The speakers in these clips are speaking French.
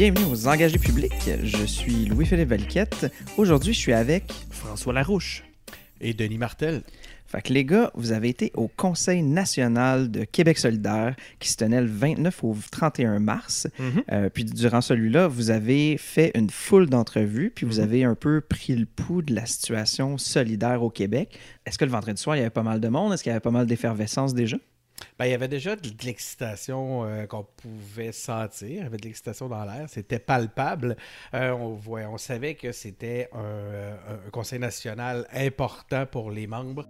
Bienvenue aux Engagés publics. Je suis Louis-Philippe Valquette. Aujourd'hui, je suis avec François Larouche. Et Denis Martel. Fait que les gars, vous avez été au Conseil national de Québec solidaire qui se tenait le 29 au 31 mars. Euh, puis durant celui-là, vous avez fait une foule d'entrevues, puis vous avez un peu pris le pouls de la situation solidaire au Québec. Est-ce que le vendredi soir, il y avait pas mal de monde? Est-ce qu'il y avait pas mal d'effervescence déjà? Ben, il y avait déjà de l'excitation euh, qu'on pouvait sentir. Il y avait de l'excitation dans l'air. C'était palpable. Euh, on, on savait que c'était un, euh, un conseil national important pour les membres.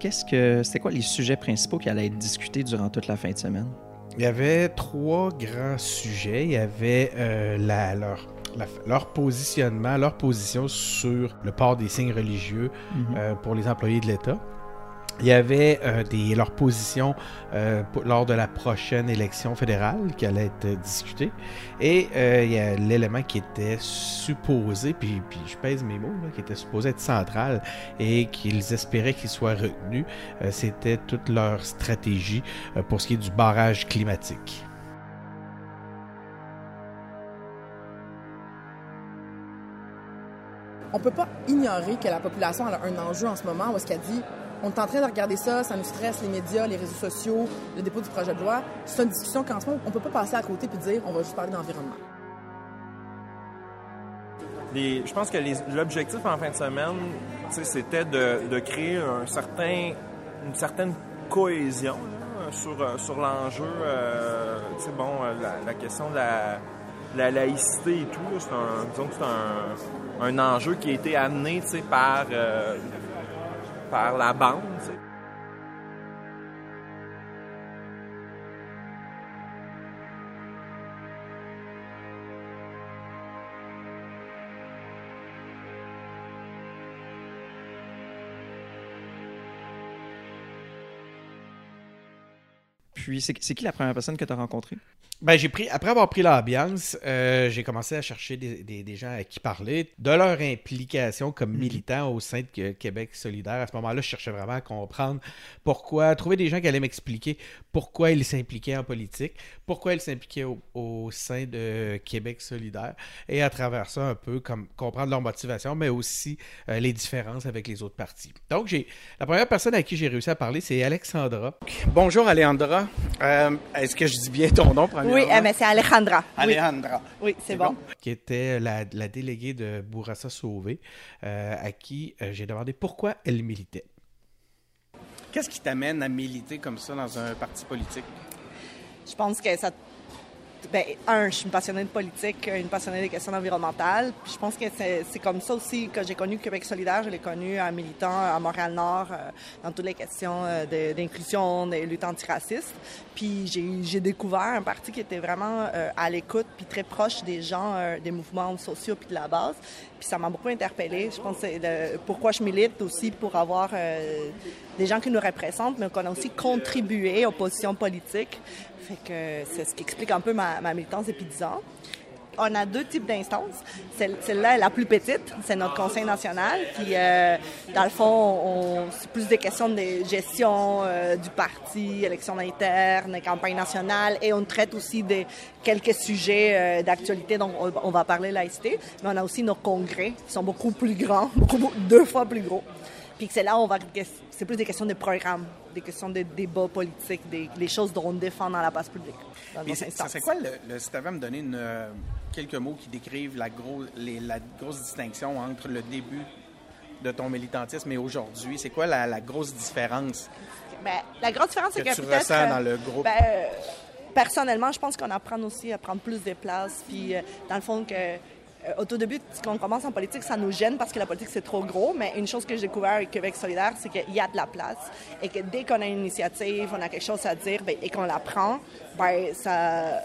Qu'est-ce que c'était quoi les sujets principaux qui allaient être discutés durant toute la fin de semaine? Il y avait trois grands sujets. Il y avait euh, la, leur, la- leur positionnement, leur position sur le port des signes religieux euh, pour les employés de l'État. Il y avait euh, des, leur position euh, pour- lors de la prochaine élection fédérale qui allait être discutée. Et euh, il y a l'élément qui était supposé, puis, puis je pèse mes mots, là, qui était supposé être central et qu'ils espéraient qu'il soit retenu. C'était toute leur stratégie pour ce qui est du barrage climatique. On peut pas ignorer que la population a un enjeu en ce moment où est-ce qu'elle dit on est en train de regarder ça, ça nous stresse, les médias, les réseaux sociaux, le dépôt du projet de loi. C'est une discussion qu'en ce moment, on peut pas passer à côté puis dire on va juste parler d'environnement. Les- je pense que l'objectif en fin de semaine, c'était de, créer une certaine cohésion euh, sur l'enjeu. euh, bon, euh, la, question de la, la laïcité et tout, disons que c'est un, un enjeu qui a été amené par, euh, par la bande. Puis c'est qui la première personne que tu as rencontrée? Ben, j'ai pris, après avoir pris l'ambiance, euh, j'ai commencé à chercher des, des- des gens à qui parler de leur implication comme militants au sein de Québec solidaire. À ce moment-là, je cherchais vraiment à comprendre pourquoi, trouver des gens qui allaient m'expliquer pourquoi ils s'impliquaient en politique, pourquoi ils s'impliquaient au, au sein de Québec solidaire, et à travers ça, un peu comme comprendre leur motivation, mais aussi euh, les différences avec les autres partis. Donc, j'ai la première personne à qui j'ai réussi à parler, c'est Alexandra. Bonjour Alejandra. Euh, Est-ce que je dis bien ton nom premièrement? Oui, euh, mais c'est Alejandra. Alejandra. oui c'est bon? qui était la, la déléguée de Bourassa Sauvé, euh, à qui euh, j'ai demandé pourquoi elle militait. Qu'est-ce qui t'amène à militer comme ça dans un parti politique? Je pense que ça. Ben, un, je suis une passionnée de politique, une passionnée des questions environnementales. Puis je pense que c'est comme ça aussi que j'ai connu Québec solidaire. Je l'ai connu en militant à Montréal-Nord euh, dans toutes les questions euh, d'inclusion, de, lutte antiraciste. Puis j'ai découvert un parti qui était vraiment euh, à l'écoute puis très proche des gens, euh, des mouvements sociaux puis de la base. Puis ça m'a beaucoup interpellée. Je pense que le- pourquoi je milite aussi pour avoir euh, des gens qui nous représentent, mais qu'on a aussi contribué aux positions politiques. C'est ce qui explique un peu ma, militance depuis 10 ans. On a deux types d'instances. Celle- Celle-là est la plus petite, c'est notre conseil national. Puis, euh, dans le fond, on, c'est plus des questions de gestion euh, du parti, élections internes, campagne nationale, et on traite aussi de quelques sujets euh, d'actualité. Donc, on, va parler laïcité, mais on a aussi nos congrès qui sont beaucoup plus grands, deux fois plus gros. Puis c'est là où on va c'est plus des questions de programme, des questions de débat politique, des, choses dont on défend dans la place publique. c'est- ça serait quoi le, le- si tu avais à me donner une, euh, quelques mots qui décrivent la, gros, les- la grosse distinction entre le début de ton militantisme et aujourd'hui? C'est quoi la, la grosse différence Ben, la grosse différence, c'est que que, tu ressens dans le groupe? ben, euh, personnellement, je pense qu'on apprend aussi à prendre plus de place. Puis, euh, dans le fond, que au tout début, quand on commence en politique, ça nous gêne parce que la politique, c'est trop gros. Mais une chose que j'ai découvert avec Québec solidaire, c'est qu'il y a de la place et que dès qu'on a une initiative, on a quelque chose à dire ben, et qu'on la prend, ben,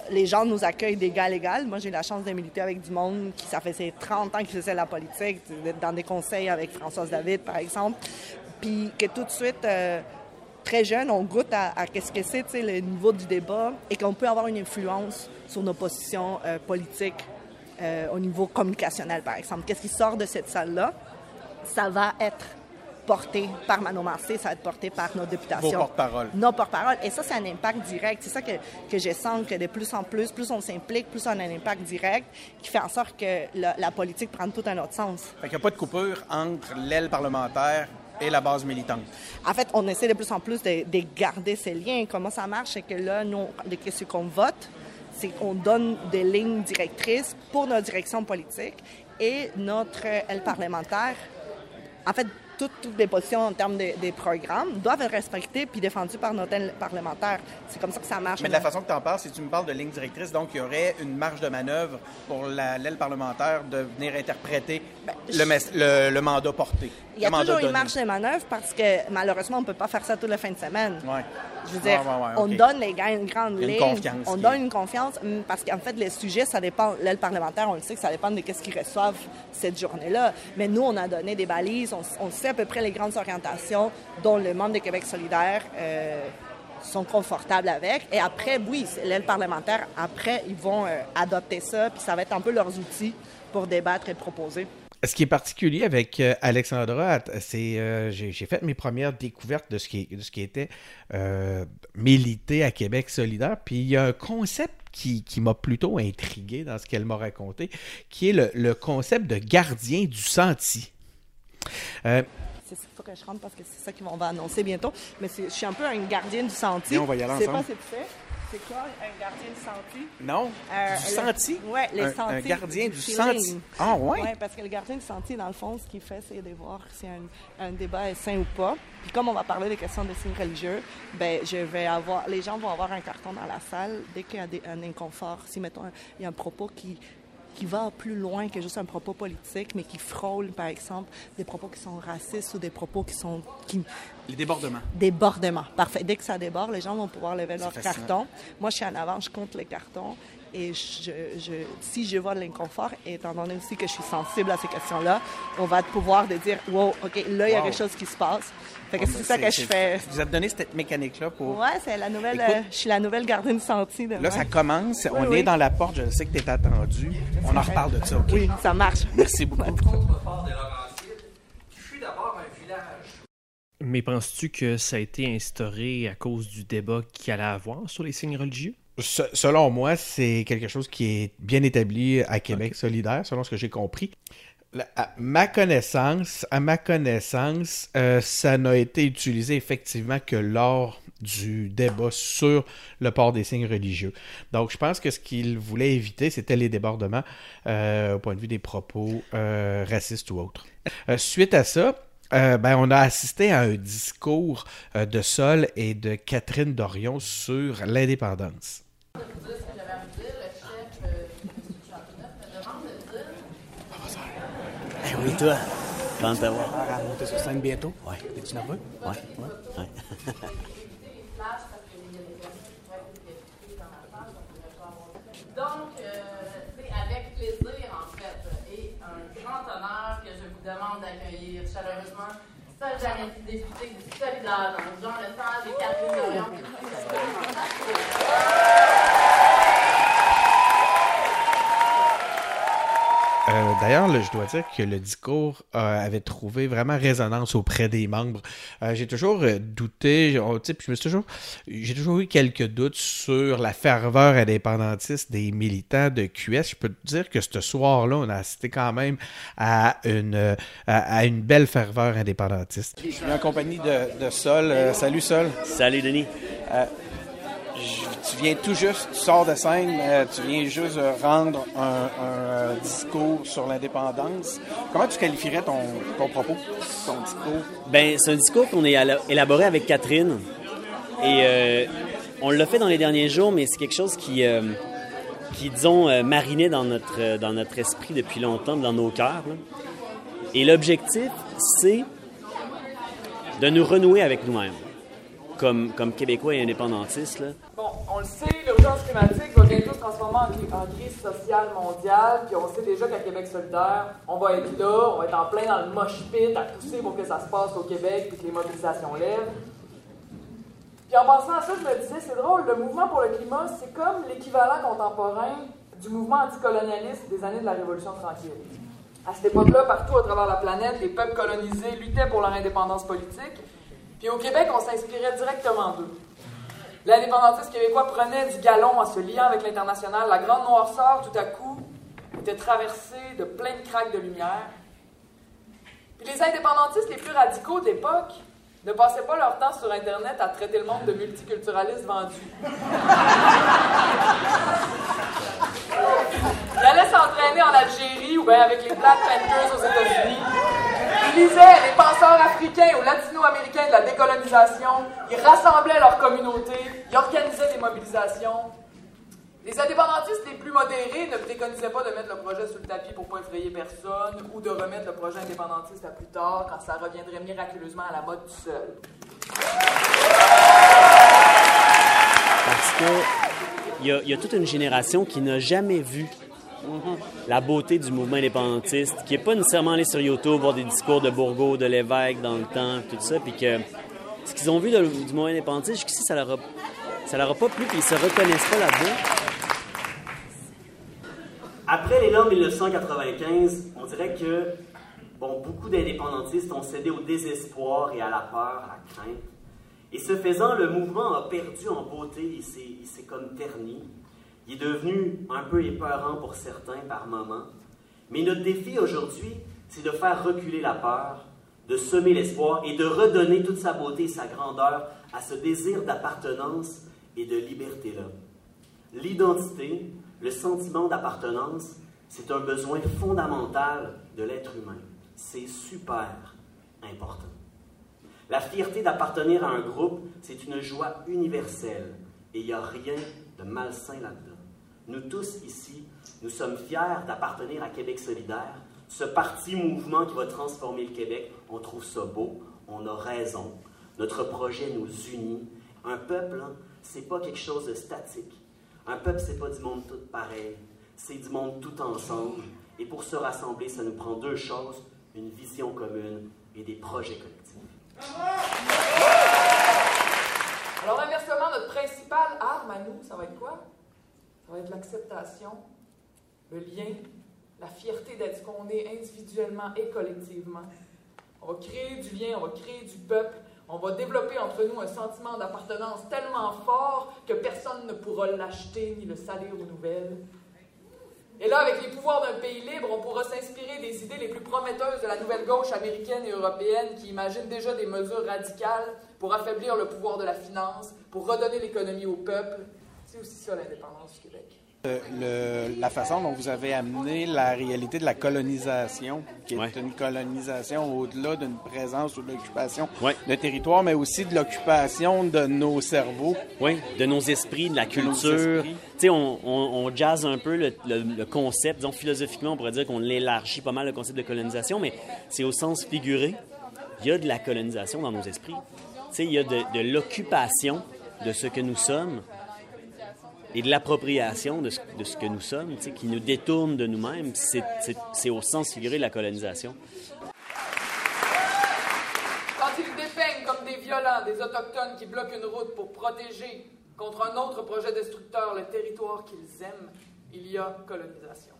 les gens nous accueillent d'égal égal. Moi, j'ai la chance de militer avec du monde qui, ça fait 30 ans qu'ils faisaient la politique, dans des conseils avec Françoise David, par exemple. Puis que tout de suite, euh, très jeune, on goûte à, ce que c'est le niveau du débat et qu'on peut avoir une influence sur nos positions euh, politiques euh, au niveau communicationnel, par exemple. Qu'est-ce qui sort de cette salle-là? Ça va être porté par Manon Marcé, ça va être porté par nos députations. Nos porte-parole. Nos porte-parole. Et ça, c'est un impact direct. C'est ça que, que je sens que de plus en plus, plus on s'implique, plus on a un impact direct qui fait en sorte que la, politique prend tout un autre sens. Fait qu'il n'y a pas de coupure entre l'aile parlementaire et la base militante. En fait, on essaie de plus en plus de, garder ces liens. Comment ça marche? C'est que là, nous, ce qu'on vote, c'est qu'on donne des lignes directrices pour notre direction politique et notre aile parlementaire. En fait, toutes, les positions en termes des programmes doivent être respectées puis défendues par nos parlementaires. C'est comme ça que ça marche. Mais de la façon que tu en parles, si tu me parles de ligne directrice, donc il y aurait une marge de manœuvre pour l'aile parlementaire de venir interpréter ben, le, le, mandat porté. Il y a toujours une marge de manœuvre parce que malheureusement, on ne peut pas faire ça toute la fin de semaine. Ouais. Je veux dire, on donne les une grande ligne. on donne une confiance hum, parce qu'en fait, les sujets, ça dépend. L'aile parlementaire, on le sait que ça dépend de ce qu'ils reçoivent cette journée-là. Mais nous, on a donné des balises. On, sait à peu près les grandes orientations dont le membre de Québec solidaire euh, sont confortables avec. Et après, oui, l'aile parlementaire, après, ils vont euh, adopter ça, puis ça va être un peu leurs outils pour débattre et proposer. Ce qui est particulier avec euh, Alexandra, c'est euh, j'ai fait mes premières découvertes de ce qui, de ce qui était euh, milité à Québec solidaire. Puis il y a un concept qui, m'a plutôt intrigué dans ce qu'elle m'a raconté, qui est le, concept de gardien du senti. il faut que je rentre parce que c'est ça qu'on va annoncer bientôt. Mais je suis un peu un gardien du senti. on va y aller ensemble. pas ce que c'est quoi un gardien de senti? Non, euh, du senti? Oui, les un, sentiers. Un gardien du, senti. Ah, ouais? Oui, parce que le gardien du sentier, dans le fond, ce qu'il fait, c'est de voir si un, un, débat est sain ou pas. Puis comme on va parler des questions de signes religieux, ben je vais avoir, les gens vont avoir un carton dans la salle dès qu'il y a un inconfort. Si, mettons, il y a un propos qui qui va plus loin que juste un propos politique, mais qui frôle, par exemple, des propos qui sont racistes ou des propos qui sont... Qui... Les débordements. Débordements, parfait. Dès que ça déborde, les gens vont pouvoir lever leur carton. Moi, je suis en avant, je compte les cartons. Et je, si je vois de l'inconfort, étant donné aussi que je suis sensible à ces questions-là, on va pouvoir de dire, wow, OK, là, il y a quelque chose qui se passe. Fait que c'est ça que je fais. Vous avez donné cette mécanique-là pour. Ouais, c'est la nouvelle. Euh, je suis la nouvelle gardienne sentier. là, ça commence. on est dans la porte. Je sais que tu es attendu. On en reparle de ça. OK? Oui, ça marche. Merci beaucoup. Mais penses-tu que ça a été instauré à cause du débat qu'il allait avoir sur les signes religieux? selon moi, c'est quelque chose qui est bien établi à Québec solidaire, selon ce que j'ai compris. À ma connaissance, à ma connaissance, euh, ça n'a été utilisé effectivement que lors du débat sur le port des signes religieux. Donc, je pense que ce qu'il voulait éviter, c'était les débordements euh, au point de vue des propos euh, racistes ou autres. suite à ça, ben, on a assisté à un discours de Sol et de Catherine Dorion sur l'indépendance. Oui, toi, quand t'as voir. monter sur scène bientôt? Ouais. Es-tu nerveux? Ouais, ouais, ouais. Donc, euh, avec plaisir, en fait, et un grand honneur que je vous demande d'accueillir chaleureusement Sol Janetti, députée du Solidaire dans Jean Lesage et Catherine Dorion. Euh, d'ailleurs, je dois dire que le discours euh, avait trouvé vraiment résonance auprès des membres. Euh, j'ai toujours douté, oh, je me suis toujours, j'ai toujours eu quelques doutes sur la ferveur indépendantiste des militants de QS. Je peux te dire que ce soir-là, on a assisté quand même à une, à, une belle ferveur indépendantiste. Je suis en compagnie de, de Sol. salut Sol. Salut Denis tu viens tout juste, tu sors de scène, euh, tu viens juste rendre un, euh, discours sur l'indépendance. Comment tu qualifierais ton, propos, ton discours? Ben, c'est un discours qu'on a élaboré avec Catherine. Et euh, on l'a fait dans les derniers jours, mais c'est quelque chose qui, qui disons, marinait dans notre, dans notre esprit depuis longtemps, dans nos cœurs. Et l'objectif, c'est de nous renouer avec nous-mêmes, comme, Québécois et indépendantistes. Bon, on le sait, l'urgence climatique va bientôt se transformer en, cri- en crise sociale mondiale, puis on sait déjà qu'à Québec solidaire, on va être là, on va être en plein dans le mosh pit à pousser pour que ça se passe au Québec, puis que les mobilisations lèvent. Puis en pensant à ça, je me disais, c'est drôle, le mouvement pour le climat, c'est comme l'équivalent contemporain du mouvement anticolonialiste des années de la Révolution tranquille. À cette époque-là, partout à travers la planète, les peuples colonisés luttaient pour leur indépendance politique, puis au Québec, on s'inspirait directement d'eux. L'indépendantiste québécois prenait du galon en se liant avec l'international. La grande noirceur, tout à coup, était traversée de plein de craques de lumière. Puis les indépendantistes les plus radicaux d'époque ne passaient pas leur temps sur Internet à traiter le monde de multiculturalistes vendus. Ils allaient s'entraîner en Algérie ou bien avec les Black Panthers aux États-Unis. Ils lisaient les penseurs africains ou latino-américains de la décolonisation. Ils rassemblaient leur communauté. Ils organisaient des mobilisations. Les indépendantistes les plus modérés ne préconisaient pas de mettre le projet sous le tapis pour pas effrayer personne ou de remettre le projet indépendantiste à plus tard quand ça reviendrait miraculeusement à la mode tout seul. Parce que il y a toute une génération qui n'a jamais vu la beauté du mouvement indépendantiste, qui n'est pas nécessairement allé sur YouTube voir des discours de Bourgault, de l'évêque dans le temps, tout ça, puis que ce qu'ils ont vu du mouvement indépendantiste, jusqu'ici, ça leur a, ça leur a pas plu, puis ils se reconnaissent pas là-dedans. Après l'élan 1995, on dirait que bon, beaucoup d'indépendantistes ont cédé au désespoir et à la peur, à la crainte. Et ce faisant, le mouvement a perdu en beauté, il s'est comme terni. Il est devenu un peu épeurant pour certains par moments. Mais notre défi aujourd'hui, c'est de faire reculer la peur, de semer l'espoir et de redonner toute sa beauté et sa grandeur à ce désir d'appartenance et de liberté-là. L'identité, le sentiment d'appartenance, c'est un besoin fondamental de l'être humain. C'est super important. La fierté d'appartenir à un groupe, c'est une joie universelle et il n'y a rien de malsain là-dedans. Nous tous ici, nous sommes fiers d'appartenir à Québec solidaire, ce parti mouvement qui va transformer le Québec. On trouve ça beau, on a raison. Notre projet nous unit. Un peuple, hein, c'est pas quelque chose de statique. Un peuple, c'est pas du monde tout pareil. C'est du monde tout ensemble. Et pour se rassembler, ça nous prend deux choses une vision commune et des projets collectifs. Alors inversement, notre principale arme à nous, ça va être quoi? Ça va être l'acceptation, le lien, la fierté d'être ce qu'on est individuellement et collectivement. On va créer du lien, on va créer du peuple, on va développer entre nous un sentiment d'appartenance tellement fort que personne ne pourra l'acheter ni le salir aux nouvelles. Et là, avec les pouvoirs d'un pays libre, on pourra s'inspirer des idées les plus prometteuses de la nouvelle gauche américaine et européenne qui imaginent déjà des mesures radicales pour affaiblir le pouvoir de la finance, pour redonner l'économie au peuple. C'est aussi ça l'indépendance du Québec. Euh, le- la façon dont vous avez amené la réalité de la colonisation, qui est Ouais. une colonisation au-delà d'une présence ou de l'occupation Ouais. de territoire, mais aussi de l'occupation de nos cerveaux. Oui, de nos esprits, de la culture. Tu sais, on, on, on jazz un peu le, le- le concept. Disons, philosophiquement, on pourrait dire qu'on l'élargit pas mal, le concept de colonisation, mais c'est au sens figuré. Il y a de la colonisation dans nos esprits. Tu sais, il y a de, de l'occupation de ce que nous sommes et de l'appropriation de ce, de ce que nous sommes, qui nous détourne de nous-mêmes. C'est au sens figuré de la colonisation. Quand ils dépeignent comme des violents des Autochtones qui bloquent une route pour protéger contre un autre projet destructeur le territoire qu'ils aiment, il y a colonisation.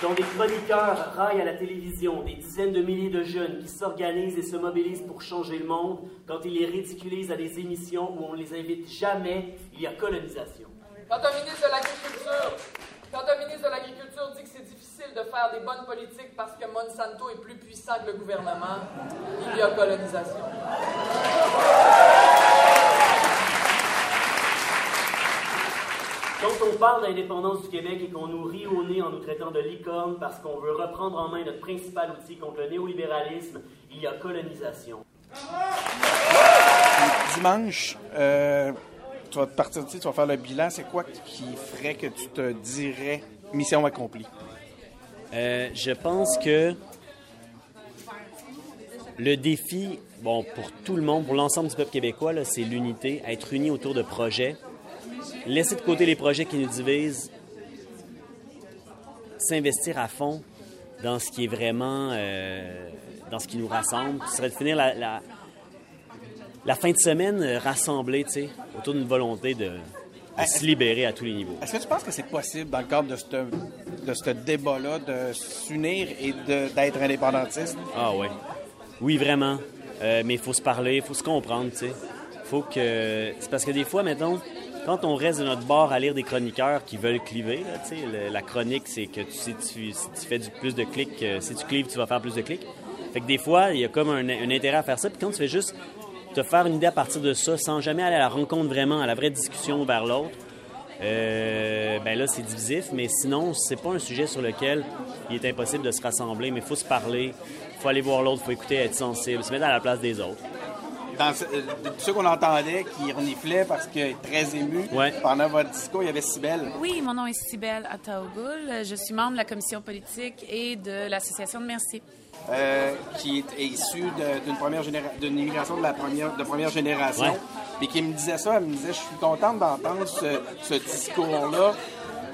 Quand des chroniqueurs raillent à la télévision des dizaines de milliers de jeunes qui s'organisent et se mobilisent pour changer le monde, quand ils les ridiculisent à des émissions où on ne les invite jamais, il y a colonisation. Quand un ministre de l'Agriculture, quand un ministre de l'Agriculture dit que c'est difficile de faire des bonnes politiques parce que Monsanto est plus puissant que le gouvernement, il y a colonisation. Quand on parle d'indépendance du Québec et qu'on nous rit au nez en nous traitant de licorne parce qu'on veut reprendre en main notre principal outil contre le néolibéralisme, il y a colonisation. Dimanche, euh, tu vas partir tu vas faire le bilan. C'est quoi qui ferait que tu te dirais mission accomplie? Euh, je pense que le défi, bon, pour tout le monde, pour l'ensemble du peuple québécois, c'est l'unité, être unis autour de projets. Laisser de côté les projets qui nous divisent, s'investir à fond dans ce qui est vraiment, euh, dans ce qui nous rassemble. Ce serait de finir la, la, fin de semaine euh, rassemblée, tu sais, autour d'une volonté de, se libérer à tous les niveaux. Est-ce que tu penses que c'est possible, dans le cadre de ce, de ce débat-là, de s'unir et d'être indépendantiste? Ah oui. Oui, vraiment. Euh, mais il faut se parler, il faut se comprendre, tu sais. Faut que... C'est parce que des fois, mettons, quand on reste de notre bord à lire des chroniqueurs qui veulent cliver, la chronique, c'est que tu, si, tu, tu fais plus de clics, euh, si tu clives, tu vas faire plus de clics. Fait que des fois, il y a comme un, intérêt à faire ça. Puis quand tu fais juste te faire une idée à partir de ça, sans jamais aller à la rencontre vraiment, à la vraie discussion vers l'autre, euh, ben là, c'est divisif. Mais sinon, c'est pas un sujet sur lequel il est impossible de se rassembler, mais il faut se parler, faut aller voir l'autre, il faut écouter, être sensible, se mettre à la place des autres dans euh, ceux qu'on entendait qui reniflaient parce qu'il est très ému pendant votre discours, il y avait Cybelle. Oui, mon nom est Cybelle Ataogoul. Je suis membre de la commission politique et de l'association de Merci. Euh, qui est issue d'une première d'une immigration de la première de première génération, et qui me disait ça, elle me disait je suis contente d'entendre ce, ce discours-là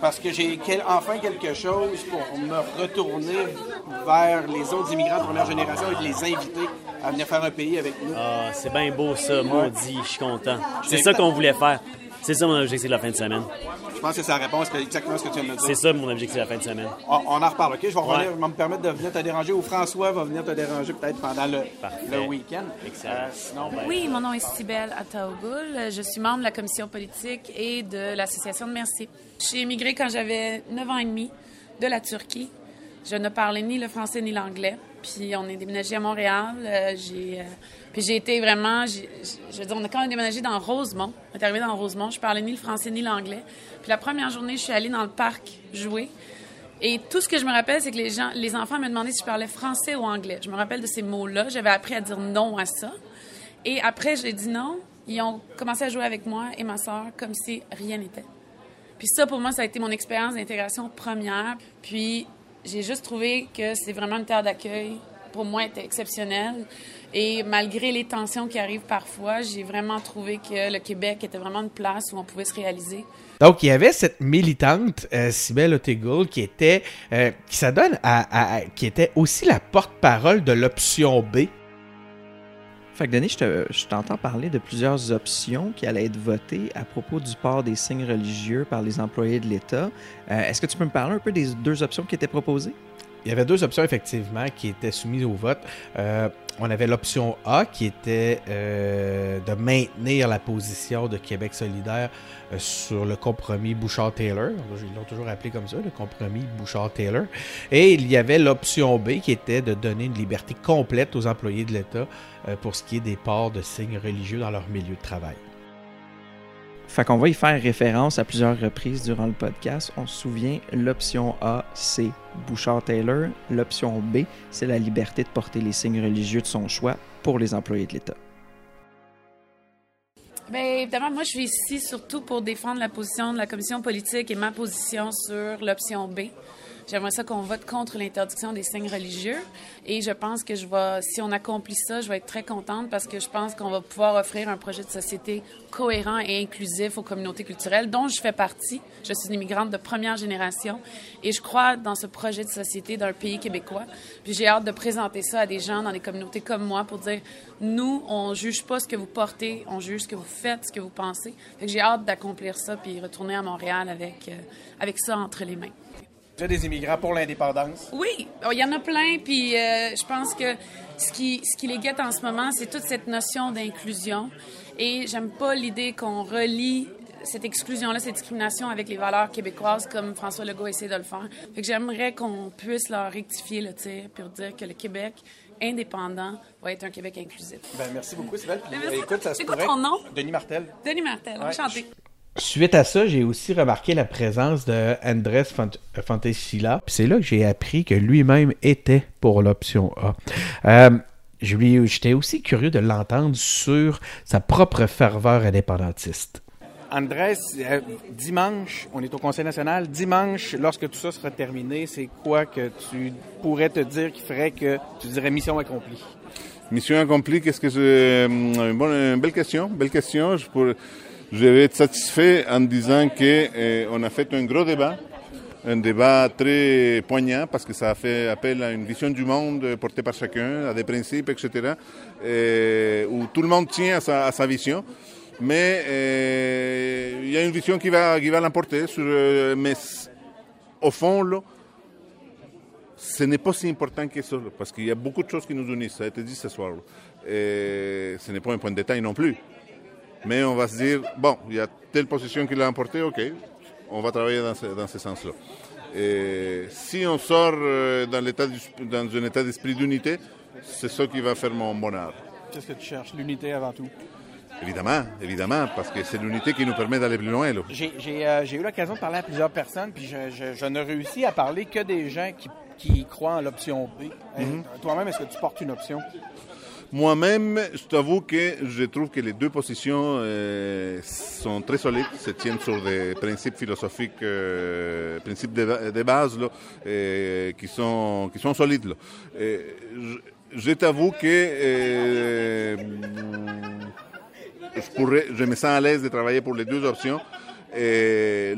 parce que j'ai enfin quelque chose pour me retourner vers les autres immigrants de première génération et de les inviter à venir faire un pays avec nous. Ah, c'est bien beau ça, maudit, je suis content. C'est ça qu'on voulait faire. C'est ça mon objectif de la fin de semaine. Je pense que c'est la réponse exactement ce que tu viens de dire. C'est ça mon objectif de la fin de semaine. On, en reparle, OK? Je vais, revenir, me permettre de venir te déranger ou François va venir te déranger peut-être pendant le, le week-end. Excellent. Euh, ben, oui, mon nom est Sybelle Ataogoul. Je suis membre de la commission politique et de l'association de Merci. J'ai émigré quand j'avais 9 ans et demi de la Turquie. Je ne parlais ni le français ni l'anglais. Puis on est déménagé à Montréal. Euh, j'ai, euh, puis j'ai été vraiment, je veux dire, on a quand même déménagé dans Rosemont. On est arrivé dans Rosemont. Je parlais ni le français ni l'anglais. Puis la première journée, je suis allée dans le parc jouer. Et tout ce que je me rappelle, c'est que les gens, les enfants me demandaient si je parlais français ou anglais. Je me rappelle de ces mots-là. J'avais appris à dire non à ça. Et après, j'ai dit non. Ils ont commencé à jouer avec moi et ma soeur comme si rien n'était. Puis ça, pour moi, ça a été mon expérience d'intégration première. Puis j'ai juste trouvé que c'est vraiment une terre d'accueil. Pour moi, était exceptionnel. Et malgré les tensions qui arrivent parfois, j'ai vraiment trouvé que le Québec était vraiment une place où on pouvait se réaliser. Donc, il y avait cette militante, euh, Sybelle qui était, euh, qui s'adonne à, qui était aussi la porte-parole de l'option B fait que Denis, je t'entends parler de plusieurs options qui allaient être votées à propos du port des signes religieux par les employés de l'État. Euh, est-ce que tu peux me parler un peu des deux options qui étaient proposées? Il y avait deux options effectivement qui étaient soumises au vote. Euh, on avait l'option A qui était euh, de maintenir la position de Québec solidaire sur le compromis Bouchard-Taylor. Ils l'ont toujours appelé comme ça, le compromis Bouchard-Taylor. Et il y avait l'option B qui était de donner une liberté complète aux employés de l'État euh, pour ce qui est des ports de signes religieux dans leur milieu de travail. Fait qu'on va y faire référence à plusieurs reprises durant le podcast. On se souvient, l'option A, c'est Bouchard-Taylor. L'option B, c'est la liberté de porter les signes religieux de son choix pour les employés de l'État. Bien, évidemment, moi, je suis ici surtout pour défendre la position de la commission politique et ma position sur l'option B. J'aimerais ça qu'on vote contre l'interdiction des signes religieux. Et je pense que je vais, si on accomplit ça, je vais être très contente parce que je pense qu'on va pouvoir offrir un projet de société cohérent et inclusif aux communautés culturelles dont je fais partie. Je suis une immigrante de première génération et je crois dans ce projet de société d'un pays québécois. Puis j'ai hâte de présenter ça à des gens dans des communautés comme moi pour dire nous, on juge pas ce que vous portez, on juge ce que vous faites, ce que vous pensez. J'ai hâte d'accomplir ça puis retourner à Montréal avec, euh, avec ça entre les mains des immigrants pour l'indépendance? Oui, oh, il y en a plein, puis euh, je pense que ce qui, ce qui les guette en ce moment, c'est toute cette notion d'inclusion. Et j'aime pas l'idée qu'on relie cette exclusion-là, cette discrimination avec les valeurs québécoises, comme François Legault essaie de le faire. Fait que j'aimerais qu'on puisse leur rectifier le tir, pour dire que le Québec indépendant va être un Québec inclusif. Ben, merci beaucoup, Sylvain. Écoute, ça se quoi ton nom? Denis Martel. Denis Martel, enchanté. Suite à ça, j'ai aussi remarqué la présence de Andrés Fantesila. C'est là que j'ai appris que lui-même était pour l'option A. Euh, J'étais aussi curieux de l'entendre sur sa propre ferveur indépendantiste. Andrés, euh, dimanche, on est au Conseil national. Dimanche, lorsque tout ça sera terminé, c'est quoi que tu pourrais te dire qui ferait que tu dirais mission accomplie? Mission accomplie, qu'est-ce que je... Une, bonne, une belle question, belle question. Je. Je vais être satisfait en disant que eh, on a fait un gros débat un débat très poignant parce que ça a fait appel à une vision du monde portée par chacun, à des principes, etc., et où tout le monde tient à sa, vision. Mais euh, il y a une vision qui va, qui va l'emporter. Euh, mais au fond, ce n'est pas si important que ça, parce qu'il y a beaucoup de choses qui nous unissent, ça a été dit ce soir. Ce n'est pas un point de détail non plus. Mais on va se dire, bon, il y a telle position qui l'a emporté, ok, on va travailler dans ce, dans ce sens-là. Et si on sort euh, dans, l'état, dans un état d'esprit d'unité, c'est ça qui va faire mon bonheur. Qu'est-ce que tu cherches? L'unité avant tout? Évidemment, évidemment, parce que c'est l'unité qui nous permet d'aller plus loin. Là. J'ai, j'ai, euh, j'ai eu l'occasion de parler à plusieurs personnes, puis je, je, je ne réussis à parler que des gens qui, qui croient en l'option B. Mhm. Toi-même, est-ce que tu portes une option? Moi-même, je t'avoue que je trouve que les deux positions euh, sont très solides, se tiennent sur des principes philosophiques, euh, principes de, base euh, qui, sont, solides. Et je, t'avoue que euh, je me sens à l'aise de travailler pour les deux options. Et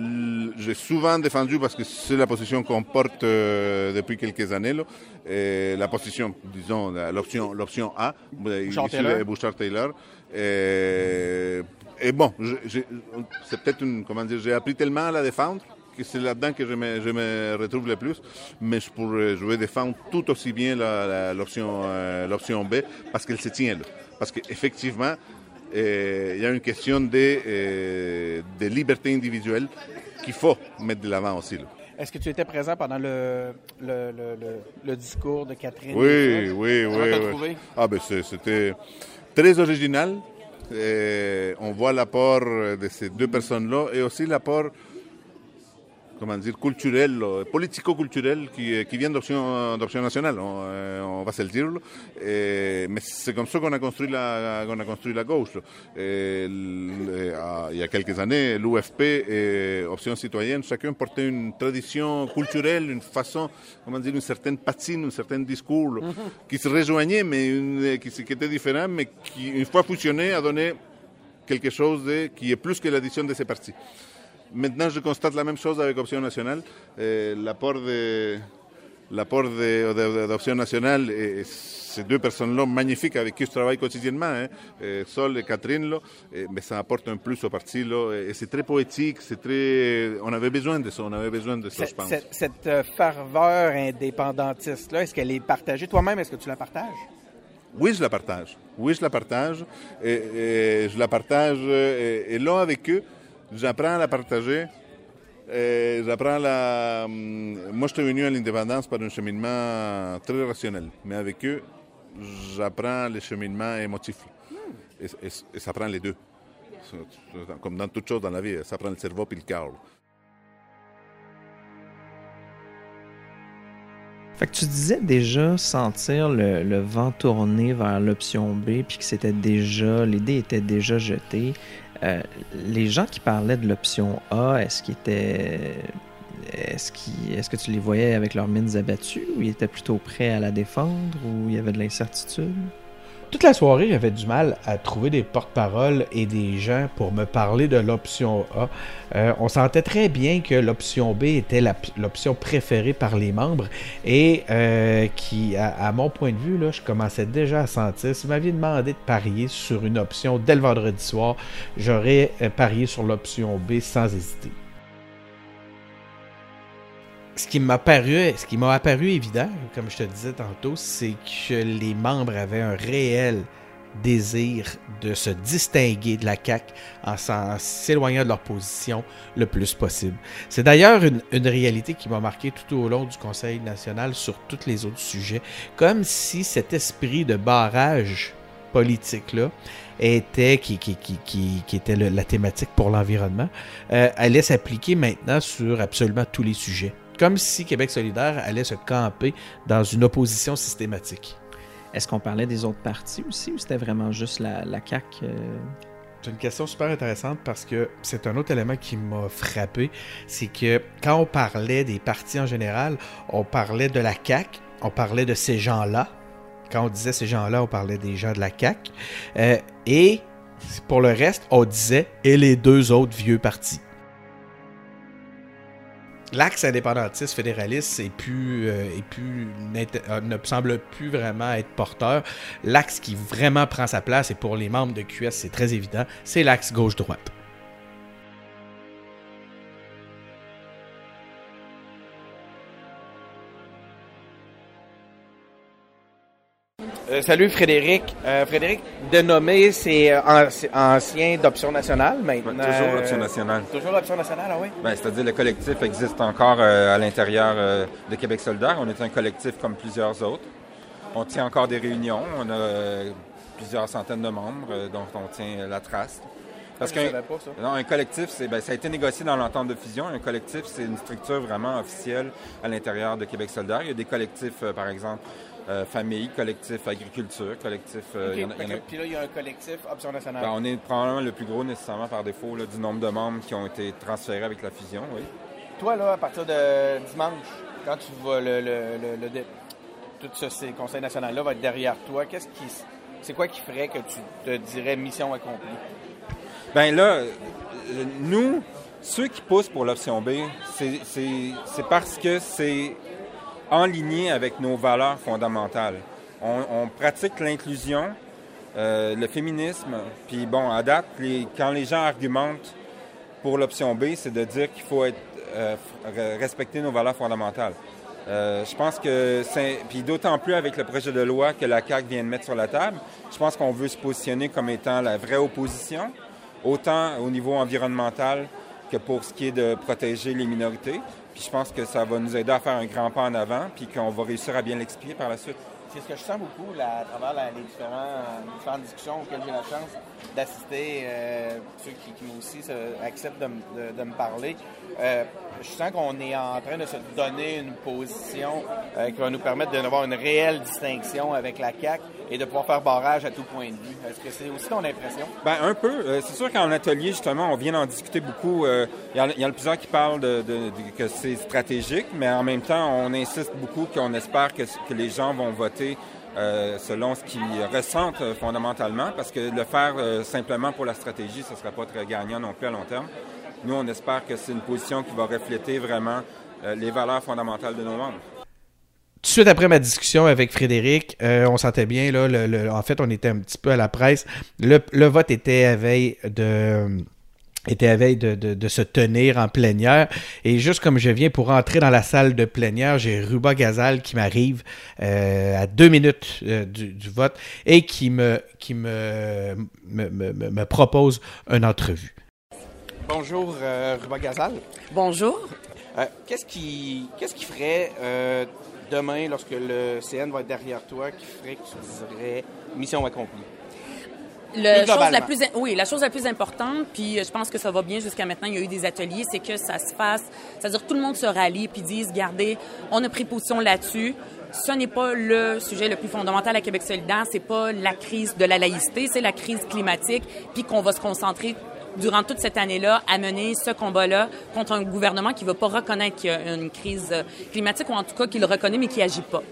j'ai souvent défendu, parce que c'est la position qu'on porte euh, depuis quelques années, là, et la position, disons, l'option, l'option A, Bouchard-Taylor. Bouchard-Taylor. Et, et bon, je- j'ai- c'est peut-être une, comment dire, j'ai appris tellement à la défendre que c'est là-dedans que je me, je me retrouve le plus, mais je pourrais, je vais défendre tout aussi bien l'option, euh, l'option B parce qu'elle se tient là. Parce qu'effectivement, euh, il y a une question de, euh, de liberté individuelle qu'il faut mettre de l'avant aussi. là. Est-ce que tu étais présent pendant le, le, le, le, le discours de Catherine Oui, oui, oui. oui. Ah ben c'était très original. Et on voit l'apport de ces deux personnes-là et aussi l'apport, comment dire, culturel, là, politico-culturel qui, qui vient d'Option d'Option nationale, on, euh, on va se le dire. Et- mais c'est comme ça qu'on a construit la, qu'on a construit la gauche. Et l- ah, il y a quelques années, l'UFP et Option citoyenne, chacun portait une tradition culturelle, une façon, comment dire, une certaine patine, un certain discours qui se rejoignait, mais une- qui, se- qui était différent, mais qui, une fois fusionné, a donné quelque chose de, qui est plus que l'addition de ces partis. Maintenant, je constate la même chose avec Option nationale. Euh, l'apport de l'apport de, de- d'Option nationale, et ces deux personnes-là magnifiques avec qui je travaille quotidiennement, hein, euh, Sol et Catherine, là, euh, mais ça apporte un plus au parti. Là, et c'est très poétique, c'est très... On avait besoin de ça, on avait besoin de ça, je Cette, pense. cette- cette, euh, ferveur indépendantiste-là, est-ce qu'elle est partagée? Toi-même, est-ce que tu la partages? Oui, je la partage. Oui, je la partage. Et, et je la partage. Et, et là, avec eux, j'apprends à la partager. Et j'apprends la. hum, Moi, je suis venu à l'indépendance par un cheminement très rationnel. Mais avec eux, j'apprends les cheminements émotifs. Et, ça prend les deux. Comme dans toute chose dans la vie, ça prend le cerveau puis le cœur. Fait que tu disais déjà sentir le, le vent tourner vers l'option B, puis que c'était déjà, les dés étaient déjà jetés. Euh, les gens qui parlaient de l'option A, est-ce qu'ils étaient. Est-ce, qu'ils- est-ce que tu les voyais avec leurs mines abattues, ou ils étaient plutôt prêts à la défendre, ou il y avait de l'incertitude? Toute la soirée, j'avais du mal à trouver des porte-paroles et des gens pour me parler de l'option A. Euh, on sentait très bien que l'option B était l'option préférée par les membres et euh, qui, à, mon point de vue, je commençais déjà à sentir, si vous m'aviez demandé de parier sur une option dès le vendredi soir, j'aurais euh, parié sur l'option B sans hésiter. Ce qui m'a paru, ce qui m'a apparu évident, comme je te disais tantôt, c'est que les membres avaient un réel désir de se distinguer de la CAQ en s'éloignant de leur position le plus possible. C'est d'ailleurs une, réalité qui m'a marqué tout au long du Conseil national sur tous les autres sujets, comme si cet esprit de barrage politique-là était, qui, était la thématique pour l'environnement, euh, allait s'appliquer maintenant sur absolument tous les sujets. Comme si Québec solidaire allait se camper dans une opposition systématique. Est-ce qu'on parlait des autres partis aussi, ou c'était vraiment juste la, la CAQ? euh? C'est une question super intéressante parce que c'est un autre élément qui m'a frappé. C'est que quand on parlait des partis en général, on parlait de la CAQ, on parlait de ces gens-là. Quand on disait ces gens-là, on parlait des gens de la CAQ. Euh, et pour le reste, on disait et les deux autres vieux partis. L'axe indépendantiste fédéraliste euh, est plus, euh, ne semble plus vraiment être porteur. L'axe qui vraiment prend sa place, et pour les membres de QS, c'est très évident, c'est l'axe gauche-droite. Euh, salut Frédéric. Euh, Frédéric, dénommé, c'est euh, ancien d'Option nationale maintenant. toujours Option nationale. Toujours Option nationale, ah oui? Ben, C'est-à-dire le collectif existe encore à l'intérieur de Québec solidaire. On est un collectif comme plusieurs autres. On tient encore des réunions. On a plusieurs centaines de membres dont on tient la trace. Parce qu'un un collectif, c'est, ben, ça a été négocié dans l'entente de fusion. Un collectif, c'est une structure vraiment officielle à l'intérieur de Québec solidaire. Il y a des collectifs, par exemple, euh, famille, collectif agriculture, collectif. Euh, puis là, il y a un collectif Option nationale. Ben, on est probablement le plus gros nécessairement par défaut du nombre de membres qui ont été transférés avec la fusion, oui. Toi, là, à partir de dimanche, quand tu vois le, le, le, tout ce, conseil national-là va être derrière toi, qu'est-ce qui. C'est quoi qui ferait que tu te dirais mission accomplie? Ben là, euh, nous, ceux qui poussent pour l'option B, c'est parce que c'est en ligne avec nos valeurs fondamentales. On, pratique l'inclusion, euh, le féminisme, puis bon, à date, quand les gens argumentent pour l'option B, c'est de dire qu'il faut être, euh, respecter nos valeurs fondamentales. Euh, je pense que c'est, puis d'autant plus avec le projet de loi que la CAQ vient de mettre sur la table, je pense qu'on veut se positionner comme étant la vraie opposition, autant au niveau environnemental que pour ce qui est de protéger les minorités. Puis je pense que ça va nous aider à faire un grand pas en avant, puis qu'on va réussir à bien l'expliquer par la suite. C'est ce que je sens beaucoup à travers les différentes discussions auxquelles j'ai la chance d'assister, euh, ceux qui, qui aussi acceptent de, me parler. Euh, je sens qu'on est en train de se donner une position euh, qui va nous permettre d'avoir une réelle distinction avec la CAC et de pouvoir faire barrage à tout point de vue. Est-ce que c'est aussi ton impression? Ben un peu. c'est sûr qu'en atelier, justement, on vient d'en discuter beaucoup. Il y, y, a plusieurs qui parlent de, que c'est stratégique, mais en même temps, on insiste beaucoup qu'on espère que, que les gens vont voter euh, selon ce qu'ils ressentent euh, fondamentalement, parce que le faire euh, simplement pour la stratégie, ce ne sera pas très gagnant non plus à long terme. Nous, on espère que c'est une position qui va refléter vraiment les valeurs fondamentales de nos membres. Tout de suite après ma discussion avec Frédéric, on sentait bien, là, en fait, on était un petit peu à la presse. Le, le vote était à veille de était à veille de, de, se tenir en plénière. Et juste comme je viens pour entrer dans la salle de plénière, j'ai Ruba Gazal qui m'arrive euh, à deux minutes euh, du, du, vote et qui me, qui me, me, me, me propose une entrevue. Bonjour euh, Ruba Gazal. Bonjour. qu'est-ce qui, qu'est-ce qui ferait demain, lorsque le CN va être derrière toi, qui ferait que tu dirais mission accomplie? chose la plus, oui, la chose la plus importante, puis euh, je pense que ça va bien jusqu'à maintenant, il y a eu des ateliers, c'est que ça se fasse, c'est-à-dire tout le monde se rallie puis dise, regardez, on a pris position là-dessus. Ce n'est pas le sujet le plus fondamental à Québec solidaire, c'est pas la crise de la laïcité, c'est la crise climatique, puis qu'on va se concentrer durant toute cette année-là à mener ce combat-là contre un gouvernement qui ne veut pas reconnaître qu'il y a une crise climatique, ou en tout cas qui le reconnaît mais qui agit pas.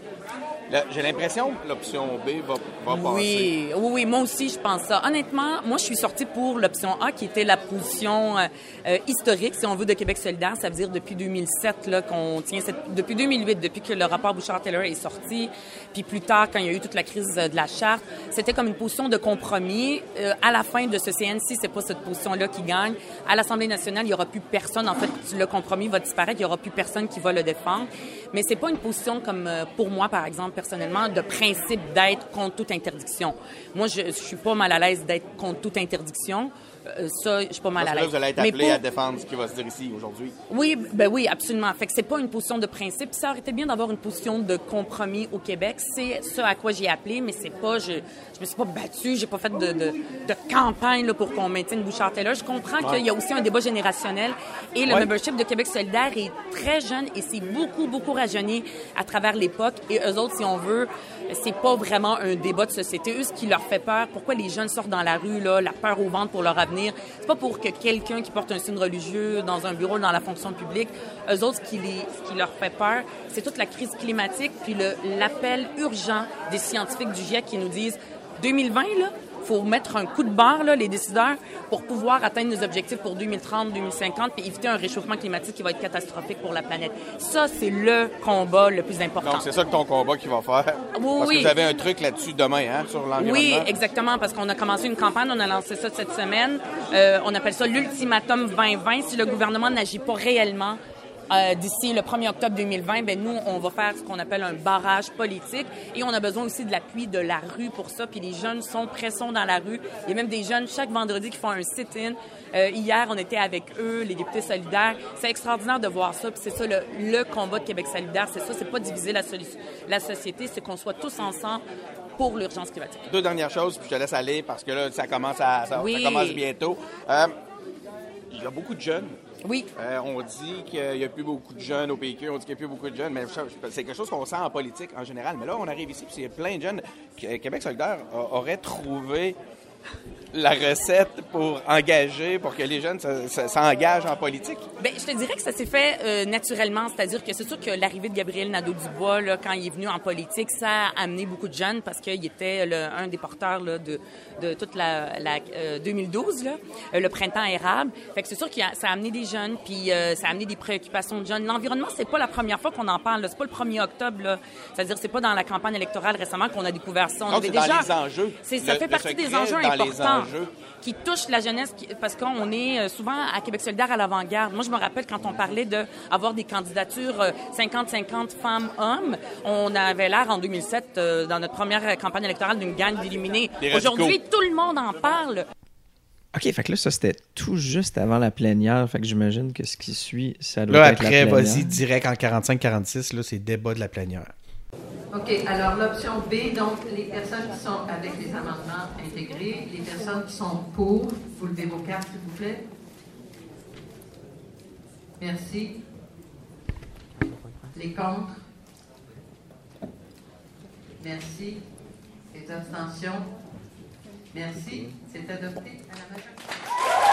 J'ai l'impression que l'option B va, va oui, passer. Oui, oui, moi aussi, je pense ça. Honnêtement, moi, je suis sortie pour l'option A, qui était la position euh, euh, historique, si on veut, de Québec solidaire. Ça veut dire depuis 2007 là, qu'on tient cette... Depuis 2008, depuis que le rapport Bouchard-Taylor est sorti, puis plus tard, quand il y a eu toute la crise de la charte, c'était comme une position de compromis. Euh, à la fin de ce CNC, c'est pas cette position-là qui gagne. À l'Assemblée nationale, il y aura plus personne. En fait, le compromis va disparaître. Il y aura plus personne qui va le défendre. Mais c'est pas une position comme, pour moi, par exemple, personnellement, de principe d'être contre toute interdiction. Moi, je, je suis pas mal à l'aise d'être contre toute interdiction. Euh, ça, je suis pas mal à l'aise. vous allez être appelé à défendre ce qui va se dire ici aujourd'hui. Oui, ben oui, absolument. Fait que c'est pas une position de principe. Ça aurait été bien d'avoir une position de compromis au Québec. C'est ce à quoi j'ai appelé, mais c'est pas, je, je me suis pas battue, j'ai pas fait de, de, de campagne là, pour qu'on maintienne Bouchard-Taylor. Je comprends qu'il y a aussi un débat générationnel et le membership de Québec solidaire est très jeune et c'est beaucoup, beaucoup rajeuni à travers l'époque. Et eux autres, si on veut, c'est pas vraiment un débat de société. Eux, ce qui leur fait peur, pourquoi les jeunes sortent dans la rue, là, la peur au ventre pour leur avenir, c'est pas pour que quelqu'un qui porte un signe religieux dans un bureau dans la fonction publique, eux autres, ce qui, les, qui leur fait peur, c'est toute la crise climatique, puis l'appel urgent des scientifiques du GIEC qui nous disent 2020, là, faut mettre un coup de barre, là, les décideurs, pour pouvoir atteindre nos objectifs pour 2030, 2050, puis éviter un réchauffement climatique qui va être catastrophique pour la planète. Ça, c'est le combat le plus important. Donc, c'est ça que ton combat qui va faire. Oui, parce oui. que vous avez un truc là-dessus demain, hein, sur l'environnement. Oui, exactement, parce qu'on a commencé une campagne, on a lancé ça cette semaine. Euh, on appelle ça l'ultimatum 2020. Si le gouvernement n'agit pas réellement, euh, d'ici le 1er octobre 2020, ben nous, on va faire ce qu'on appelle un barrage politique et on a besoin aussi de l'appui de la rue pour ça. Puis les jeunes sont pressants dans la rue. Il y a même des jeunes chaque vendredi qui font un sit-in. Euh, hier, on était avec eux, les députés solidaires. C'est extraordinaire de voir ça. Puis c'est ça le, le, combat de Québec solidaire. C'est ça, c'est pas diviser la, la société, c'est qu'on soit tous ensemble pour l'urgence climatique. Deux dernières choses, puis je te laisse aller parce que là, ça commence, à, ça, oui. ça commence bientôt. Euh, il y a beaucoup de jeunes oui. Euh, on dit qu'il n'y a plus beaucoup de jeunes au PQ, on dit qu'il n'y a plus beaucoup de jeunes, mais c'est quelque chose qu'on sent en politique en général. Mais là, on arrive ici, puis a plein de jeunes. Québec solidaire aurait trouvé la recette pour engager, pour que les jeunes s'engagent en politique? Bien, je te dirais que ça s'est fait euh, naturellement. C'est-à-dire que c'est sûr que l'arrivée de Gabriel Nadeau-Dubois, là, quand il est venu en politique, ça a amené beaucoup de jeunes parce qu'il était le, un des porteurs là, de, de toute la, la euh, 2012, là, euh, le printemps érable. Fait que c'est sûr que ça a amené des jeunes, puis euh, ça a amené des préoccupations de jeunes. L'environnement, c'est pas la première fois qu'on en parle. C'est pas le 1er octobre. C'est-à-dire, c'est pas dans la campagne électorale récemment qu'on a découvert ça. On Donc, avait c'est déjà. dans les enjeux. C'est, ça Le- fait partie des enjeux importants enjeux. qui touchent la jeunesse qui- parce qu'on est euh, souvent à Québec solidaire à l'avant-garde. Moi, je me rappelle quand on parlait de avoir des candidatures euh, 50-50 femmes-hommes, on avait l'air en 2007 euh, dans notre première campagne électorale d'une gang d'illuminés. Radicaux. Aujourd'hui, tout le monde en parle. OK, fait que là, ça, c'était tout juste avant la plénière. Fait que j'imagine que ce qui suit, ça doit Là, être la après, plénière. vas-y, direct en 45-46, là, c'est débat de la plénière. OK, alors l'option B, donc les personnes qui sont avec les amendements intégrés, les personnes qui sont pour, vous levez vos cartes, s'il vous plaît. Merci. Les contre? Merci. Les abstentions? Merci. C'est adopté à la majorité.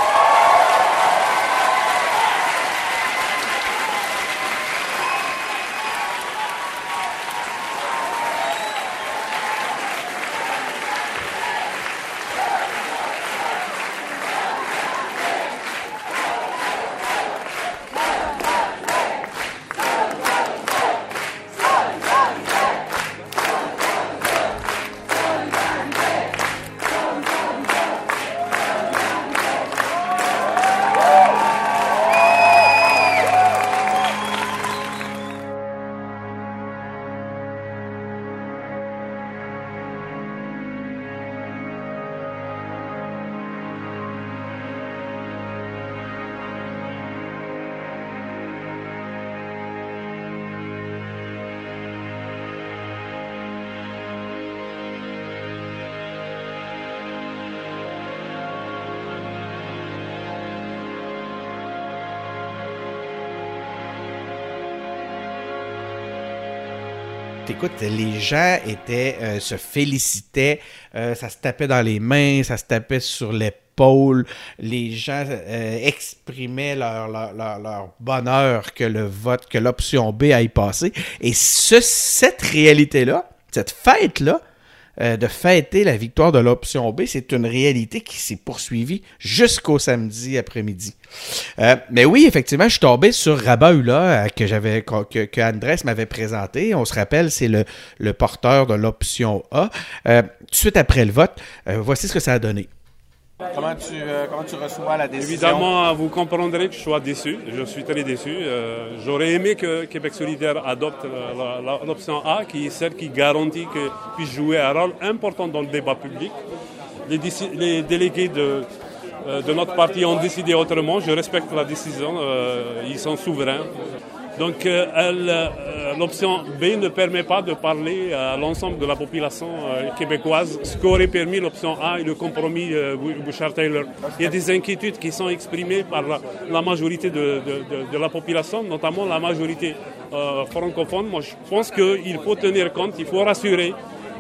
Écoute, les gens étaient, euh, se félicitaient, euh, ça se tapait dans les mains, ça se tapait sur l'épaule. Les gens euh, exprimaient leur, leur, bonheur que le vote, que l'option B aille passer. Et ce, cette réalité-là, cette fête-là, euh, de fêter la victoire de l'option B, c'est une réalité qui s'est poursuivie jusqu'au samedi après-midi. Euh, mais oui, effectivement, je suis tombé sur Rabat Hula euh, que j'avais que, que Andrés m'avait présenté. On se rappelle, c'est le, porteur de l'option A. Suite après le vote, voici ce que ça a donné. Comment tu, euh, comment reçois la décision? Évidemment, vous comprendrez que je sois déçu. Je suis très déçu. Euh, J'aurais aimé que Québec solidaire adopte l'option A, qui est celle qui garantit qu'il puisse jouer un rôle important dans le débat public. Les, délégués de, euh, de notre parti ont décidé autrement. Je respecte la décision. Ils sont souverains. Donc, euh, euh, l'option B ne permet pas de parler à l'ensemble de la population euh, québécoise, ce qu'aurait permis l'option A et le compromis Bou- Bouchard-Taylor. Il y a des inquiétudes qui sont exprimées par la, majorité de, de- la population, notamment la majorité francophone, moi je pense qu'il faut tenir compte, il faut rassurer.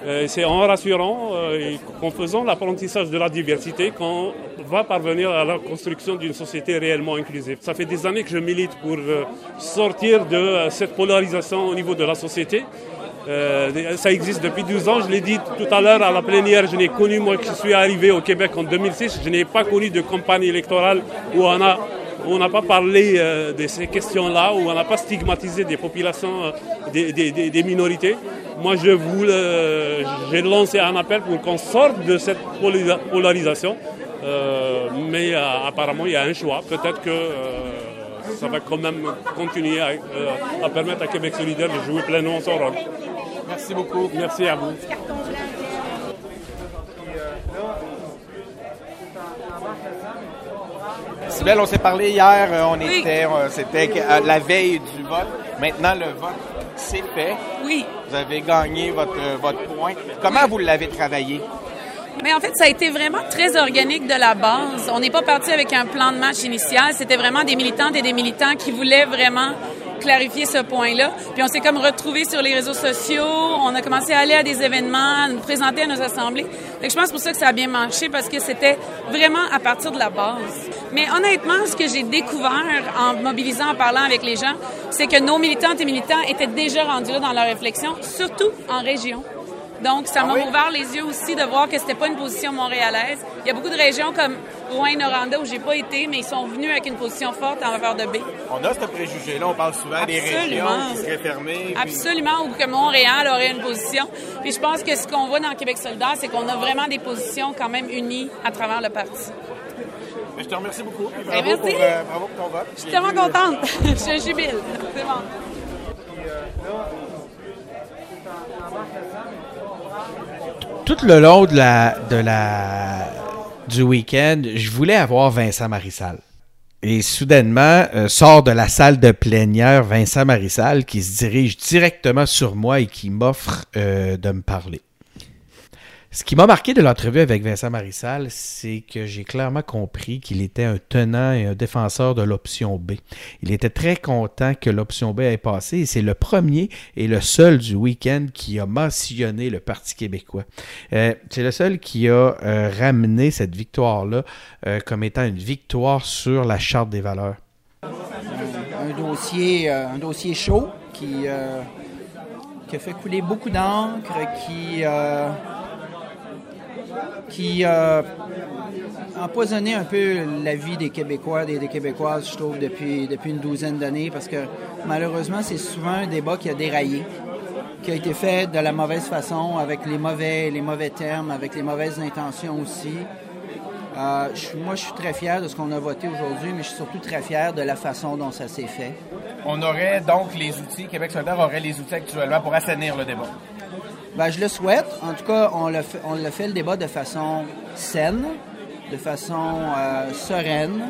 Euh, c'est en rassurant euh, et en faisant l'apprentissage de la diversité qu'on va parvenir à la construction d'une société réellement inclusive. Ça fait des années que je milite pour euh, sortir de cette polarisation au niveau de la société. Euh, ça existe depuis 12 ans, je l'ai dit tout à l'heure à la plénière, je n'ai connu, moi qui suis arrivé au Québec en 2006, je n'ai pas connu de campagne électorale où on a on n'a pas parlé euh, de ces questions-là, où on n'a pas stigmatisé des populations, euh, des, des- des- des minorités. Moi, je vous, le- j'ai lancé un appel pour qu'on sorte de cette polarisation. Euh, mais euh, apparemment, il y a un choix. Peut-être que euh, ça va quand même continuer à, euh, à permettre à Québec solidaire de jouer pleinement son rôle. Merci beaucoup. Merci à vous. On s'est parlé hier, euh, on était, c'était euh, la veille du vote. Maintenant, le vote, c'est fait. Oui. Vous avez gagné votre, euh, votre point. Comment vous l'avez travaillé? Mais en fait, ça a été vraiment très organique de la base. On n'est pas parti avec un plan de match initial. C'était vraiment des militantes et des militants qui voulaient vraiment clarifier ce point-là. Puis on s'est comme retrouvés sur les réseaux sociaux. On a commencé à aller à des événements, à nous présenter à nos assemblées. Donc je pense pour ça que ça a bien marché parce que c'était vraiment à partir de la base. Mais honnêtement, ce que j'ai découvert en mobilisant, en parlant avec les gens, c'est que nos militantes et militants étaient déjà rendus là dans leur réflexion, surtout en région. Donc, ça m'a ouvert les yeux aussi de voir que c'était pas une position montréalaise. Il y a beaucoup de régions comme Rouen-Noranda où j'ai pas été, mais ils sont venus avec une position forte en faveur de B. On a ce préjugé-là, on parle souvent des régions qui seraient fermées. puis- Absolument, ou que Montréal aurait une position. Puis je pense que ce qu'on voit dans Québec solidaire, c'est qu'on a vraiment des positions quand même unies à travers le parti. Je te remercie beaucoup. puis Ben, Bravo, merci. pour, euh, bravo pour ton vote. Je suis tellement contente. je jubile. C'est bon. Tout le long de la, de la, du week-end, je voulais avoir Vincent Marissal. Et soudainement, euh, sort de la salle de plénière Vincent Marissal qui se dirige directement sur moi et qui m'offre euh, de me parler. Ce qui m'a marqué de l'entrevue avec Vincent Marissal, c'est que j'ai clairement compris qu'il était un tenant et un défenseur de l'option B. Il était très content que l'option B ait passé et c'est le premier et le seul du week-end qui a mentionné le Parti québécois. Euh, c'est le seul qui a euh, ramené cette victoire-là euh, comme étant une victoire sur la Charte des valeurs. un dossier, un dossier chaud qui, qui a fait couler beaucoup d'encre, qui, qui a empoisonné un peu la vie des Québécois, des, Québécoises, je trouve, depuis, depuis une douzaine d'années, parce que malheureusement, c'est souvent un débat qui a déraillé, qui a été fait de la mauvaise façon, avec les mauvais, les mauvais termes, avec les mauvaises intentions aussi. Euh, moi, je suis très fier de ce qu'on a voté aujourd'hui, mais je suis surtout très fier de la façon dont ça s'est fait. On aurait donc les outils, Québec solidaire aurait les outils actuellement pour assainir le débat. Ben, je le souhaite. En tout cas, on l'a fait, on l'a fait le débat de façon saine, de façon euh, sereine.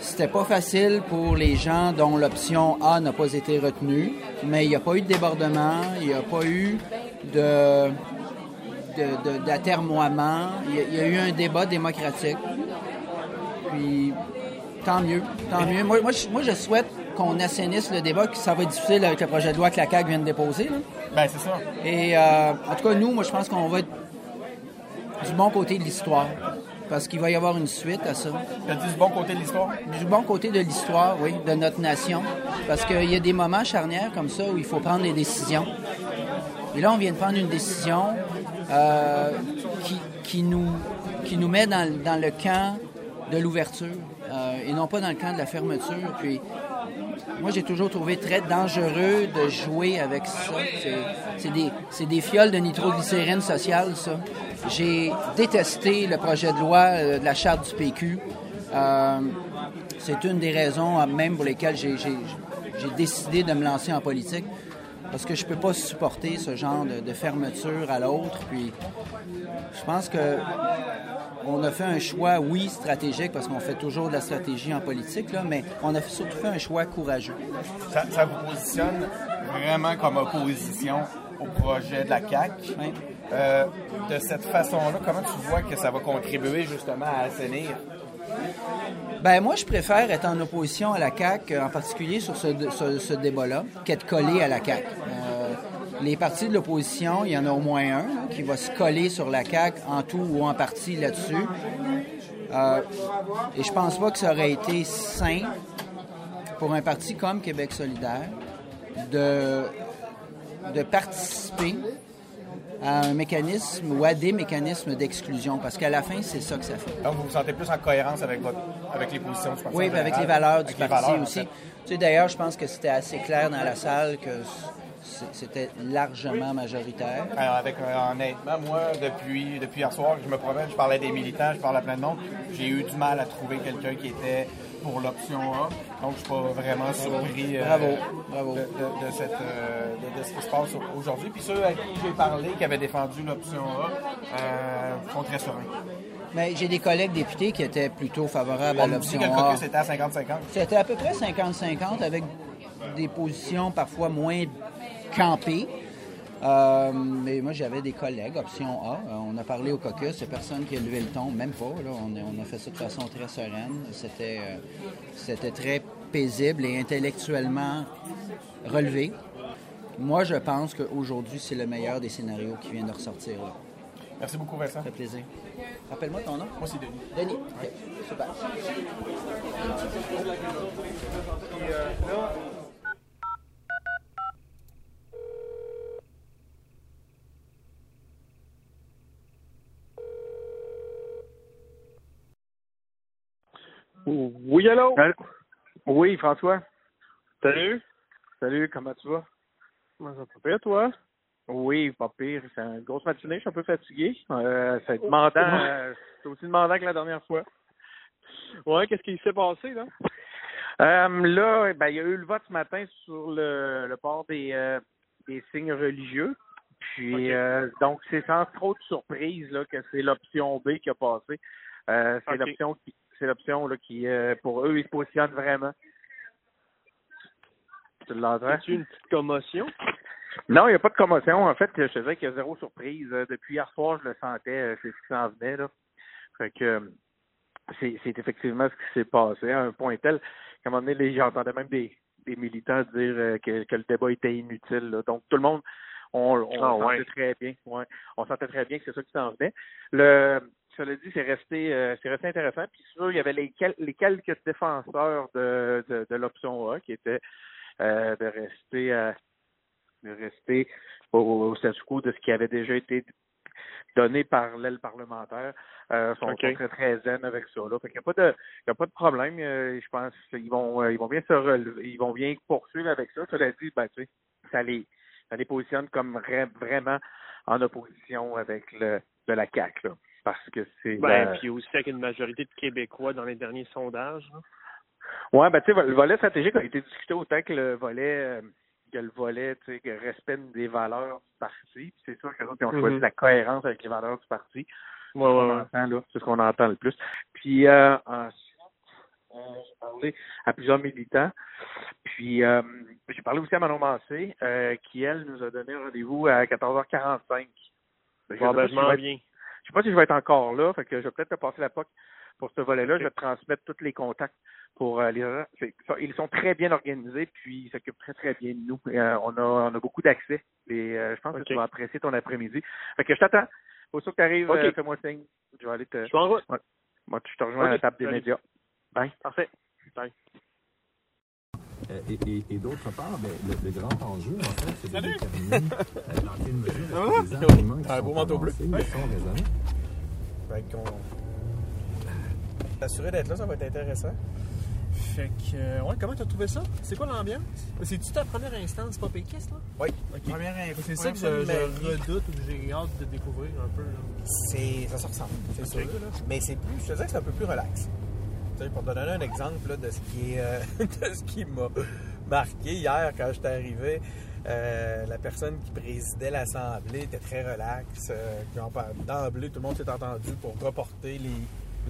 C'était pas facile pour les gens dont l'option A n'a pas été retenue, mais il n'y a pas eu de débordement, il n'y a pas eu de, d'atermoiement. Il y, a, y a eu un débat démocratique. Puis, tant mieux, tant mieux. Moi, moi, je, moi, je souhaite qu'on assainisse le débat, que ça va être difficile avec le projet de loi que la CAQ vient de déposer. là. Ben, c'est ça. Et euh, en tout cas, nous, moi, je pense qu'on va être du bon côté de l'histoire. Parce qu'il va y avoir une suite à ça. Tu as dit du bon côté de l'histoire? Du bon côté de l'histoire, oui, de notre nation. Parce qu'il y a des moments charnières comme ça où il faut prendre des décisions. Et là, on vient de prendre une décision euh, qui, qui nous, qui nous met dans, dans le camp de l'ouverture euh, et non pas dans le camp de la fermeture. Puis, moi, j'ai toujours trouvé très dangereux de jouer avec ça. C'est- des, fioles de nitroglycérine sociale, ça. J'ai détesté le projet de loi euh, de la charte du PQ. Euh, c'est une des raisons euh, même pour lesquelles j'ai décidé de me lancer en politique. Parce que je peux pas supporter ce genre de, de fermeture à l'autre. Puis, je pense que on a fait un choix, oui, stratégique, parce qu'on fait toujours de la stratégie en politique, là, mais on a surtout fait un choix courageux. Ça, ça vous positionne vraiment comme opposition au projet de la CAQ. Euh, de cette façon-là, comment tu vois que ça va contribuer justement à assainir Ben moi, je préfère être en opposition à la CAQ, en particulier sur ce, débat-là, qu'être collé à la CAQ. Euh, les partis de l'opposition, il y en a au moins un qui va se coller sur la CAQ en tout ou en partie là-dessus. Euh, et je pense pas que ça aurait été sain pour un parti comme Québec solidaire de, de participer à un mécanisme ou à des mécanismes d'exclusion, parce qu'à la fin, c'est ça que ça fait. Donc, vous vous sentez plus en cohérence avec, votre, avec les positions du parti Oui, avec les valeurs du avec parti valeurs, en aussi. fait. Tu sais, d'ailleurs, je pense que c'était assez clair dans la salle que c'était largement majoritaire. Alors, avec, euh, honnêtement, moi, depuis, depuis hier soir je me promène, je parlais des militants, je parlais à plein de monde, j'ai eu du mal à trouver quelqu'un qui était pour l'option A. Donc, je suis pas vraiment surpris euh, Bravo, bravo. De, de- de cette, euh, de, ce qui se passe aujourd'hui. Puis ceux à qui j'ai parlé, qui avaient défendu l'option A, euh, sont très sereins. Mais j'ai des collègues députés qui étaient plutôt favorables à On l'option A. caucus était à 50-50. C'était à peu près 50-50 avec des positions parfois moins campées. Euh, mais moi, j'avais des collègues, option A. Euh, on a parlé au caucus, il n'y a personne qui a levé le ton, même pas. Là. On, a, on a fait ça de façon très sereine. C'était, euh, c'était très paisible et intellectuellement relevé. Moi, je pense qu'aujourd'hui, c'est le meilleur des scénarios qui vient de ressortir. Là. Merci beaucoup, Vincent. Ça fait plaisir. Rappelle-moi ton nom. Moi, c'est Denis. Denis. OK, super. Oui, allô? Oui, François. Salut. Salut, comment tu vas? Comment ça va bien, toi? Oui, pas pire. C'est une grosse matinée, je suis un peu fatigué. Euh, c'est demandant, euh, c'est aussi demandant que la dernière fois. Ouais, qu'est-ce qui s'est passé, là? Euh, là, ben, il y a eu le vote ce matin sur le, le port des, des signes religieux. Puis, donc, c'est sans trop de surprise là, que c'est l'option B qui a passé. C'est l'option qui, c'est l'option là, qui, euh, pour eux, ils se positionnent vraiment. Tu l'entends? As-tu une petite commotion? Non, il n'y a pas de commotion. En fait, je te dirais qu'il y a zéro surprise. Euh, Depuis hier soir, je le sentais, euh, c'est ce qui s'en venait. Là. Fait que c'est c'est effectivement ce qui s'est passé à un point tel qu'à un moment donné, j'entendais même des, des militants dire que, que le débat était inutile. là. Donc tout le monde, on, on Ah, sentait ouais. très bien. Ouais, on sentait très bien que c'est ça qui s'en venait. Le cela dit, c'est resté, euh, c'est resté intéressant. Puis sûr, il y avait les, quel- les quelques défenseurs de, de, de l'option A qui étaient euh, de rester euh, de rester au, au statu quo de ce qui avait déjà été donné par l'aile parlementaire. Euh, sont, très très zen avec ça. Là. Fait qu'il n'y a pas de il y a pas de problème. Je pense qu'ils vont ils vont bien se relever, ils vont bien poursuivre avec ça. Cela dit, ben tu sais, ça les ça les positionne comme vra- vraiment en opposition avec le de la CAQ. Parce que c'est Ben, puis aussi avec une majorité de Québécois dans les derniers sondages. là. Ouais, ben tu sais, le volet stratégique a été discuté autant que le volet euh, que le volet, tu sais, que respect des valeurs du parti. Puis C'est sûr que ils ont choisi Mhm. la cohérence avec les valeurs du parti. Ouais, C'est ce qu'on ouais, ouais. entend, là. C'est ce qu'on entend le plus. Puis euh, ensuite, euh, j'ai parlé à plusieurs militants. Puis euh, j'ai parlé aussi à Manon Massé, qui, elle, nous a donné rendez-vous à 14h45. Ben, je sais Bon, pas si je vais être- sais pas si je vais être encore là, fait que je vais peut-être te passer la POC pour ce volet-là. Je vais te transmettre tous les contacts pour euh, les ça, Ils sont très bien organisés, puis ils s'occupent très très bien de nous. Et, euh, on a on a beaucoup d'accès. Et euh, je pense que tu vas apprécier ton après-midi. Fait que je t'attends. Au que tu arrives, Ok. fais-moi signe. Je vais aller te. Je suis en route. Moi, je te rejoins à la table des salut. médias. Bye. Parfait. Bye. Euh, Et, et- et d'autre part, ben, le, le grand enjeu, en fait, c'est de déterminer euh, dans quelle mesure les arguments qui Un sont beau manteau bleu. avancés sont raisonnables. Fait qu'on. Assuré d'être là, ça va être intéressant. Fait que, euh, ouais, comment t'as trouvé ça? C'est quoi l'ambiance? C'est-tu ta première instance pas péquiste, là? Oui. Première C'est ça que je, redoute ou que j'ai hâte de découvrir un peu, là. C'est, ça se ressemble, c'est sûr. là. Mais c'est plus, je te dirais que c'est un peu plus relax. Pour te donner un exemple là, de ce qui est, euh, de ce qui m'a marqué hier quand j'étais arrivé, euh, la personne qui présidait l'assemblée était très relax. Euh, d'emblée, tout le monde s'est entendu pour reporter les,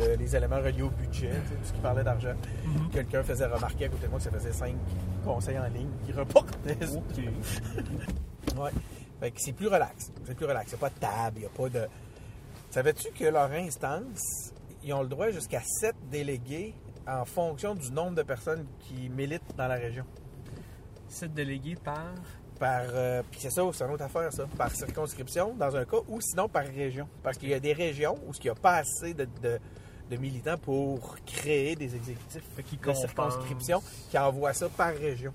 le- les éléments reliés au budget, tout ce qui parlait d'argent. Mhm. Quelqu'un faisait remarquer à côté de moi que ça faisait cinq conseils en ligne qui reportaient. Ouais. Fait que c'est plus relax. C'est plus relax. Il n'y a pas de table, il n'y a pas de. Savais-tu que leur instance, ils ont le droit jusqu'à sept délégués en fonction du nombre de personnes qui militent dans la région. Sept délégués par? Par, euh, puis c'est ça, c'est une autre affaire, ça. Par circonscription, dans un cas, ou sinon par région. Parce qu'il y a des régions où il n'y a pas assez de, de- de militants pour créer des exécutifs de compensent. circonscription qui envoient ça par région.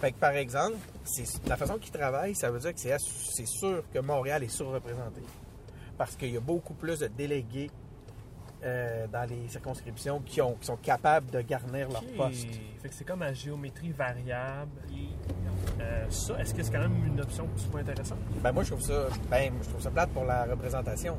Fait que, par exemple, c'est la façon qu'ils travaillent, ça veut dire que c'est sûr que Montréal est surreprésenté. Parce qu'il y a beaucoup plus de délégués euh, dans les circonscriptions qui, ont, qui sont capables de garnir leur Ok. poste. Fait que c'est comme à géométrie variable. Euh, ça, est-ce que c'est quand même une option trouves intéressante? Ben moi je trouve ça ben, je trouve ça plate pour la représentation.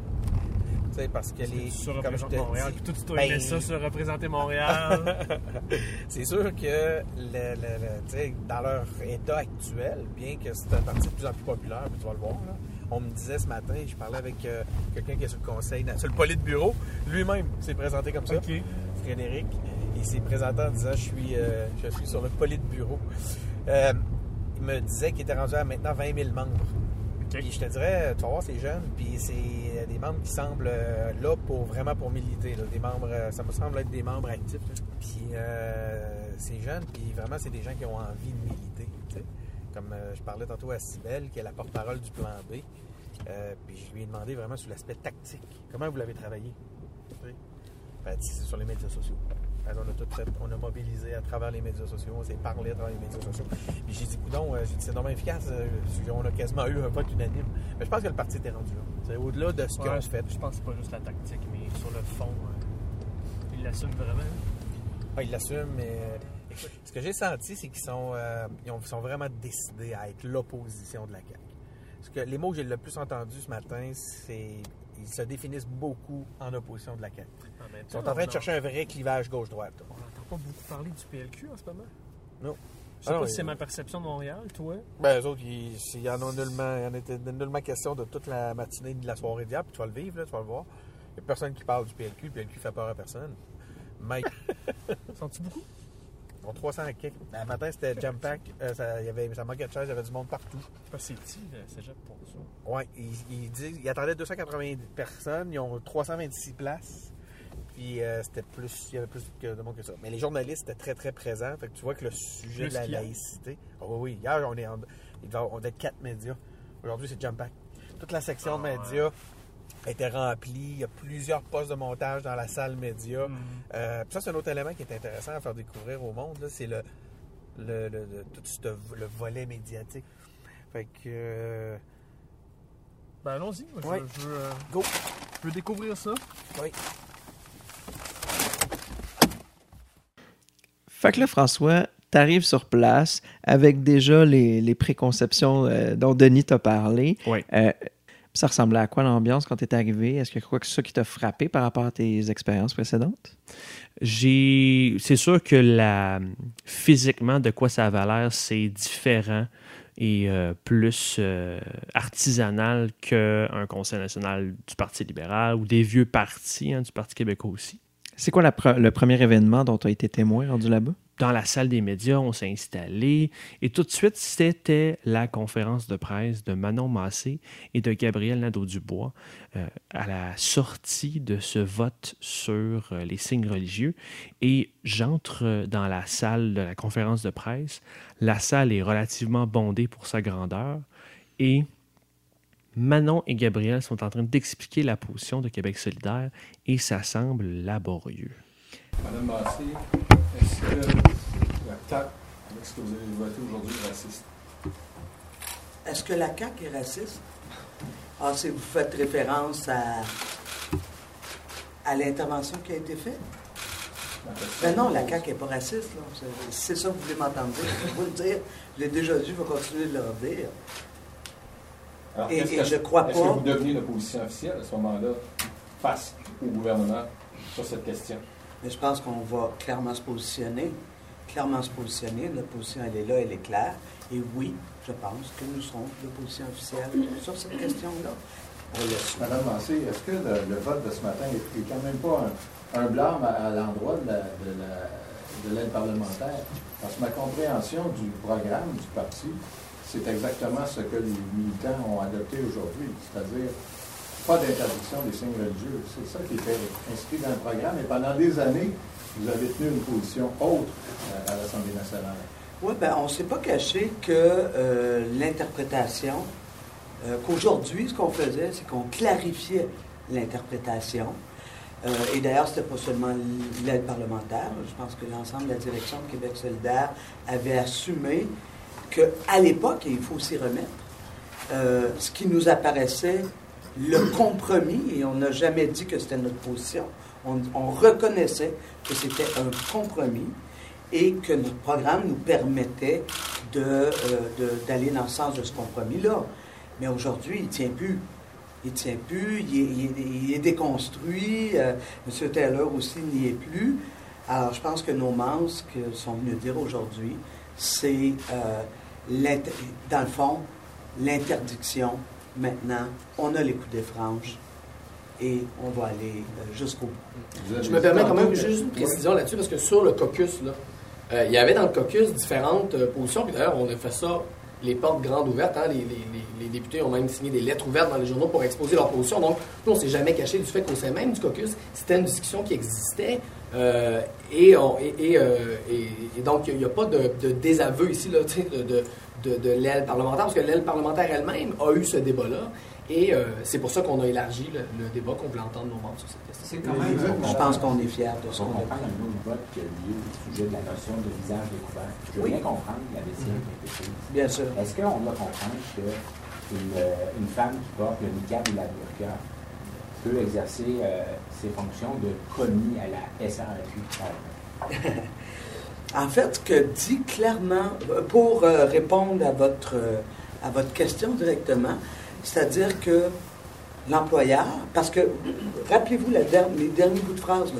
Tu sais, parce que les tu comme je surreprésentes te Montréal, dis- puis tu dois ben, ça, surreprésenter Montréal. c'est sûr que le, le- le- tu sais, dans leur état actuel, bien que c'est un parti de plus en plus populaire, puis tu vas le voir, là, on me disait ce matin, je parlais avec euh, quelqu'un qui est sur le conseil, sur le politburo, lui-même s'est présenté comme ça, Frédéric, il s'est présenté en disant je suis, euh, je suis sur le politburo. Euh, il me disait qu'il était rendu à maintenant 20 000 membres. Puis je te dirais, tu vas voir, c'est jeune, puis c'est des membres qui semblent euh, là pour vraiment pour militer. là. Des membres, euh, ça me semble être des membres actifs. là. Puis euh, c'est jeune, puis vraiment, c'est des gens qui ont envie de militer. Comme euh, je parlais tantôt à Sibelle, qui est la porte-parole du plan B. Euh, puis je lui ai demandé vraiment sur l'aspect tactique. Comment vous l'avez travaillé? Ben, c'est sur les médias sociaux. Ben, on a tout fait, on a mobilisé à travers les médias sociaux, on s'est parlé à travers les médias sociaux. Puis j'ai dit, coudon, dit, c'est normalement efficace. euh, On a quasiment eu un vote unanime. Mais je pense que le parti était rendu là. C'est au-delà de ce Ouais, ont fait. Je pense que c'est pas juste la tactique, mais sur le fond, euh, ils l'assument vraiment. Ah, ils l'assument, mais euh, ce que j'ai senti, c'est qu'ils sont, euh, ils ont- ils sont vraiment décidés à être l'opposition de la CAQ. Parce que les mots que j'ai le plus entendus ce matin, c'est ils se définissent beaucoup en opposition de la CAQ. En même Ils sont en train de chercher un vrai clivage gauche-droite. On n'entend pas beaucoup parler du PLQ en ce moment. Non. Je sais Ah pas si c'est ma perception de Montréal, toi. Ben, eux autres, il y en a nullement, il y en était nullement question de toute la matinée de la soirée d'hier, puis tu vas le vivre, là, tu vas le voir. Il n'y a personne qui parle du PLQ, le PLQ fait peur à personne. Mike. Sont-tu beaucoup? Ont 300 à. Le matin, c'était jam pack. Euh, ça, il y avait, ça manquait de chaises, il y avait du monde partout. Parce que c'est petit, le cégep pour ça. Ouais, ils, ils disent, ils attendaient 280 personnes, ils ont 326 places. Puis euh, c'était plus, il y avait plus de monde que ça. Mais les journalistes étaient très très présents. Fait que tu vois que le sujet Plus de la laïcité. Ah oui, oui. Hier, on est en, il on était quatre médias. Aujourd'hui, c'est jump pack. Toute la section de médias était remplie. Il y a plusieurs postes de montage dans la salle média. Euh, puis ça, c'est un autre élément qui est intéressant à faire découvrir au monde. C'est le, le, le- le- tout ce- le volet médiatique. Fait que. euh, Ben allons-y. Moi, je- Ouais. Je, veux, euh, Go. je veux découvrir ça. Oui. Fait que là, François, t'arrives sur place avec déjà les, les préconceptions euh, dont Denis t'a parlé. Euh, ça ressemblait à quoi l'ambiance quand t'es arrivé? Est-ce qu'il y a quoi que ça qui t'a frappé par rapport à tes expériences précédentes? J'ai. C'est sûr que la... physiquement, de quoi ça avait l'air, c'est différent et euh, plus euh, artisanal qu'un conseil national du Parti libéral ou des vieux partis hein, du Parti québécois aussi. C'est quoi la pre- le premier événement dont tu as été témoin rendu là-bas? Dans la salle des médias, on s'est installé et tout de suite, c'était la conférence de presse de Manon Massé et de Gabriel Nadeau-Dubois euh, à la sortie de ce vote sur euh, les signes religieux. Et j'entre dans la salle de la conférence de presse. La salle est relativement bondée pour sa grandeur et Manon et Gabriel sont en train d'expliquer la position de Québec solidaire et ça semble laborieux. Madame Massé, est-ce que la CAQ, avec ce que vous avez voté aujourd'hui, est raciste? Est-ce que la CAQ est raciste? Ah, si vous faites référence à, à l'intervention qui a été faite? Ben non, la CAQ n'est pas raciste. là. C'est- ça que vous voulez m'entendre dire. Je vous le dire. Je l'ai déjà dit, je vais continuer de le redire. Alors, Et- et que- je crois Est-ce que pas- vous devenez l'opposition officielle à ce moment-là face au gouvernement sur cette question? Mais je pense qu'on va clairement se positionner. Clairement se positionner. Notre position, elle est là, elle est claire. Et oui, je pense que nous serons l'opposition officielle sur cette question-là. Madame Massé, est-ce que le, vote de ce matin est, est quand même pas un, blâme à, l'endroit de la- de la- de l'aide parlementaire? Parce que ma compréhension du programme du parti, c'est exactement ce que les militants ont adopté aujourd'hui, c'est-à-dire d'interdiction des signes religieux. C'est ça qui était inscrit dans le programme. Et pendant des années, vous avez tenu une position autre euh, à l'Assemblée nationale. Oui, ben, on ne s'est pas caché que euh, l'interprétation, euh, qu'aujourd'hui, ce qu'on faisait, c'est qu'on clarifiait l'interprétation. Et d'ailleurs, ce n'était pas seulement l'aide parlementaire. Je pense que l'ensemble de la direction de Québec solidaire avait assumé qu'à l'époque, et il faut s'y remettre, ce qui nous apparaissait le compromis, et on n'a jamais dit que c'était notre position, on, on reconnaissait que c'était un compromis et que notre programme nous permettait euh, d'aller dans le sens de ce compromis-là. Mais aujourd'hui, il ne tient plus. Il ne tient plus, il est, déconstruit. euh, M. Taylor aussi n'y est plus. Alors, je pense que nos membres, ce qu'ils sont venus dire aujourd'hui, c'est, euh, dans le fond, l'interdiction. Maintenant, on a les coups des franges et on va aller euh, jusqu'au bout. Je me permets quand même juste une précision là-dessus, parce que sur le caucus, là, euh, il y avait dans le caucus différentes euh, positions, puis d'ailleurs, on a fait ça, les portes grandes ouvertes. hein, les, les- les- les députés ont même signé des lettres ouvertes dans les journaux pour exposer leur position. Donc, nous, on s'est jamais caché du fait qu'au sein même du caucus, c'était une discussion qui existait. euh, et, on- et, et, euh, et- et donc, il n'y a, pas de, de désaveu ici là, de, de- de l'aile parlementaire, parce que l'aile parlementaire elle-même a eu ce débat-là. Et euh, c'est pour ça qu'on a élargi le, le débat qu'on voulait entendre nos membres sur cette question. C'est quand même Je pense qu'on est fiers de ce On qu'on a comprend un nouveau vote qui a lieu au sujet de la notion de visage découvert. Je veux Oui. bien comprendre la décision qui a été prise. Bien sûr. Est-ce qu'on doit comprendre qu'une une femme qui porte le niqab ou la burqa peut exercer euh, ses fonctions de commis à la SRQ? En fait, ce que dit clairement, pour euh, répondre à votre, euh, à votre question directement, c'est-à-dire que l'employeur, parce que, rappelez-vous les derniers bouts de phrase,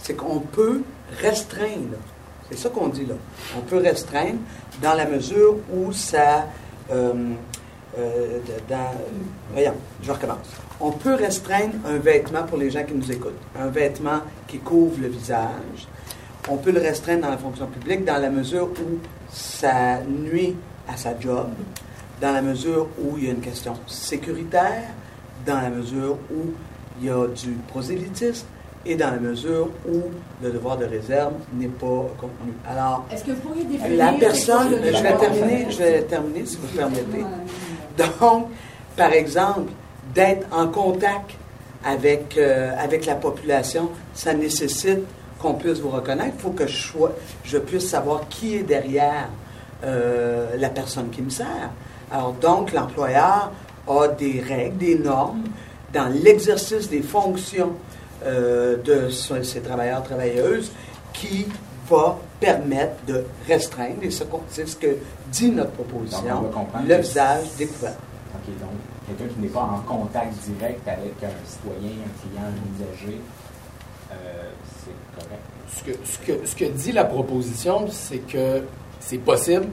c'est qu'on peut restreindre, c'est ça qu'on dit là, on peut restreindre dans la mesure où ça, euh, voyons, je recommence. On peut restreindre un vêtement pour les gens qui nous écoutent, un vêtement qui couvre le visage, on peut le restreindre dans la fonction publique dans la mesure où ça nuit à sa job, dans la mesure où il y a une question sécuritaire, dans la mesure où il y a du prosélytisme et dans la mesure où le devoir de réserve n'est pas contenu. Alors, Est-ce que vous pourriez définir la personne, je vais terminer, je vais terminer si vous permettez. Donc, par exemple, d'être en contact avec, euh, avec la population, ça nécessite qu'on puisse vous reconnaître. Il faut que je, sois- je puisse savoir qui est derrière euh, la personne qui me sert. Alors donc, l'employeur a des règles, des normes dans l'exercice des fonctions euh, de ces travailleurs, travailleuses qui va permettre de restreindre, et c'est ce que dit notre proposition, le visage découvert. OK, donc quelqu'un qui n'est pas en contact direct avec un citoyen, un client, un usager, c'est correct. Ce que, ce, que, ce que dit la proposition, c'est que c'est possible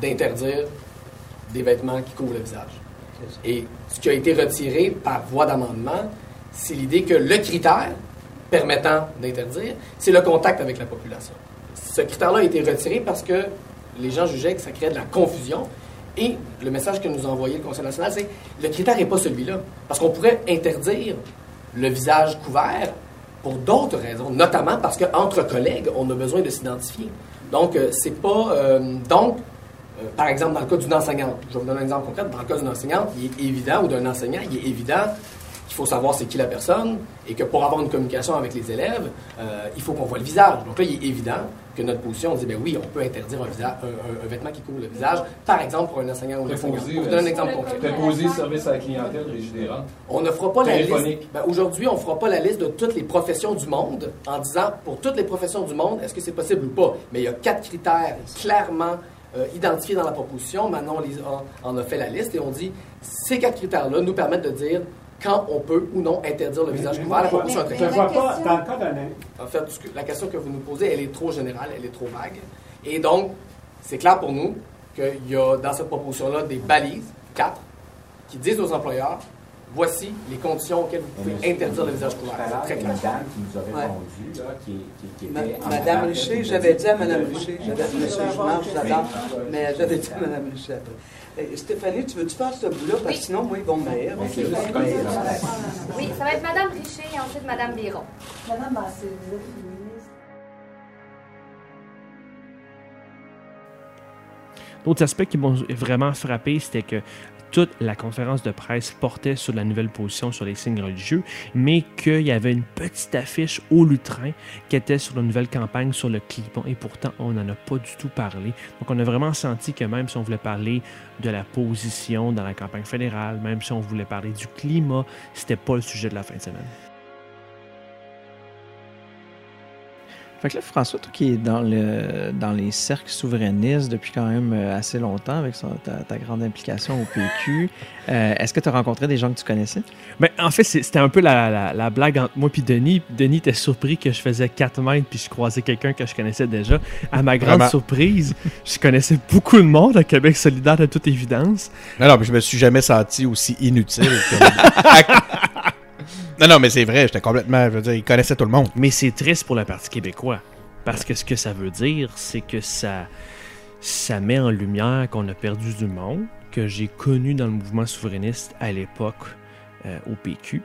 d'interdire des vêtements qui couvrent le visage. Et ce qui a été retiré par voie d'amendement, c'est l'idée que le critère permettant d'interdire, c'est le contact avec la population. Ce critère-là a été retiré parce que les gens jugeaient que ça créait de la confusion. Et le message que nous a envoyé le Conseil national, c'est le critère n'est pas celui-là. Parce qu'on pourrait interdire le visage couvert pour d'autres raisons, notamment parce qu'entre collègues, on a besoin de s'identifier. Donc, euh, c'est pas. euh, donc, euh, par exemple, dans le cas d'une enseignante, je vais vous donner un exemple concret. Dans le cas d'une enseignante, il est évident, ou d'un enseignant, il est évident qu'il faut savoir c'est qui la personne et que pour avoir une communication avec les élèves, euh, il faut qu'on voit le visage. Donc là, il est évident que notre position, on dit, ben oui, on peut interdire un, visage, un, un- un vêtement qui couvre le visage, par exemple pour un enseignant ou. Préposé, Pour vous euh, donner un exemple concret. Préposé service à la clientèle. On ne fera pas la liste. Ben, Aujourd'hui, on ne fera pas la liste de toutes les professions du monde en disant pour toutes les professions du monde, est-ce que c'est possible ou pas? Mais il y a quatre critères clairement euh, identifiés dans la proposition. Maintenant, on les en a fait la liste et on dit ces quatre critères-là nous permettent de dire quand on peut ou non interdire le visage couvert. La proposition est très Je ne vois pas, dans le cas d'un En fait, la question que vous nous posez, elle est trop générale, elle est trop vague. Et donc, c'est clair pour nous qu'il y a dans cette proposition-là des balises, quatre, qui disent aux employeurs, voici les conditions auxquelles vous pouvez Monsieur, interdire le visage couvert. à C'est très clair. une dame qui nous a Ouais. répondu, là, qui, qui, qui était Madame Richer, j'avais dit à Madame Richer, j'avais dit je l'adore, mais j'avais dit à Madame Richer après. Eh, Stéphanie, tu veux-tu faire ce bout-là? Parce que sinon, moi, ils vont haïr. Oui, ça va être Madame Richer et ensuite Madame Biron. Madame Massé, vous êtes féministe. D'autres aspects qui m'ont vraiment frappé, c'était que toute la conférence de presse portait sur la nouvelle position sur les signes religieux, mais qu'il y avait une petite affiche au lutrin qui était sur la nouvelle campagne sur le climat, et pourtant on n'en a pas du tout parlé. Donc on a vraiment senti que même si on voulait parler de la position dans la campagne fédérale, même si on voulait parler du climat, c'était pas le sujet de la fin de semaine. Fait que là, François, toi qui es dans, le, dans les cercles souverainistes depuis quand même euh, assez longtemps avec son- ta, ta grande implication au PQ, euh, est-ce que tu as rencontré des gens que tu connaissais? Ben, en fait, c'est- c'était un peu la, la- la blague entre moi et Denis. Denis était surpris que je faisais 4 mètres puis je croisais quelqu'un que je connaissais déjà. À ma grande Vraiment. surprise, je connaissais beaucoup de monde à Québec solidaire de toute évidence. Non, non, mais je me suis jamais senti aussi inutile. que- non, non, mais c'est vrai, j'étais complètement. Je veux dire, il connaissait tout le monde. Mais c'est triste pour le Parti québécois. Parce que ce que ça veut dire, c'est que ça, ça met en lumière qu'on a perdu du monde, que j'ai connu dans le mouvement souverainiste à l'époque euh, au PQ,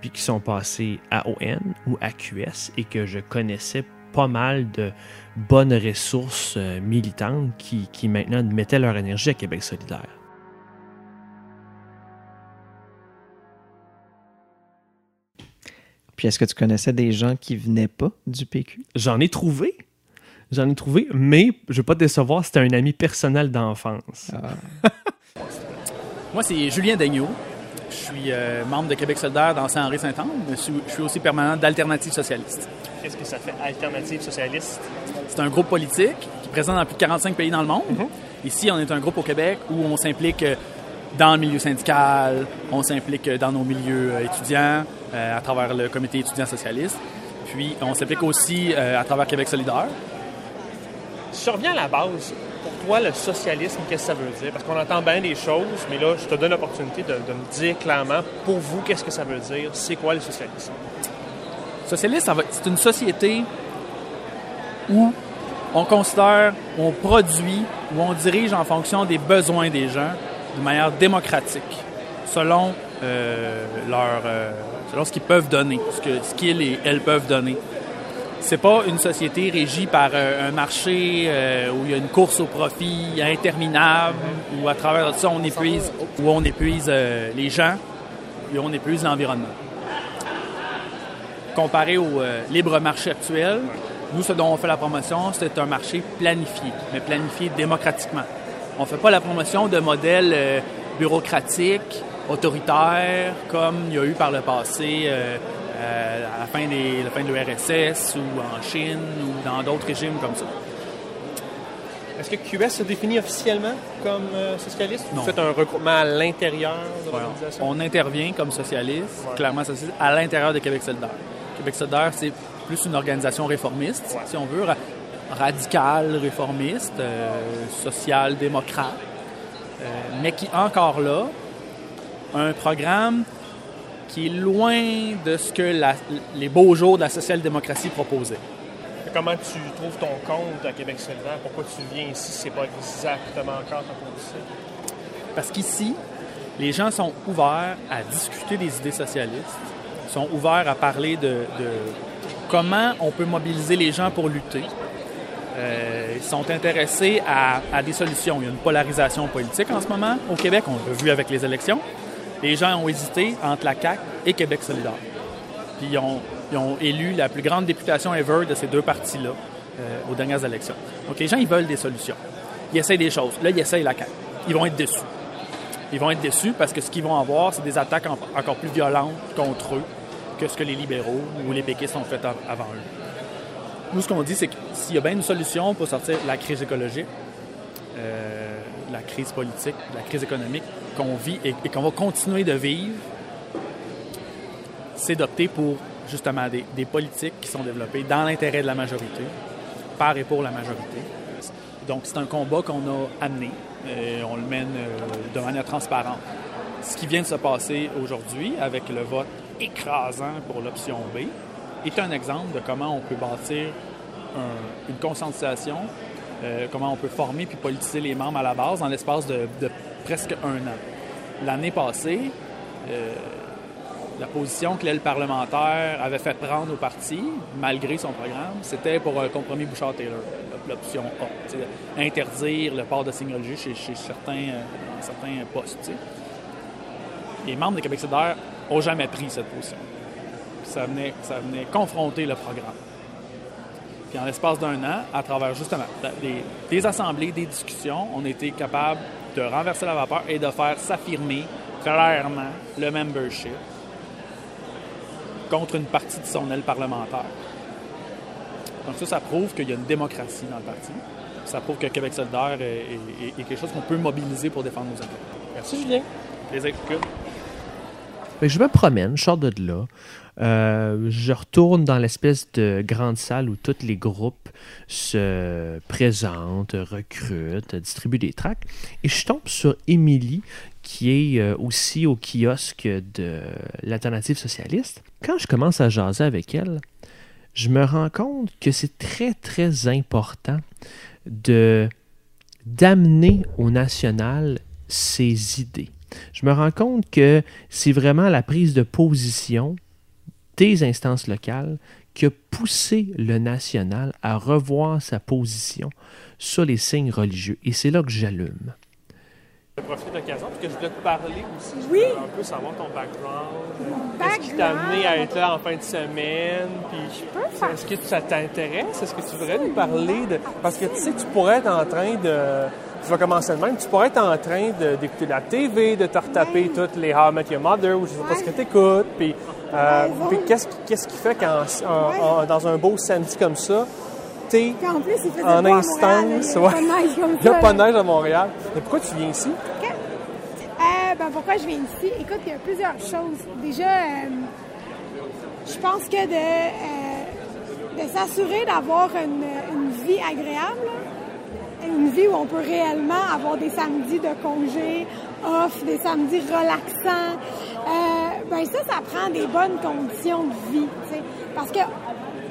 puis qui sont passés à ON ou à QS et que je connaissais pas mal de bonnes ressources euh, militantes qui, qui maintenant mettaient leur énergie à Québec solidaire. Puis est-ce que tu connaissais des gens qui venaient pas du PQ? J'en ai trouvé. J'en ai trouvé, mais je ne vais pas te décevoir, c'était un ami personnel d'enfance. Moi, c'est Julien Daigneault. Je suis euh, membre de Québec solidaire dans Saint-Henri-Saint-Anne. mais Je suis, je suis aussi permanent d'Alternative socialiste. Qu'est-ce que ça fait, Alternative socialiste? C'est un groupe politique qui est présent dans plus de 45 pays dans le monde. Ici, on est un groupe au Québec où on s'implique euh, dans le milieu syndical, on s'implique dans nos milieux euh, étudiants euh, à travers le comité étudiant socialiste. Puis, on s'implique aussi euh, à travers Québec solidaire. Si je reviens à la base, pour toi, le socialisme, qu'est-ce que ça veut dire? Parce qu'on entend bien des choses, mais là, je te donne l'opportunité de, de me dire clairement, pour vous, qu'est-ce que ça veut dire? C'est quoi le socialisme? Socialiste, c'est une société où on considère, où on produit, où on dirige en fonction des besoins des gens de manière démocratique, selon euh, leur, euh, selon ce qu'ils peuvent donner, ce que ce qu'ils et elles peuvent donner. C'est pas une société régie par euh, un marché où il y a une course au profit interminable, où à travers ça on épuise, où on épuise les gens, et on épuise l'environnement comparé au libre marché actuel, nous, ce dont on fait la promotion, c'est un marché planifié, mais planifié démocratiquement. On ne fait pas la promotion de modèles euh, bureaucratiques, autoritaires, comme il y a eu par le passé euh, euh, à la fin, des, la fin de l'URSS ou en Chine ou dans d'autres régimes comme ça. Est-ce que QS se définit officiellement comme euh, socialiste? Non. Vous faites un regroupement à l'intérieur de l'organisation? On intervient comme socialiste, clairement socialiste, à l'intérieur de Québec solidaire. Québec solidaire, c'est plus une organisation réformiste, si on veut, ra- radicale, réformiste, euh, social-démocrate, euh, mais qui, encore là, a un programme qui est loin de ce que la- les beaux jours de la social-démocratie proposaient. Comment tu trouves ton compte à Québec solidaire? Pourquoi tu viens ici? Si c'est pas exactement encore ta position? Parce qu'ici, les gens sont ouverts à discuter des idées socialistes, sont ouverts à parler de, de comment on peut mobiliser les gens pour lutter. Euh, ils sont intéressés à, des solutions. Il y a une polarisation politique en ce moment au Québec, on l'a vu avec les élections. Les gens ont hésité entre la CAQ et Québec solidaire. Puis ils ont, élu la plus grande députation ever de ces deux partis-là euh, aux dernières élections. Donc les gens, ils veulent des solutions. Ils essayent des choses. Là, ils essayent la CAQ. Ils vont être déçus. Ils vont être déçus parce que ce qu'ils vont avoir, c'est des attaques en- encore plus violentes contre eux que ce que les libéraux ou les péquistes ont fait av- avant eux. Nous, ce qu'on dit, c'est que s'il y a bien une solution pour sortir la crise écologique, euh, la crise politique, la crise économique qu'on vit et, qu'on va continuer de vivre, c'est d'opter pour justement des, des politiques qui sont développées dans l'intérêt de la majorité, par et pour la majorité. Donc c'est un combat qu'on a amené, et on le mène euh, de manière transparente. ce qui vient de se passer aujourd'hui avec le vote écrasant pour l'option B est un exemple de comment on peut bâtir un- une conscientisation, euh, comment on peut former puis politiser les membres à la base dans l'espace de, presque un an. L'année passée, euh, la position que l'aile parlementaire avait fait prendre au parti, malgré son programme, c'était pour un compromis Bouchard-Taylor, l'option A. Interdire le port de signes religieux chez, chez certains, euh, certains postes. Les membres de Québec solidaire n'ont jamais pris cette position. Puis ça venait, ça venait confronter le programme. Puis en l'espace d'un an, à travers justement des, des assemblées, des discussions, on a été capable de renverser la vapeur et de faire s'affirmer clairement le membership contre une partie de son aile parlementaire. Donc ça, ça prouve qu'il y a une démocratie dans le parti. Ça prouve que Québec solidaire est, est- est- est quelque chose qu'on peut mobiliser pour défendre nos intérêts. Merci Julien. Les que je me promène, je sors de là. Euh, je retourne dans l'espèce de grande salle où tous les groupes se présentent, recrutent, distribuent des tracts. Et je tombe sur Émilie, qui est euh, aussi au kiosque de l'Alternative socialiste. Quand je commence à jaser avec elle, je me rends compte que c'est très, très important d'amener au national ses idées. Je me rends compte que c'est vraiment la prise de position des instances locales qui a poussé le national à revoir sa position sur les signes religieux. Et c'est là que j'allume. Je profite de l'occasion parce que je voulais te parler aussi. Je Oui. un peu savoir ton background. Qu'est-ce qui t'a amené à être là en fin de semaine? Puis est-ce que ça t'intéresse? Est-ce que tu voudrais nous parler de. Parce que tu sais, tu pourrais être en train de. Tu vas commencer de même. Tu pourrais être en train d'écouter la TV, de te retaper toutes les How I Met Your Mother ou je sais pas ce que tu écoutes. Puis, euh, puis qu'est-ce qui, qu'est-ce qui fait qu'en en- en- dans un beau samedi comme ça, t'es en plus, il en instance. Montréal, Il y a ouais. pas de neige comme Il y a ça, pas de neige à Montréal. Mais pourquoi tu viens ici? Euh, ben, pourquoi je viens ici? Écoute, il y a plusieurs choses. Déjà, euh, je pense que de, de s'assurer d'avoir une, une vie agréable, une vie où on peut réellement avoir des samedis de congé, off, des samedis relaxants, ben ça, ça prend des bonnes conditions de vie. tu sais. Parce que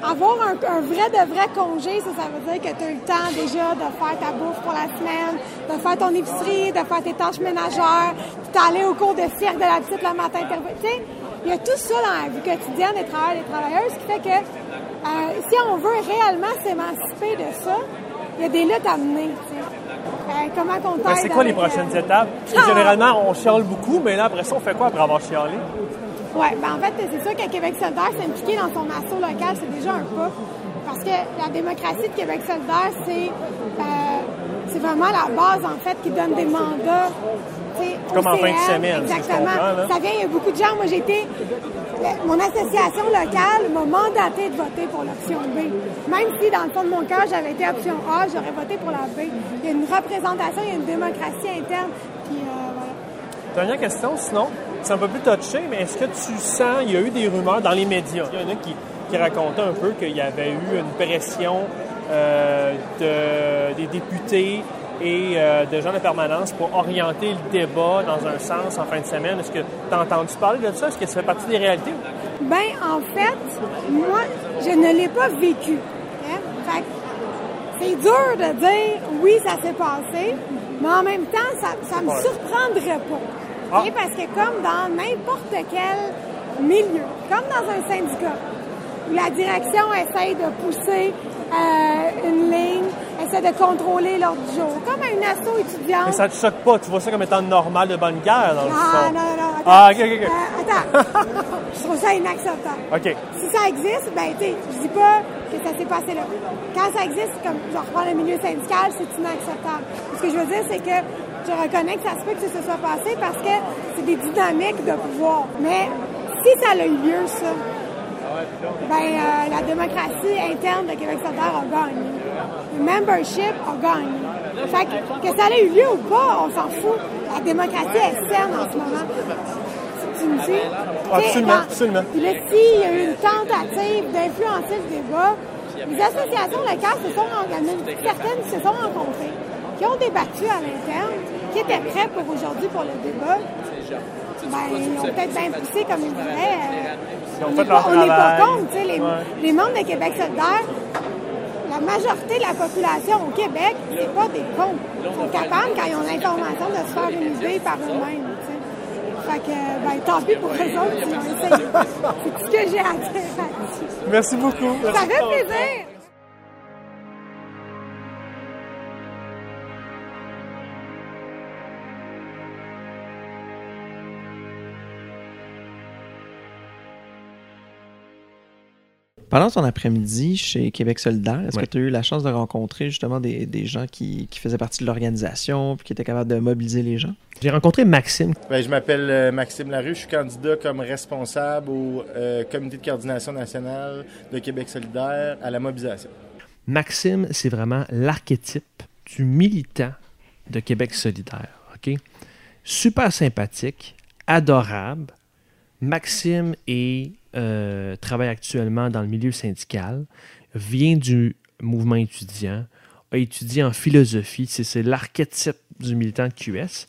avoir un, un vrai de vrai congé, ça, ça veut dire que tu as eu le temps déjà de faire ta bouffe pour la semaine, de faire ton épicerie, de faire tes tâches ménagères, d'aller au cours de cirque de la petite le matin. Tu sais, il y a tout ça dans la vie quotidienne des travailleurs et des travailleuses qui fait que euh, si on veut réellement s'émanciper de ça, il y a des luttes à mener. Euh, comment qu'on t'aide c'est quoi les avec, prochaines euh, étapes? Parce que Ah! généralement, on chiale beaucoup, mais là, après ça, on fait quoi après avoir chialé? Oui, ben en fait, c'est sûr que Québec solidaire s'impliquer dans son assaut local, c'est déjà un pas. Parce que la démocratie de Québec solidaire, c'est euh, c'est vraiment la base, en fait, qui donne des mandats. au Comme en fin de semaine, si Exactement. comprends. Ça vient, il y a beaucoup de gens. Moi, j'ai été. Mon association locale m'a mandaté de voter pour l'option B. Même si, dans le fond de mon cœur, j'avais été option A, j'aurais voté pour la B. Il y a une représentation, il y a une démocratie interne. Puis, euh, voilà. Dernière question, sinon, c'est un peu plus touché, mais est-ce que tu sens, il y a eu des rumeurs dans les médias, il y en a qui, racontaient un peu qu'il y avait eu une pression euh, de, des députés et euh, de gens de permanence pour orienter le débat dans un sens en fin de semaine. Est-ce que tu as entendu parler de ça? Est-ce que ça fait partie des réalités? Ben, en fait, moi, je ne l'ai pas vécu. hein? Fait que c'est dur de dire oui, ça s'est passé, mais en même temps, ça, ça me surprendrait pas. OK? Parce que comme dans n'importe quel milieu, comme dans un syndicat, où la direction essaye de pousser euh, une ligne, essaie de contrôler l'ordre du jour, comme une asso étudiante. Mais ça te choque pas, tu vois ça comme étant normal de bonne guerre dans le Ah, non, non, non. attends. Ah, ok, ok, ok. Euh, attends. je trouve ça inacceptable. OK. Si ça existe, ben, tu sais, je dis pas que ça s'est passé là. Quand ça existe, comme je reprends le milieu syndical, c'est inacceptable. Ce que je veux dire, c'est que je reconnais que ça se peut que ça se soit passé parce que c'est des dynamiques de pouvoir. Mais si ça a eu lieu, ça, ben, euh, la démocratie interne de Québec solidaire a gagné. Le membership a gagné. Fait que, que ça ait eu lieu ou pas, on s'en fout. La démocratie est saine en ce moment. Tu me suis? Absolument, dans- absolument. Puis là, s'il y a eu une tentative d'influencer le débat, les associations locales se sont organisées, certaines se sont rencontrées, qui ont débattu à l'interne, qui étaient prêts pour aujourd'hui pour le débat, ben, ils ont peut-être bien poussé comme ils voulaient. Ils ont on fait n'est leur pas, on n'est pas travail. contre. tu sais, Les, Ouais. les membres de Québec solidaire, la majorité de la population au Québec, c'est pas des cons. Ils sont capables, quand ils ont l'information, de se faire une idée par eux-mêmes. tu sais. Fait que, ben, tant pis pour eux autres, ils ont essayé. C'est tout ce que j'ai à dire là-dessus. Merci beaucoup. Ça fait plaisir. Pendant ton après-midi chez Québec solidaire, est-ce Ouais. que tu as eu la chance de rencontrer justement des, des gens qui, qui faisaient partie de l'organisation puis qui étaient capables de mobiliser les gens? J'ai rencontré Maxime. Ben, je m'appelle euh, Maxime Larue, je suis candidat comme responsable au euh, comité de coordination nationale de Québec solidaire à la mobilisation. Maxime, c'est vraiment l'archétype du militant de Québec solidaire. OK? Super sympathique, adorable. Maxime est, euh, travaille actuellement dans le milieu syndical, vient du mouvement étudiant, a étudié en philosophie. C'est, l'archétype du militant de QS.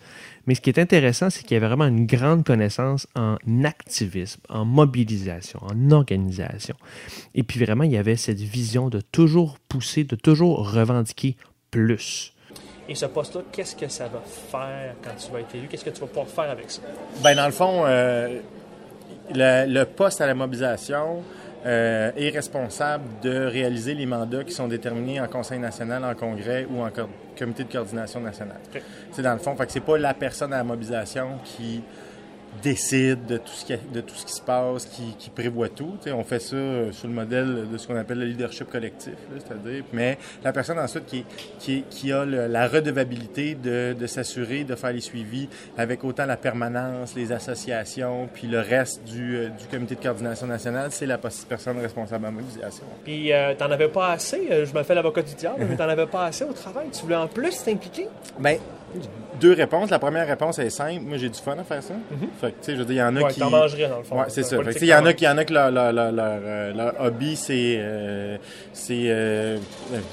Mais ce qui est intéressant, c'est qu'il y avait vraiment une grande connaissance en activisme, en mobilisation, en organisation. Et puis vraiment, il y avait cette vision de toujours pousser, de toujours revendiquer plus. Et ce poste-là, qu'est-ce que ça va faire quand tu vas être élu? Qu'est-ce que tu vas pouvoir faire avec ça? Ben, dans le fond, euh, le, le poste à la mobilisation euh, est responsable de réaliser les mandats qui sont déterminés en Conseil national, en Congrès ou en Comité de coordination nationale. C'est dans le fond, fait que c'est pas la personne à la mobilisation qui décide de tout ce qui, de tout ce qui se passe, qui, qui prévoit tout. On fait ça euh, sur le modèle de ce qu'on appelle le leadership collectif, c'est-à-dire, mais la personne ensuite qui, qui, qui a le- la redevabilité de, de s'assurer de faire les suivis avec autant la permanence, les associations, puis le reste du, euh, du comité de coordination nationale, c'est la personne responsable la mobilisation. Puis, euh, t'en avais pas assez, euh, je me fais l'avocat du diable, mais t'en avais pas assez au travail. Tu voulais en plus t'impliquer? Ben, deux réponses. La première réponse est simple. Moi, j'ai du fun à faire ça. Fait que, tu sais, je veux dire, il y en a Mhm. Ouais, qui. t'en mangerais, dans le fond. Ouais, c'est ça. Fait que, politique tu sais, il y en a qui, y en a que leur, leur, leur, leur, euh, leur hobby, c'est. euh, c'est. euh,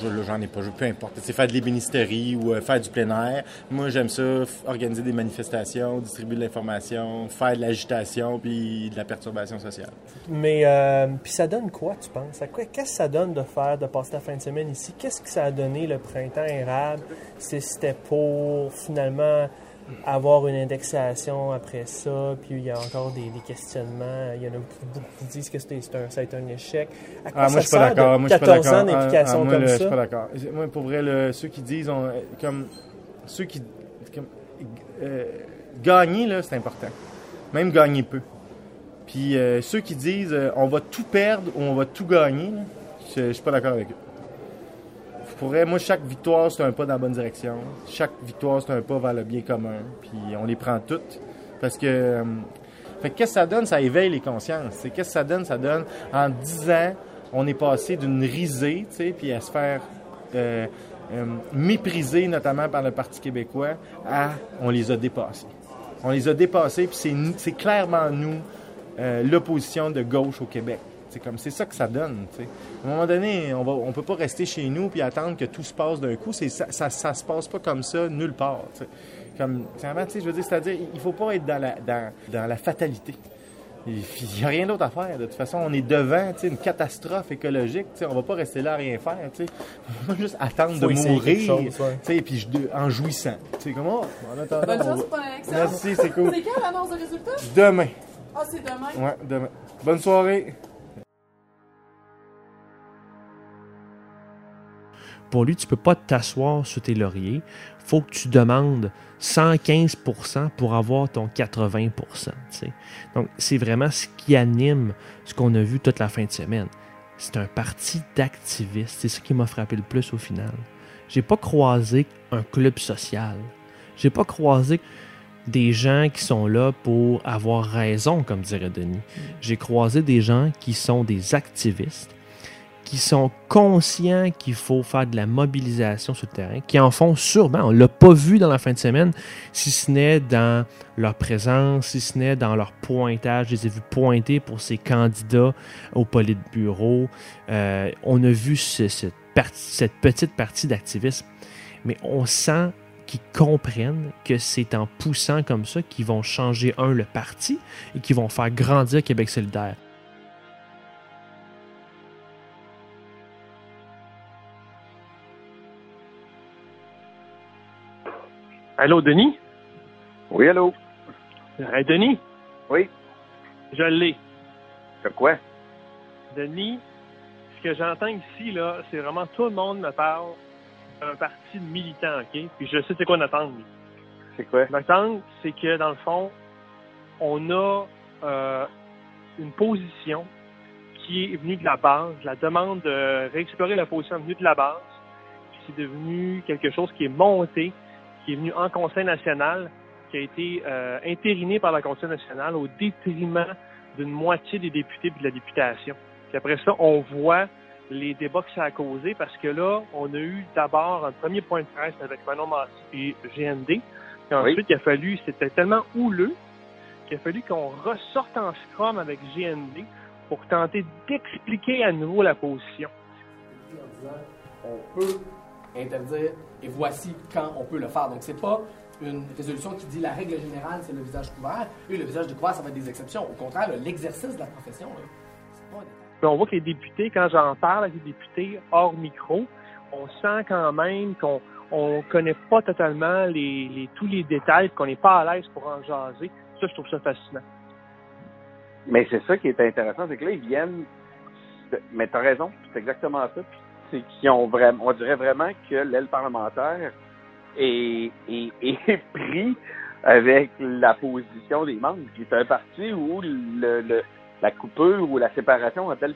je- là, j'en ai pas, je, peu importe. C'est faire de l'ébénisterie ou euh, faire du plein air. Moi, j'aime ça, organiser des manifestations, distribuer de l'information, faire de l'agitation puis de la perturbation sociale. Mais, euh, puis ça donne quoi, tu penses? À quoi- Qu'est-ce que ça donne de faire, de passer la fin de semaine ici? Qu'est-ce que ça a donné le printemps érable? Si c'était pour, finalement, avoir une indexation après ça, puis il y a encore des, des questionnements. Il y en a beaucoup, qui disent que c'est un, ça a été un échec. À quoi Ah, ça moi, je suis pas d'accord. Moi, je suis pas 14 d'accord. ans d'implication Ah, ah, moi, comme le- ça? Je suis pas d'accord. Moi, pour vrai, le- ceux qui disent, on- comme, ceux qui, comme, euh, gagner, là, c'est important. Même gagner peu. Puis euh, ceux qui disent, euh, on va tout perdre ou on va tout gagner, là, je, je suis pas d'accord avec eux. Pour moi, chaque victoire, c'est un pas dans la bonne direction. Chaque victoire, c'est un pas vers le bien commun. Puis on les prend toutes. Parce que. euh, fait que qu'est-ce que ça donne? Ça éveille les consciences. C'est Qu'est-ce que ça donne? Ça donne, en 10 ans, on est passé d'une risée, tu sais, puis à se faire euh, euh, mépriser, notamment par le Parti québécois, à on les a dépassés. On les a dépassés, puis c'est clairement nous, euh, l'opposition de gauche au Québec. C'est comme c'est ça que ça donne. tu sais. À un moment donné, on va, on peut pas rester chez nous puis attendre que tout se passe d'un coup. C'est ça, ça, ça se passe pas comme ça nulle part. tu sais. Comme, sincèrement, tu sais, je veux dire, c'est-à-dire, il faut pas être dans la, dans, dans la fatalité. Il n'y a rien d'autre à faire. De toute façon, on est devant tu sais, une catastrophe écologique. tu sais, On va pas rester là à rien faire. tu sais. On va juste attendre Faut de mourir chose, ouais. tu sais, puis en jouissant. Tu sais, comment? En attendant, Bonne on chance va- pour. Merci, c'est cool. C'est quand l'annonce de résultats? Demain. Ah, c'est demain? Ouais, demain. Bonne soirée. Pour lui, tu peux pas t'asseoir sur tes lauriers. faut que tu demandes 115% pour avoir ton 80 tu sais. Donc, c'est vraiment ce qui anime ce qu'on a vu toute la fin de semaine. C'est un parti d'activistes. C'est ça qui m'a frappé le plus au final. J'ai pas croisé un club social. J'ai pas croisé des gens qui sont là pour avoir raison, comme dirait Denis. J'ai croisé des gens qui sont des activistes, qui sont conscients qu'il faut faire de la mobilisation sur le terrain, qui en font sûrement. On ne l'a pas vu dans la fin de semaine, si ce n'est dans leur présence, si ce n'est dans leur pointage. Je les ai vus pointer pour ces candidats au politburo. Euh, on a vu ce- cette, partie- cette petite partie d'activisme, mais on sent qui comprennent que c'est en poussant comme ça qu'ils vont changer, un, le parti et qu'ils vont faire grandir Québec solidaire. Allô, Denis? Oui, allô? Hey, Denis? Oui. Je l'ai. C'est quoi? Denis, ce que j'entends ici, là, c'est vraiment tout le monde me parle d'un parti de militants, OK? Puis je sais c'est quoi notre angle. C'est quoi? Notre angle, c'est que, dans le fond, on a euh, une position qui est venue de la base. La demande de réexplorer la position est venue de la base. Puis c'est devenu quelque chose qui est monté, qui est venu en Conseil national, qui a été euh, intériné par la Conseil national au détriment d'une moitié des députés et de la députation. Puis après ça, on voit les débats que ça a causé parce que là, on a eu d'abord un premier point de presse avec Manon Massy et GND. Puis ensuite, il a fallu, c'était tellement houleux qu'il a fallu qu'on ressorte en scrum avec GND pour tenter d'expliquer à nouveau la position. on peut interdire et voici quand on peut le faire. Donc, c'est pas une résolution qui dit la règle générale, c'est le visage couvert. Et le visage couvert, ça va être des exceptions. Au contraire, l'exercice de la profession, là, c'est pas un on voit que les députés, quand j'en parle avec les députés hors micro, on sent quand même qu'on on connaît pas totalement les, les- tous les détails, qu'on n'est pas à l'aise pour en jaser. Ça, je trouve ça fascinant. Mais c'est ça qui est intéressant, c'est que là, ils viennent. Mais t'as raison, c'est exactement ça. Puis C'est qu'ils ont vraiment, on dirait vraiment que l'aile parlementaire est, est, est pris avec la position des membres. C'est un parti où le, le- la coupure ou la séparation entre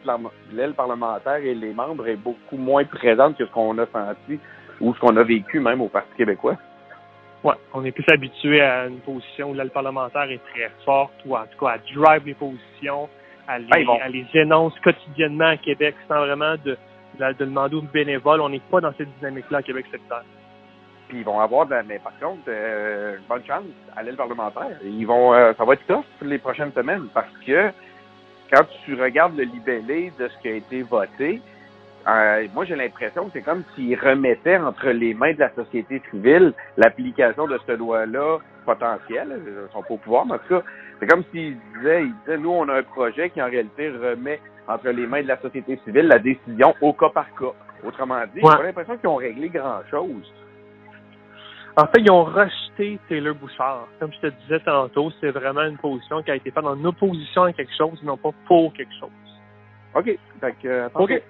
l'aile parlementaire et les membres est beaucoup moins présente que ce qu'on a senti ou ce qu'on a vécu même au Parti québécois. Ouais, on est plus habitué à une position où l'aile parlementaire est très forte, ou en tout cas à drive les positions, à les, ils vont- à les énonce quotidiennement à Québec sans vraiment de, de, de demander aux bénévoles. On n'est pas dans cette dynamique-là à Québec solidaire. Puis ils vont avoir de la, mais par contre, euh, bonne chance à l'aile parlementaire. Ils vont, euh, ça va être tough les prochaines semaines parce que quand tu regardes le libellé de ce qui a été voté, euh, moi j'ai l'impression que c'est comme s'ils remettaient entre les mains de la société civile l'application de ce loi-là potentielle. Ils sont pas au pouvoir, mais en tout cas, c'est comme s'ils disaient, ils disaient, nous on a un projet qui en réalité remet entre les mains de la société civile la décision au cas par cas. Autrement dit, Ouais. j'ai l'impression qu'ils ont réglé grand-chose. En fait, ils ont rejeté Taylor Bouchard. Comme je te disais tantôt, c'est vraiment une position qui a été faite en opposition à quelque chose, non pas pour quelque chose. OK. Que, euh. OK.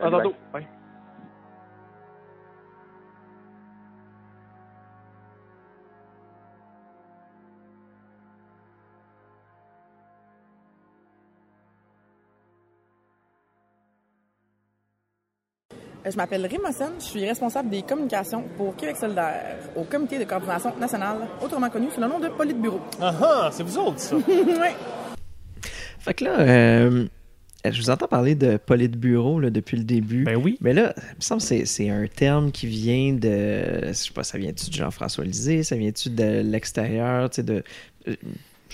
À tantôt. Bye. Je m'appelle Rim Mossen, je suis responsable des communications pour Québec solidaire au comité de coordination nationale, autrement connu sous le nom de Politburo. Ah ah, c'est vous autres, ça. oui. Fait que là, euh, je vous entends parler de politburo là, depuis le début. Ben oui. Mais là, il me semble que c'est- c'est un terme qui vient de. Je sais pas, ça vient-tu de Jean-François Lisée, ça vient-tu de l'extérieur, tu sais, de.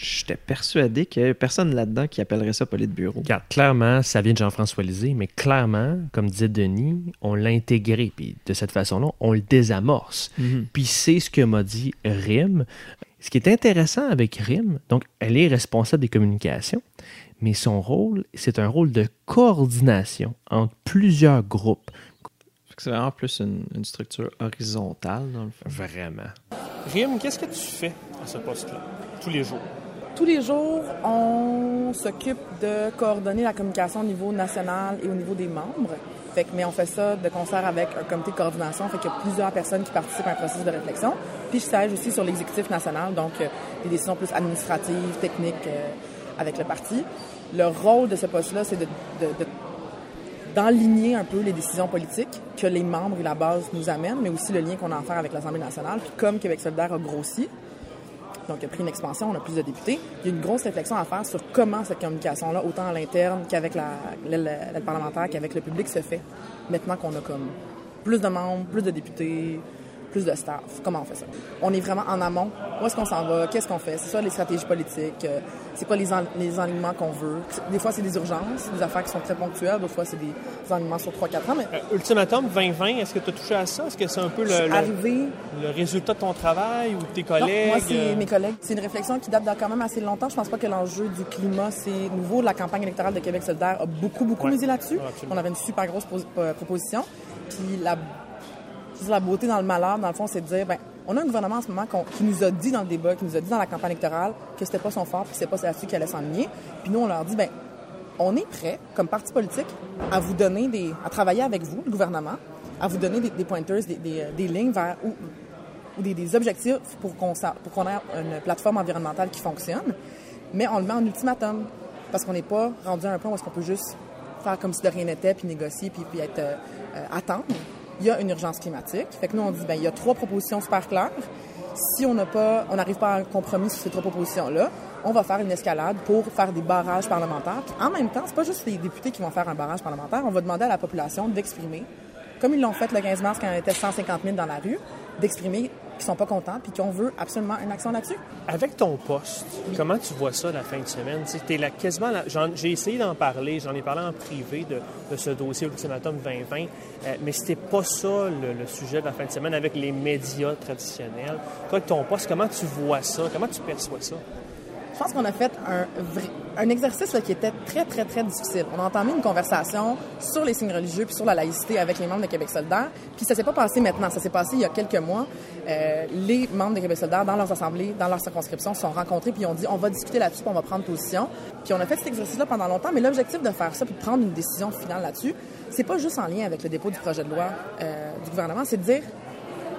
J'étais persuadé que personne là-dedans qui appellerait ça politburo. Regarde, clairement, ça vient de Jean-François Lisée, mais clairement, comme disait Denis, on l'a intégré. Puis de cette façon-là, on le désamorce. Mhm. Puis c'est ce que m'a dit Rim. Ce qui est intéressant avec Rim, donc elle est responsable des communications, mais son rôle, c'est un rôle de coordination entre plusieurs groupes. C'est vraiment plus une, une structure horizontale, dans le fond. Vraiment. Rim, qu'est-ce que tu fais à ce poste-là, tous les jours? Tous les jours, on s'occupe de coordonner la communication au niveau national et au niveau des membres. Fait que, mais on fait ça de concert avec un comité de coordination. Fait qu'il y a plusieurs personnes qui participent à un processus de réflexion. Puis je siège aussi sur l'exécutif national, donc euh, des décisions plus administratives, techniques euh, avec le parti. Le rôle de ce poste-là, c'est de, un peu les décisions politiques que les membres et la base nous amènent, mais aussi le lien qu'on a à faire avec l'Assemblée nationale. Puis comme Québec solidaire a grossi, donc il a pris une expansion, on a plus de députés, il y a une grosse réflexion à faire sur comment cette communication-là, autant à l'interne qu'avec la, parlementaire, qu'avec le public, se fait. Maintenant qu'on a comme plus de membres, plus de députés, plus de staff. Comment on fait ça? On est vraiment en amont. Où est-ce qu'on s'en va? Qu'est-ce qu'on fait? C'est ça les stratégies politiques? euh, C'est quoi les, en- les enlignements qu'on veut? Des fois, c'est des urgences, des affaires qui sont très ponctuelles. D'autres fois, c'est des, des enlignements sur 3-4 ans. Mais Euh, Ultimatum 2020, est-ce que tu as touché à ça? Est-ce que c'est un peu le, le, arrivée- le résultat de ton travail ou de tes Non, collègues? moi, c'est euh, mes collègues. C'est une réflexion qui date de quand même assez longtemps. Je pense pas que l'enjeu du climat, c'est nouveau. La campagne électorale de Québec solidaire a beaucoup, beaucoup Ouais. misé là-dessus. Ouais, absolument. On avait une super grosse pos- proposition. Puis la, dire, la beauté dans le malheur, dans le fond, c'est de dire, ben, on a un gouvernement en ce moment qui nous a dit dans le débat, qui nous a dit dans la campagne électorale que c'était pas son fort, puis que c'était pas là-dessus qu'il allait s'enligner. Puis nous, on leur dit, ben, on est prêt, comme parti politique, à vous donner des, à travailler avec vous, le gouvernement, à vous donner des, pointers, des, des, des lignes vers ou des, des objectifs pour qu'on ait une plateforme environnementale qui fonctionne, mais on le met en ultimatum parce qu'on n'est pas rendu à un point où est-ce qu'on peut juste faire comme si de rien n'était puis négocier puis, puis euh, euh, attendre. Il y a une urgence climatique. Fait que nous on dit ben il y a trois propositions super claires. Si on n'a pas on n'arrive pas à un compromis sur ces trois propositions là, on va faire une escalade pour faire des barrages parlementaires. En même temps, c'est pas juste les députés qui vont faire un barrage parlementaire, on va demander à la population d'exprimer comme ils l'ont fait le 15 mars quand y était 150 000 dans la rue, d'exprimer qu'ils sont pas contents puis qu'on veut absolument une action là-dessus. Avec ton poste, comment tu vois ça la fin de semaine? T'es là quasiment J'ai essayé d'en parler, j'en ai parlé en privé de, de ce dossier Ultimatum 2020, euh, mais c'était pas ça le, le sujet de la fin de semaine avec les médias traditionnels. Toi, avec ton poste, comment tu vois ça? Comment tu perçois ça? Pense qu'on a fait un, exercice qui était très, très, très difficile. On a entamé une conversation sur les signes religieux puis sur la laïcité avec les membres de Québec solidaire. Puis ça s'est pas passé maintenant, ça s'est passé il y a quelques mois. Euh, les membres de Québec solidaire, dans leurs assemblées, dans leurs circonscriptions, se sont rencontrés puis ont dit on va discuter là-dessus on va prendre position. Puis on a fait cet exercice-là pendant longtemps, mais l'objectif de faire ça puis de prendre une décision finale là-dessus, c'est pas juste en lien avec le dépôt du projet de loi euh, du gouvernement, c'est de dire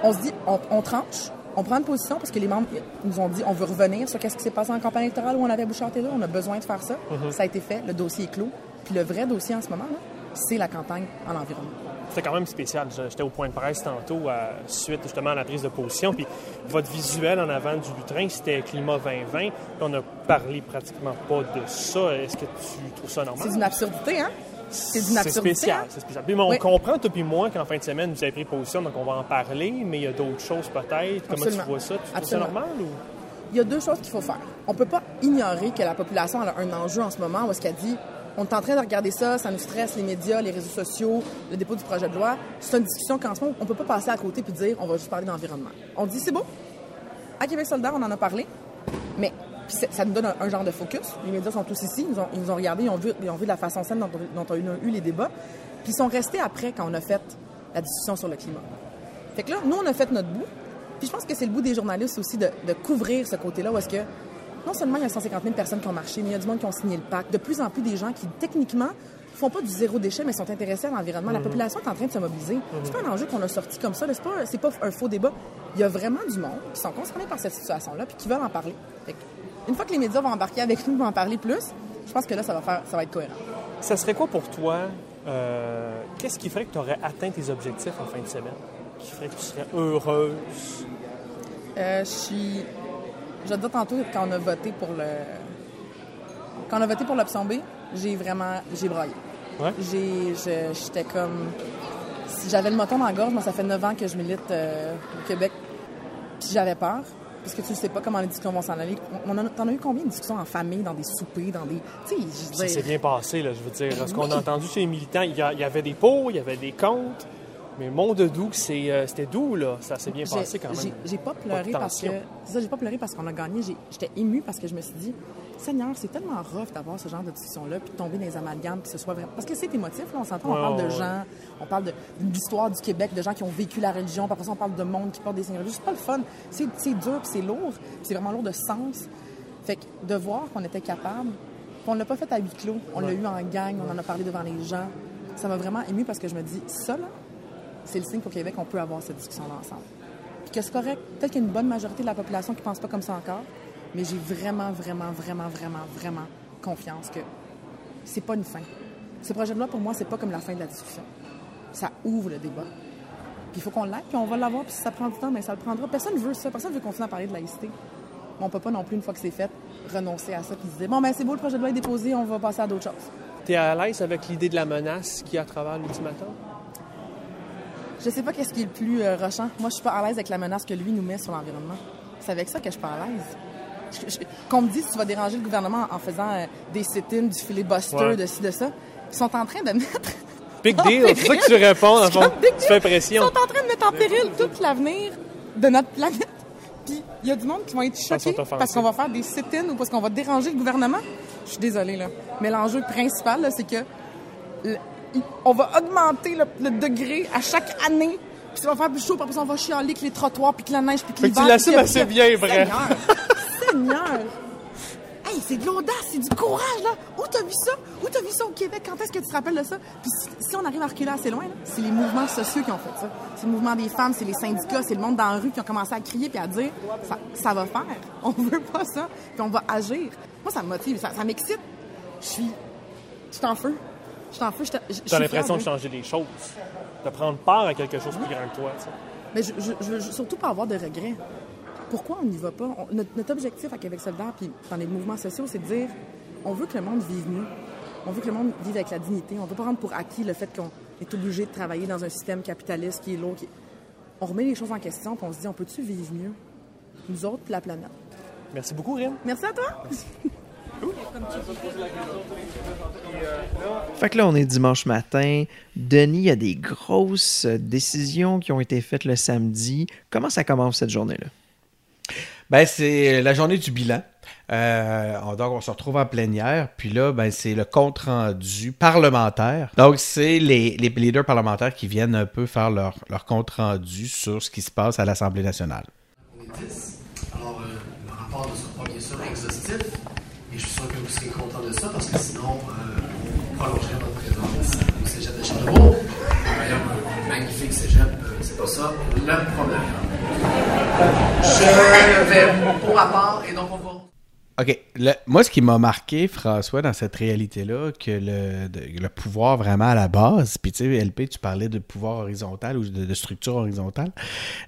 on se dit, on, on tranche, on prend une position parce que les membres nous ont dit on veut revenir sur qu'est-ce qui s'est passé en campagne électorale où on avait Bouchard Taylor, on a besoin de faire ça. Mhm. Ça a été fait, le dossier est clos. Puis le vrai dossier en ce moment, là, c'est la campagne en environnement. C'était quand même spécial. J'étais au point de presse tantôt, à- suite justement à la prise de position. Puis votre visuel en avant du lutrin, c'était Climat 2020. Puis on a parlé pratiquement pas de ça. Est-ce que tu trouves ça normal? C'est d'une absurdité, hein? C'est d'une C'est spécial, hein? c'est spécial. Puis, mais on Oui. comprend, toi puis moi, qu'en fin de semaine, vous avez pris position, donc on va en parler, mais il y a d'autres choses peut-être. Comment tu vois ça? Tu trouves ça Absolument. normal ou? Il y a deux choses qu'il faut faire. On peut pas ignorer que la population a un enjeu en ce moment où est-ce qu'elle dit on est en train de regarder ça, ça nous stresse, les médias, les réseaux sociaux, le dépôt du projet de loi. C'est une discussion qu'en ce moment, on peut pas passer à côté puis dire on va juste parler d'environnement. On dit c'est beau. À Québec solidaire, on en a parlé, mais puis ça nous donne un, un genre de focus. Les médias sont tous ici, ils nous ont, ils nous ont regardé, ils ont, vu, ils ont vu la façon saine dont, dont on a eu, les débats, puis ils sont restés après quand on a fait la discussion sur le climat. Fait que là, nous, on a fait notre bout. Puis je pense que c'est le bout des journalistes aussi de, de couvrir ce côté-là où est-ce que non seulement il y a 150 000 personnes qui ont marché, mais il y a du monde qui ont signé le pacte. De plus en plus des gens qui, techniquement, font pas du zéro déchet, mais sont intéressés à l'environnement. La Mhm. population est en train de se mobiliser. C'est pas un enjeu qu'on a sorti comme ça. C'est pas, pas un faux débat. Il y a vraiment du monde qui sont concernés par cette situation-là puis qui veulent en parler. Fait que, une fois que les médias vont embarquer avec nous, vont en parler plus, je pense que là, ça va, faire, ça va être cohérent. Ça serait quoi pour toi? euh, Qu'est-ce qui ferait que tu aurais atteint tes objectifs en fin de semaine? Qui ferait que tu serais heureuse? Euh, je suis. Je dire tantôt quand on a voté pour le. Quand on a voté pour l'option B, j'ai vraiment. J'ai braillé. Ouais. J'étais comme. Si j'avais le moton dans la gorge, moi, ça fait 9 ans que je milite euh, au Québec. Puis j'avais peur. Parce que tu ne sais pas comment les discussions vont s'en aller. On en a- as eu combien de discussions en famille, dans des soupers, dans des. Tu sais, Ça s'est bien passé, là, je veux dire. Ce qu'on a entendu chez les militants, il y, a- il y avait des pour, il y avait des contre. Mais le monde de doux, euh, c'était doux, là. Ça s'est bien passé quand même. j'ai- pas pleuré parce que. C'est ça, j'ai pas pleuré parce qu'on a gagné. J'étais émue parce que je me suis dit, Seigneur, c'est tellement rough d'avoir ce genre de discussion-là, puis de tomber dans les amalgames, puis que ce soit vrai. Parce que c'est émotif, là, on s'entend, on parle de gens, on parle de, l'histoire du Québec, de gens qui ont vécu la religion, puis après ça, on parle de monde qui porte des signes religieux. C'est pas le fun. C'est dur, puis c'est lourd, c'est vraiment lourd de sens. Fait que de voir qu'on était capable, on l'a pas fait à huis clos, on l'a eu en gang, on en a parlé devant les gens. Ça m'a vraiment ému parce que je me dis, ça, là, c'est le signe qu'au Québec, on peut avoir cette discussion-là ensemble. Puis que c'est correct. Peut-être qu'il y a une bonne majorité de la population qui pense pas comme ça encore, mais j'ai vraiment, vraiment, vraiment, vraiment, vraiment confiance que c'est pas une fin. Ce projet de loi, pour moi, c'est pas comme la fin de la discussion. Ça ouvre le débat. Puis il faut qu'on l'aide, puis on va l'avoir, puis si ça prend du temps, mais ça le prendra. Personne veut ça. Personne veut continuer à parler de laïcité. Mais on peut pas non plus, une fois que c'est fait, renoncer à ça, puis se dire, bon, ben c'est beau, le projet de loi est déposé, on va passer à d'autres choses. T'es à l'aise avec l'idée de la menace qu'il y a à travers l'ultimatum? Je sais pas qu'est-ce qui est le plus euh, rochant. Moi, je suis pas à l'aise avec la menace que lui nous met sur l'environnement. C'est avec ça que je suis pas à l'aise. Qu'on me dise que tu vas déranger le gouvernement en faisant euh, des sit-ins, du filibuster, Ouais. de ci, de ça. Ils sont en train de mettre. Big deal, c'est ça que tu réponds, dans fond. Tu fais pression. Ils sont en train de mettre en péril tout l'avenir de notre planète. Puis il y a du monde qui vont être offensive. parce qu'on va faire des sit-ins ou parce qu'on va déranger le gouvernement. Je suis désolée, là. Mais l'enjeu principal, là, c'est que le- on va augmenter le, le degré à chaque année. Puis ça va faire plus chaud, puis on va chialer que les trottoirs, puis que la neige, puis que que tu l'hiver, l'assumes assez bien, vrai. Seigneur! Hey, c'est de l'audace, c'est du courage, là! Où t'as vu ça? Où t'as vu ça au Québec? Quand est-ce que tu te rappelles de ça? Puis si, on arrive à reculer assez loin, c'est les mouvements sociaux qui ont fait ça. C'est le mouvement des femmes, c'est les syndicats, c'est le monde dans la rue qui ont commencé à crier puis à dire ça, ça va faire. On veut pas ça, puis on va agir. Moi, ça me motive, ça, ça m'excite. Je suis. Je suis en feu. Je suis en feu. je- je- je suis Tu as l'impression de changer les choses, de prendre part à quelque chose de plus grand que toi. mais je, je, je veux surtout pas avoir de regrets. Pourquoi on n'y va pas? On- notre, notre objectif à Québec solidaire, puis dans les mouvements sociaux, c'est de dire on veut que le monde vive mieux. On veut que le monde vive avec la dignité. On ne veut pas rendre pour acquis le fait qu'on est obligé de travailler dans un système capitaliste qui est lourd. Qui... On remet les choses en question, puis on se dit on peut-tu vivre mieux? Nous autres, puis la planète? Merci beaucoup, Rin. Merci à toi! Fait que là, on est dimanche matin. Denis, il y a des grosses décisions qui ont été faites le samedi. Comment ça commence cette journée-là? Ben, c'est la journée du bilan. Euh, on- donc, on se retrouve en plénière. Puis là, ben, c'est le compte rendu parlementaire. Donc, c'est les, les leaders parlementaires qui viennent un peu faire leur, leur compte rendu sur ce qui se passe à l'Assemblée nationale. Alors, euh, le rapport ne sera pas bien sûr exhaustif, et je suis sûr que vous serez content de ça, parce que sinon, euh, on prolongerait votre présence au cégep de Charlebourg. D'ailleurs, un magnifique cégep, ça le problème. Je vais au rapport, et donc on va. OK. Moi, ce qui m'a marqué, François, dans cette réalité-là, que le, le pouvoir vraiment à la base, puis tu sais, LP, tu parlais de pouvoir horizontal ou de, de structure horizontale,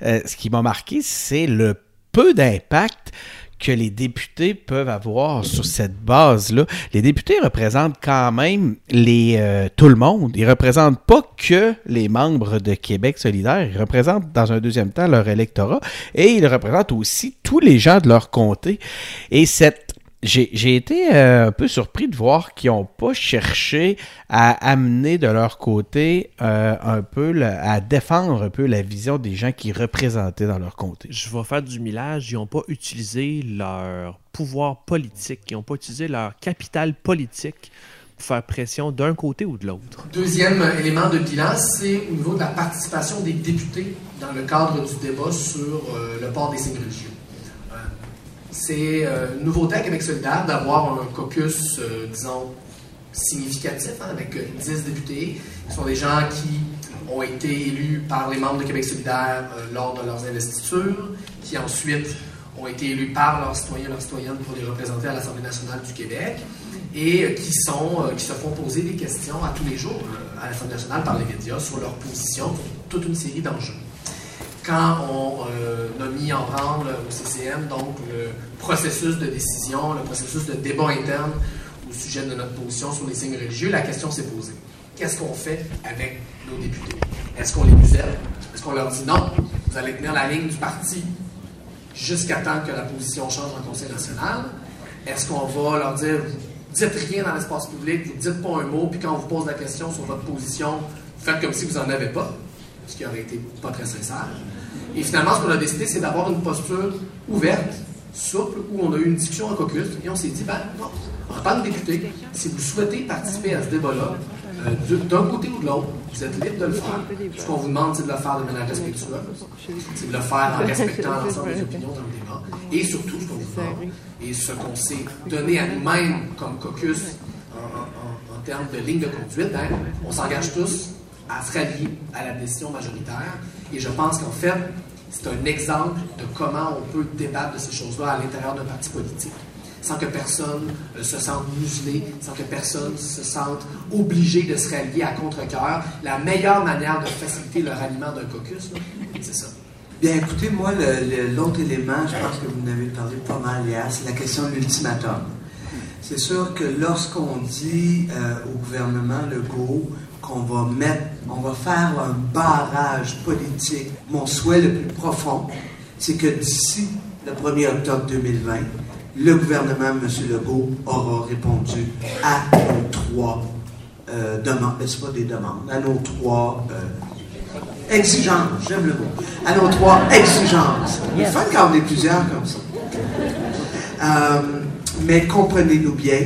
euh, ce qui m'a marqué, c'est le peu d'impact que les députés peuvent avoir sur cette base-là. Les députés représentent quand même euh, tout le monde. Ils représentent pas que les membres de Québec solidaire. Ils représentent dans un deuxième temps leur électorat et ils représentent aussi tous les gens de leur comté. Et cette j'ai été euh, un peu surpris de voir qu'ils n'ont pas cherché à amener de leur côté euh, un peu, le- à défendre un peu la vision des gens qui représentaient dans leur comté. Je vais faire du millage. Ils n'ont pas utilisé leur pouvoir politique, ils n'ont pas utilisé leur capital politique pour faire pression d'un côté ou de l'autre. Deuxième élément de bilan, c'est au niveau de la participation des députés dans le cadre du débat sur euh, le port des signes religieux. Euh, c'est euh, une nouveauté à Québec solidaire d'avoir un caucus, euh, disons, significatif, hein, avec euh, 10 députés. Ce sont des gens qui ont été élus par les membres de Québec solidaire euh, lors de leurs investitures, qui ensuite ont été élus par leurs citoyens et leurs citoyennes pour les représenter à l'Assemblée nationale du Québec et euh, qui, sont, euh, qui se font poser des questions à tous les jours euh, à l'Assemblée nationale par les médias sur leur position sur toute une série d'enjeux. Quand on euh, a mis en branle au CCM donc le processus de décision, le processus de débat interne au sujet de notre position sur les signes religieux, la question s'est posée. Qu'est-ce qu'on fait avec nos députés? Est-ce qu'on les muselle? Est-ce qu'on leur dit non, vous allez tenir la ligne du parti jusqu'à temps que la position change en Conseil national? Est-ce qu'on va leur dire, dites rien dans l'espace public, vous dites pas un mot, puis quand on vous pose la question sur votre position, faites comme si vous n'en avez pas, ce qui aurait été pas très sincère. Et finalement, ce qu'on a décidé, c'est d'avoir une posture ouverte, souple, où on a eu une discussion en caucus, et on s'est dit, ben non, en tant que député, si vous souhaitez participer à ce débat-là, euh, d'un côté ou de l'autre, vous êtes libre de le faire. Ce qu'on vous demande, c'est de le faire de manière respectueuse, c'est de le faire en respectant l'ensemble des opinions dans le débat. Et surtout, ce qu'on vous demande, et ce qu'on s'est donné à nous-mêmes comme caucus en, termes de ligne de conduite, ben, on s'engage tous à se rallier à la décision majoritaire. Et je pense qu'en fait, c'est un exemple de comment on peut débattre de ces choses-là à l'intérieur d'un parti politique sans que personne euh, se sente muselé, sans que personne se sente obligé de se rallier à contre-cœur. La meilleure manière de faciliter le ralliement d'un caucus, c'est ça. Bien, écoutez, moi, l'autre élément, je pense que vous en avez parlé pas mal hier, c'est la question de l'ultimatum. C'est sûr que lorsqu'on dit euh, au gouvernement Legault qu'on va mettre, on va faire un barrage politique. Mon souhait le plus profond, c'est que d'ici le 1er octobre 2020, le gouvernement, M. Legault, aura répondu à nos trois euh, demandes, ce pas des demandes, à nos trois euh, exigences, j'aime le mot, à nos trois exigences. Il faut quand on est plusieurs comme ça. Euh, mais comprenez-nous bien,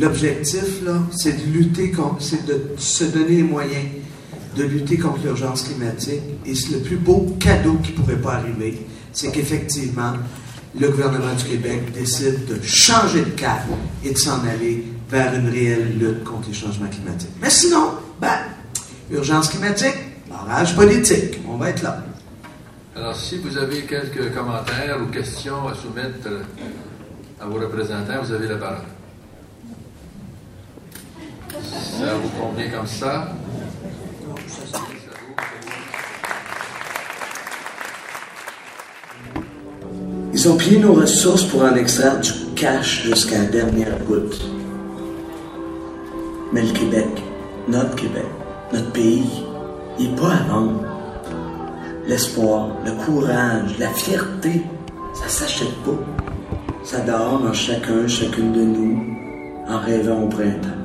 l'objectif, là, c'est de lutter contre, c'est de se donner les moyens de lutter contre l'urgence climatique. Et c'est le plus beau cadeau qui pourrait pas arriver, c'est qu'effectivement, le gouvernement du Québec décide de changer de cap et de s'en aller vers une réelle lutte contre les changements climatiques. Mais sinon, ben, urgence climatique, barrage politique, on va être là. Alors, si vous avez quelques commentaires ou questions à soumettre euh, à vos représentants, vous avez la parole. Ça vous convient comme ça? Ils ont pillé nos ressources pour en extraire du cash jusqu'à la dernière goutte. Mais le Québec, notre Québec, notre pays, il n'est pas à vendre. L'espoir, le courage, la fierté, ça s'achète pas. Ça dort en chacun, chacune de nous, en rêvant au printemps.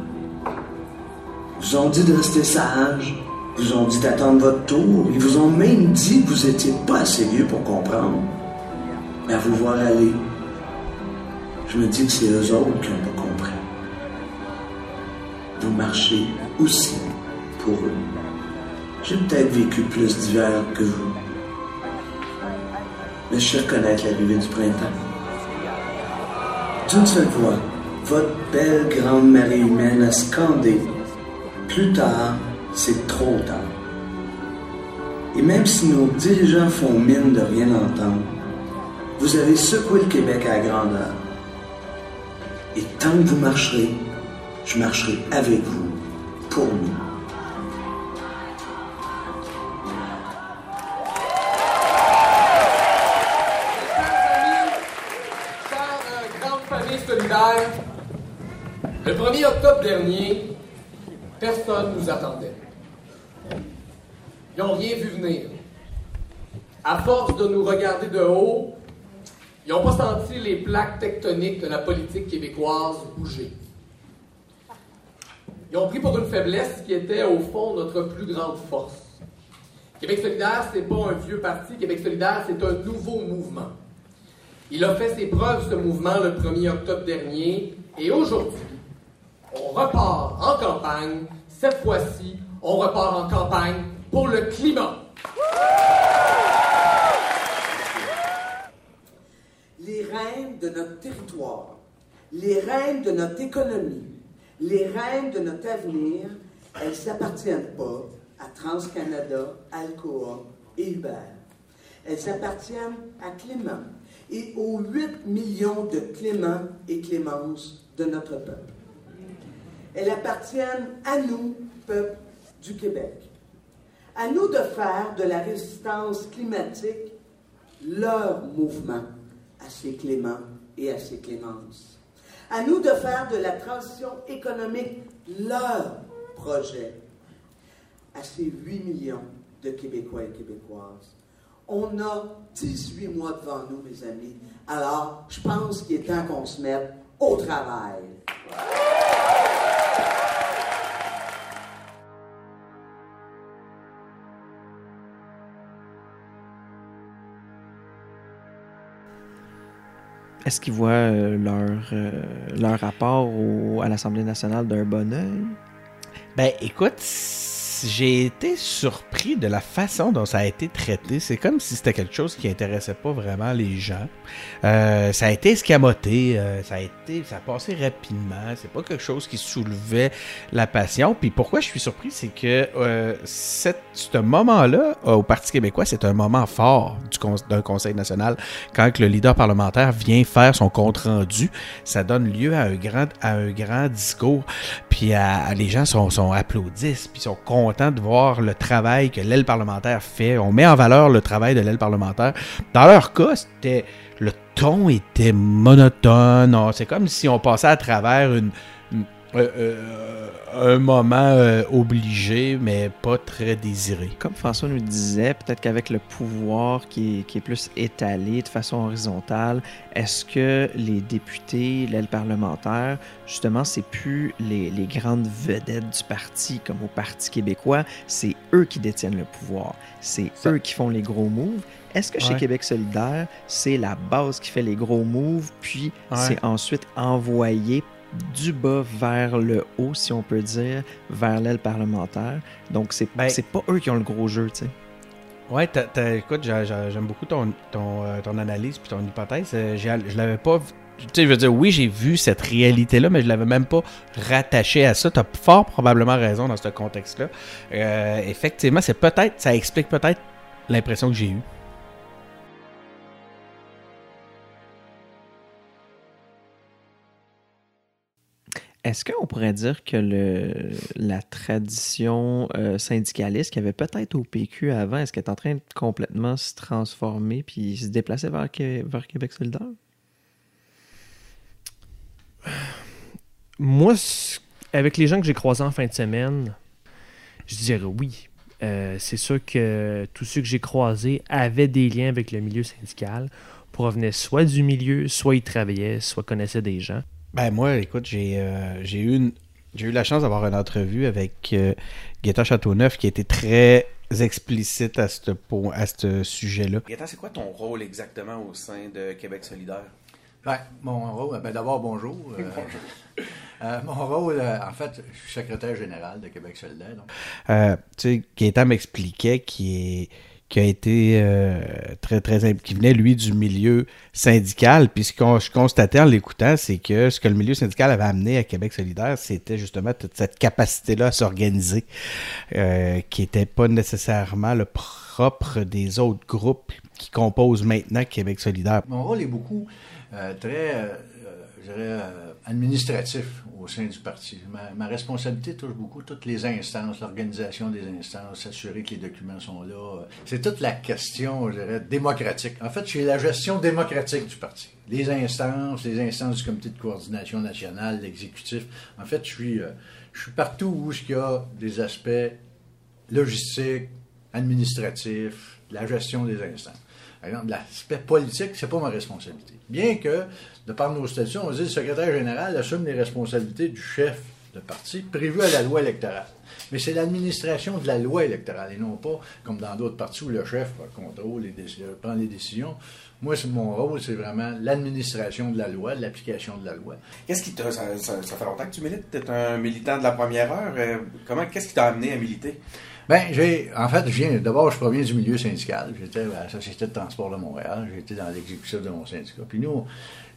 Vous ont dit de rester sage, vous ont dit d'attendre votre tour, ils vous ont même dit que vous étiez pas assez vieux pour comprendre. Mais à vous voir aller, je me dis que c'est eux autres qui n'ont pas compris. Vous marchez aussi pour eux. J'ai peut-être vécu plus d'hiver que vous. Mais je sais reconnaître l'arrivée du printemps. D'une seule voix, votre belle grande marée humaine a scandé. Plus tard, c'est trop tard. Et même si nos dirigeants font mine de rien entendre, vous avez secoué le Québec à la grandeur. Et tant que vous marcherez, je marcherai avec vous, pour nous. Euh, le 1er octobre dernier, personne ne nous attendait. Ils n'ont rien vu venir. À force de nous regarder de haut, ils n'ont pas senti les plaques tectoniques de la politique québécoise bouger. Ils ont pris pour une faiblesse qui était au fond notre plus grande force. Québec solidaire, c'est pas un vieux parti. Québec solidaire, c'est un nouveau mouvement. Il a fait ses preuves, ce mouvement, le 1er octobre dernier. Et aujourd'hui, on repart en campagne. Cette fois-ci, on repart en campagne pour le climat. les reines de notre territoire, les reines de notre économie, les reines de notre avenir, elles ne s'appartiennent pas à TransCanada, Alcoa et Uber. Elles appartiennent à Clément et aux 8 millions de Clément et Clémence de notre peuple. Elles appartiennent à nous, peuple du Québec. À nous de faire de la résistance climatique leur mouvement à ces Cléments et à ces Clémences. À nous de faire de la transition économique leur projet à ces 8 millions de Québécois et Québécoises. On a 18 mois devant nous, mes amis. Alors, je pense qu'il est temps qu'on se mette au travail. Est-ce qu'ils voient euh, leur, euh, leur rapport au- à l'Assemblée nationale d'un bon œil? Ben, écoute, j'ai été surpris de la façon dont ça a été traité. C'est comme si c'était quelque chose qui intéressait pas vraiment les gens. Euh, ça a été escamoté, euh, ça a été, ça a passé rapidement. C'est pas quelque chose qui soulevait la passion. Puis pourquoi je suis surpris, c'est que euh, ce moment-là au Parti québécois, c'est un moment fort d'un Conseil national. Quand le leader parlementaire vient faire son compte rendu, ça donne lieu à un grand, à un grand discours. Puis les gens sont, sont applaudissent, puis sont contents de voir le travail que l'aile parlementaire fait. On met en valeur le travail de l'aile parlementaire. Dans leur cas, le ton était monotone. On- C'est comme si on passait à travers une, un moment euh, obligé, mais pas très désiré. Comme François nous disait, peut-être qu'avec le pouvoir qui est, qui est, plus étalé de façon horizontale, est-ce que les députés, l'aile parlementaire, justement, c'est plus les, les, grandes vedettes du parti, comme au Parti québécois, c'est eux qui détiennent le pouvoir, c'est eux qui font les gros moves. Est-ce que chez Ouais. Québec solidaire, c'est la base qui fait les gros moves, puis Ouais. c'est ensuite envoyé du bas vers le haut, si on peut dire, vers l'aile parlementaire. Donc, c'est c'est pas eux qui ont le gros jeu, tu sais. Ouais, écoute, j'ai- j'ai- j'aime beaucoup ton, ton, euh, ton analyse puis ton hypothèse. Euh, je l'avais pas. Tu sais, je veux dire, oui, j'ai vu cette réalité-là, mais je l'avais même pas rattaché à ça. Tu as fort probablement raison dans ce contexte-là. Euh, effectivement, c'est peut-être, ça explique peut-être l'impression que j'ai eue. Est-ce qu'on pourrait dire que la tradition euh, syndicaliste qu'il y avait peut-être au PQ avant, est-ce qu'elle est en train de complètement se transformer puis se déplacer vers, Qué- vers Québec solidaire? Moi, avec les gens que j'ai croisés en fin de semaine, je dirais oui. Euh, c'est sûr que tous ceux que j'ai croisés avaient des liens avec le milieu syndical, provenaient soit du milieu, soit ils travaillaient, soit connaissaient des gens. Ben moi, écoute, j'ai euh, j'ai eu une j'ai eu la chance d'avoir une entrevue avec euh, Gaétan Châteauneuf qui était très explicite à ce à ce sujet-là. Gaëtan, c'est quoi ton rôle exactement au sein de Québec solidaire? Ben, mon rôle, ben, d'abord, bonjour. Euh, euh, mon rôle, euh, en fait, je suis secrétaire général de Québec solidaire. donc. Euh, tu sais, Gaétan m'expliquait qu'il est qui a été euh, très très qui venait lui du milieu syndical. Puis ce qu'on je constatais en l'écoutant c'est que ce que le milieu syndical avait amené à Québec solidaire c'était justement toute cette capacité là à s'organiser euh, qui était pas nécessairement le propre des autres groupes qui composent maintenant Québec solidaire. Mon rôle est beaucoup euh, très, euh, euh, je dirais, euh, administratif au sein du parti. Ma, ma responsabilité touche beaucoup toutes les instances, l'organisation des instances, s'assurer que les documents sont là. C'est toute la question, je dirais, démocratique. En fait, c'est la gestion démocratique du parti. Les instances, les instances du comité de coordination nationale, l'exécutif. En fait, je suis, euh, je suis partout où il y a des aspects logistiques, administratifs, la gestion des instances. Par exemple, l'aspect politique, c'est pas ma responsabilité. Bien que, de par nos statuts, on dit que le secrétaire général assume les responsabilités du chef de parti prévu à la loi électorale. Mais c'est l'administration de la loi électorale et non pas comme dans d'autres partis où le chef contrôle les décisions, prend les décisions. Moi, c'est mon rôle, c'est vraiment l'administration de la loi, l'application de la loi. Qu'est-ce qui t'a. Ça, ça- ça fait longtemps que tu milites, tu es un militant de la première heure. Euh, comment, qu'est-ce qui t'a amené à militer? Ben, j'ai, en fait, je viens, d'abord, je proviens du milieu syndical. J'étais à la Société de transport de Montréal. J'étais dans l'exécutif de mon syndicat. Puis nous,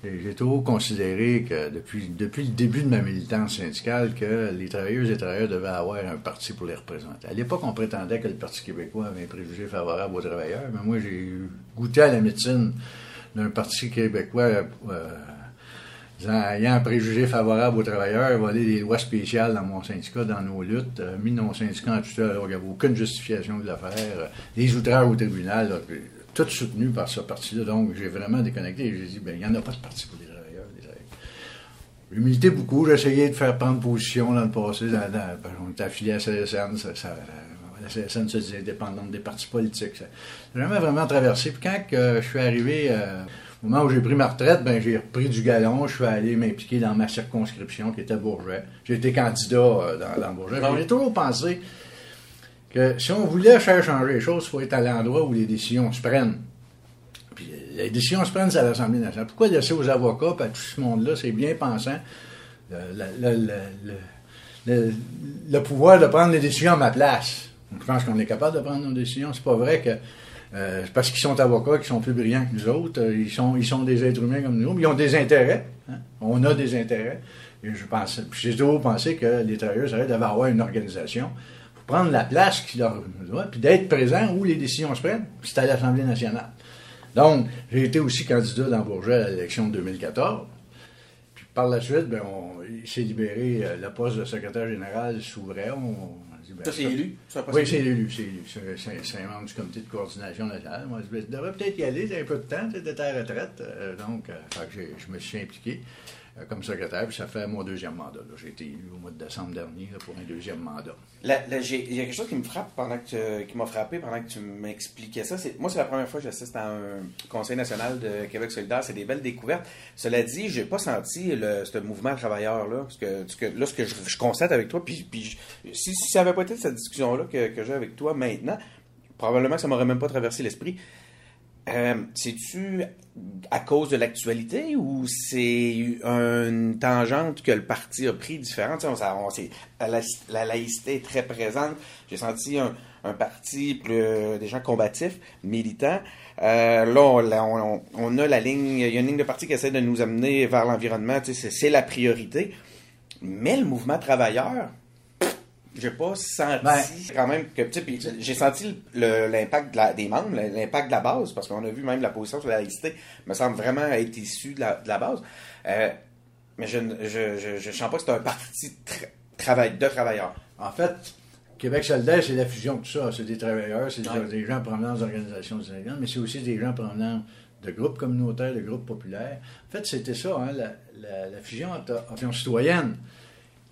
j'ai toujours considéré que depuis, depuis le début de ma militance syndicale, que les travailleuses et travailleurs devaient avoir un parti pour les représenter. À l'époque, on prétendait que le Parti québécois avait un préjugé favorable aux travailleurs, mais moi, j'ai goûté à la médecine d'un Parti québécois euh, disant, ayant un préjugé favorable aux travailleurs, voler des lois spéciales dans mon syndicat, dans nos luttes, euh, mis nos syndicats en tutelle, alors qu'il n'y avait aucune justification de l'affaire, euh, des outrages au tribunal, là, tout soutenu par ce parti-là. Donc, j'ai vraiment déconnecté. J'ai dit, ben, il n'y en a pas de parti pour les travailleurs. les travailleurs. J'ai milité beaucoup, j'ai essayé de faire prendre position dans le passé. Dans, dans- parce qu'on était affilié à CSN, ça, ça- la CSN se disait indépendante des partis politiques. Ça n'a jamais vraiment traversé. Puis quand que je suis arrivé, euh, au moment où j'ai pris ma retraite, ben, j'ai repris du galon. Je suis allé m'impliquer dans ma circonscription qui était Bourget. J'ai été candidat euh, dans, dans Bourget. J'ai toujours pensé que si on voulait faire changer les choses, il faut être à l'endroit où les décisions se prennent. Puis les décisions se prennent c'est à l'Assemblée nationale. Pourquoi laisser aux avocats à tout ce monde-là, c'est bien pensant, le, le- pouvoir de prendre les décisions à ma place? Je pense qu'on est capable de prendre nos décisions. C'est pas vrai que euh, parce qu'ils sont avocats qu'ils sont plus brillants que nous autres. Euh, Ils sont, ils sont des êtres humains comme nous. mais Ils ont des intérêts. hein. On a des intérêts. Je pense, j'ai toujours pensé que les travailleurs ça devaient avoir une organisation prendre la place qui leur doit, puis d'être présent où les décisions se prennent. puis C'est à l'Assemblée nationale. Donc, j'ai été aussi candidat dans Bourget à l'élection de 2014. Puis par la suite, ben, on- il s'est libéré euh, le poste de secrétaire général s'ouvrait. On, on dit, ben, Ça, c'est élu? Oui, c'est élu. C'est élu. C'est- un membre du comité de coordination nationale. Moi, je me dis, tu devrais peut-être y aller, t'as un peu de temps, tu étais à la retraite. Euh, donc, euh, j'ai- je me suis impliqué. Euh, comme secrétaire. Puis ça fait mon deuxième mandat. là. J'ai été élu au mois de décembre dernier là, pour un deuxième mandat. La- j'ai- Il y a quelque chose qui me frappe pendant que tu- qui m'a frappé pendant que tu m'expliquais ça. Moi, c'est la première fois que j'assiste à un Conseil national de Québec solidaire. C'est des belles découvertes. Cela dit, j'ai pas senti le, ce mouvement travailleur-là. Parce que, là, ce que je, constate avec toi, puis, si, si ça avait pas été cette discussion-là que, que j'ai avec toi maintenant, probablement que ça m'aurait même pas traversé l'esprit. Euh, C'est-tu à cause de l'actualité ou c'est une tangente que le parti a pris différente? On- on- la, la laïcité est très présente. J'ai senti un, parti, plus, des gens combatifs, militants. Euh, là, on, a la ligne, il y a une ligne de parti qui essaie de nous amener vers l'environnement. C'est la priorité. Mais le mouvement travailleur, j'ai pas senti Ben. quand même que tu sais, puis j'ai senti l'impact de des membres l'impact de la base parce qu'on a vu même la position sur la laïcité me semble vraiment être issue de la, de la base Euh, mais je ne je, je, je sens pas que c'est un parti tra- travail, de travailleurs En fait, Québec solidaire, c'est la fusion de tout ça. C'est des travailleurs, c'est des- Ouais. des gens provenant d'organisations syndicales, mais c'est aussi des gens provenant de groupes communautaires, de groupes populaires. En fait, c'était ça, hein, la, la- la fusion entre citoyenne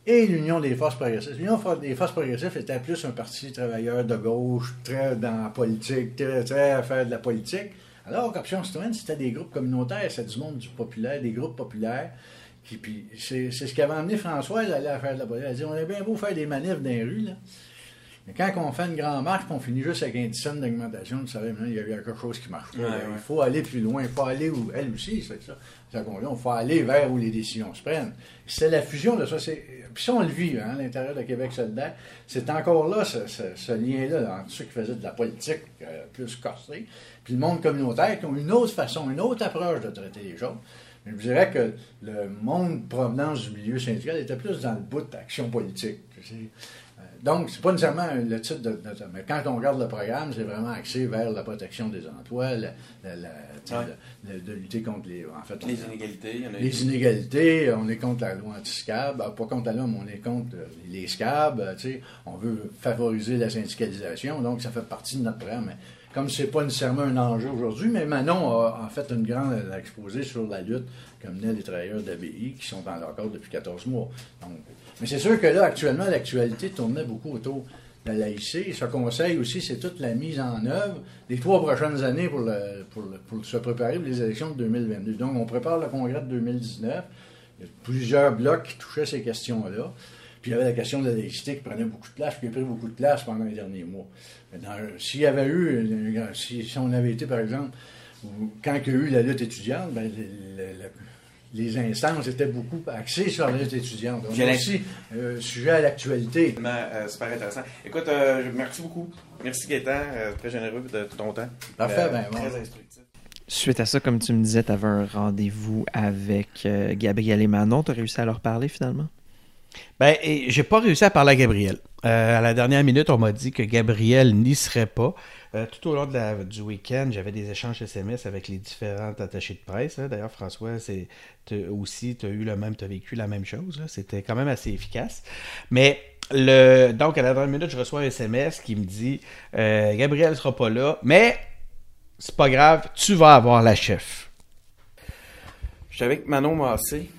et l'Union des forces progressistes. L'Union des forces progressistes était plus un parti travailleur de gauche, très dans la politique, très, très à faire de la politique. Alors qu'Option citoyenne, c'était des groupes communautaires, c'était du monde du populaire, des groupes populaires. Qui, puis c'est, c'est ce qui avait amené Françoise à aller à faire de la politique. Elle a dit, on est bien beau faire des manifs dans les rues, là. Mais quand on fait une grande marche, qu'on finit juste avec un 10 cents d'augmentation, vous savez, maintenant, il y a quelque chose qui marche pas. Ouais, là. ouais. Il faut aller plus loin, il faut aller où, elle aussi, c'est ça. Qu'on il faut aller vers où les décisions se prennent. C'est la fusion de ça. Puis ça, on le vit hein, à l'intérieur de Québec solidaire. C'est encore là, ce, ce- ce lien-là, entre ceux qui faisaient de la politique euh, plus corsée, puis le monde communautaire qui ont une autre façon, une autre approche de traiter les choses. Mais je vous dirais que le monde provenance du milieu syndical était plus dans le bout d'action politique. tu sais. Donc, c'est pas nécessairement le titre de, de- Mais quand on regarde le programme, c'est vraiment axé vers la protection des emplois, la- la- la- Ouais. de lutter contre les. En fait, on- les inégalités il y en a les inégalités, on est contre la loi anti-SCAB. Ah, Pas contre la loi, mais on est contre les SCAB. tu sais. On veut favoriser la syndicalisation, donc ça fait partie de notre programme. Mais comme c'est pas nécessairement un enjeu aujourd'hui, mais Manon a en fait une grande euh, exposé sur la lutte que menaient les travailleurs d'ABI qui sont dans leur corps depuis 14 mois. Mais c'est sûr que là, actuellement, l'actualité tournait beaucoup autour de la. Ce conseil aussi, c'est toute la mise en œuvre des trois prochaines années pour, pour, le- pour se préparer pour les élections de 2022. Donc, on prépare le congrès de 2019. Il y a plusieurs blocs qui touchaient ces questions-là. Puis il y avait la question de la laïcité qui prenait beaucoup de place, qui a pris beaucoup de place pendant les derniers mois. S'il y avait eu, une- si, si on avait été, par exemple, quand il y a eu la lutte étudiante, ben, le- le- le- les instances étaient beaucoup axées sur la lutte étudiante. Donc, J'ai aussi, euh, sujet à l'actualité. Vraiment, euh, super intéressant. Écoute, euh, merci beaucoup. Merci Gaétan, euh, très généreux de ton temps. Parfait, Euh, ben, bon. Très instructif. Suite à ça, comme tu me disais, tu avais un rendez-vous avec euh, Gabriel et Manon. Tu as réussi à leur parler finalement? Ben, j'ai pas réussi à parler à Gabriel. Euh, à la dernière minute, on m'a dit que Gabriel n'y serait pas. Euh, tout au long du week-end, j'avais des échanges SMS avec les différents attachés de presse. hein. D'ailleurs, François, c'est aussi, tu as eu le même, tu vécu la même chose. C'était quand même assez efficace. Mais le, donc, à la dernière minute, je reçois un SMS qui me dit euh, Gabriel sera pas là, mais c'est pas grave, tu vas avoir la chef. Je suis avec Manon Massé.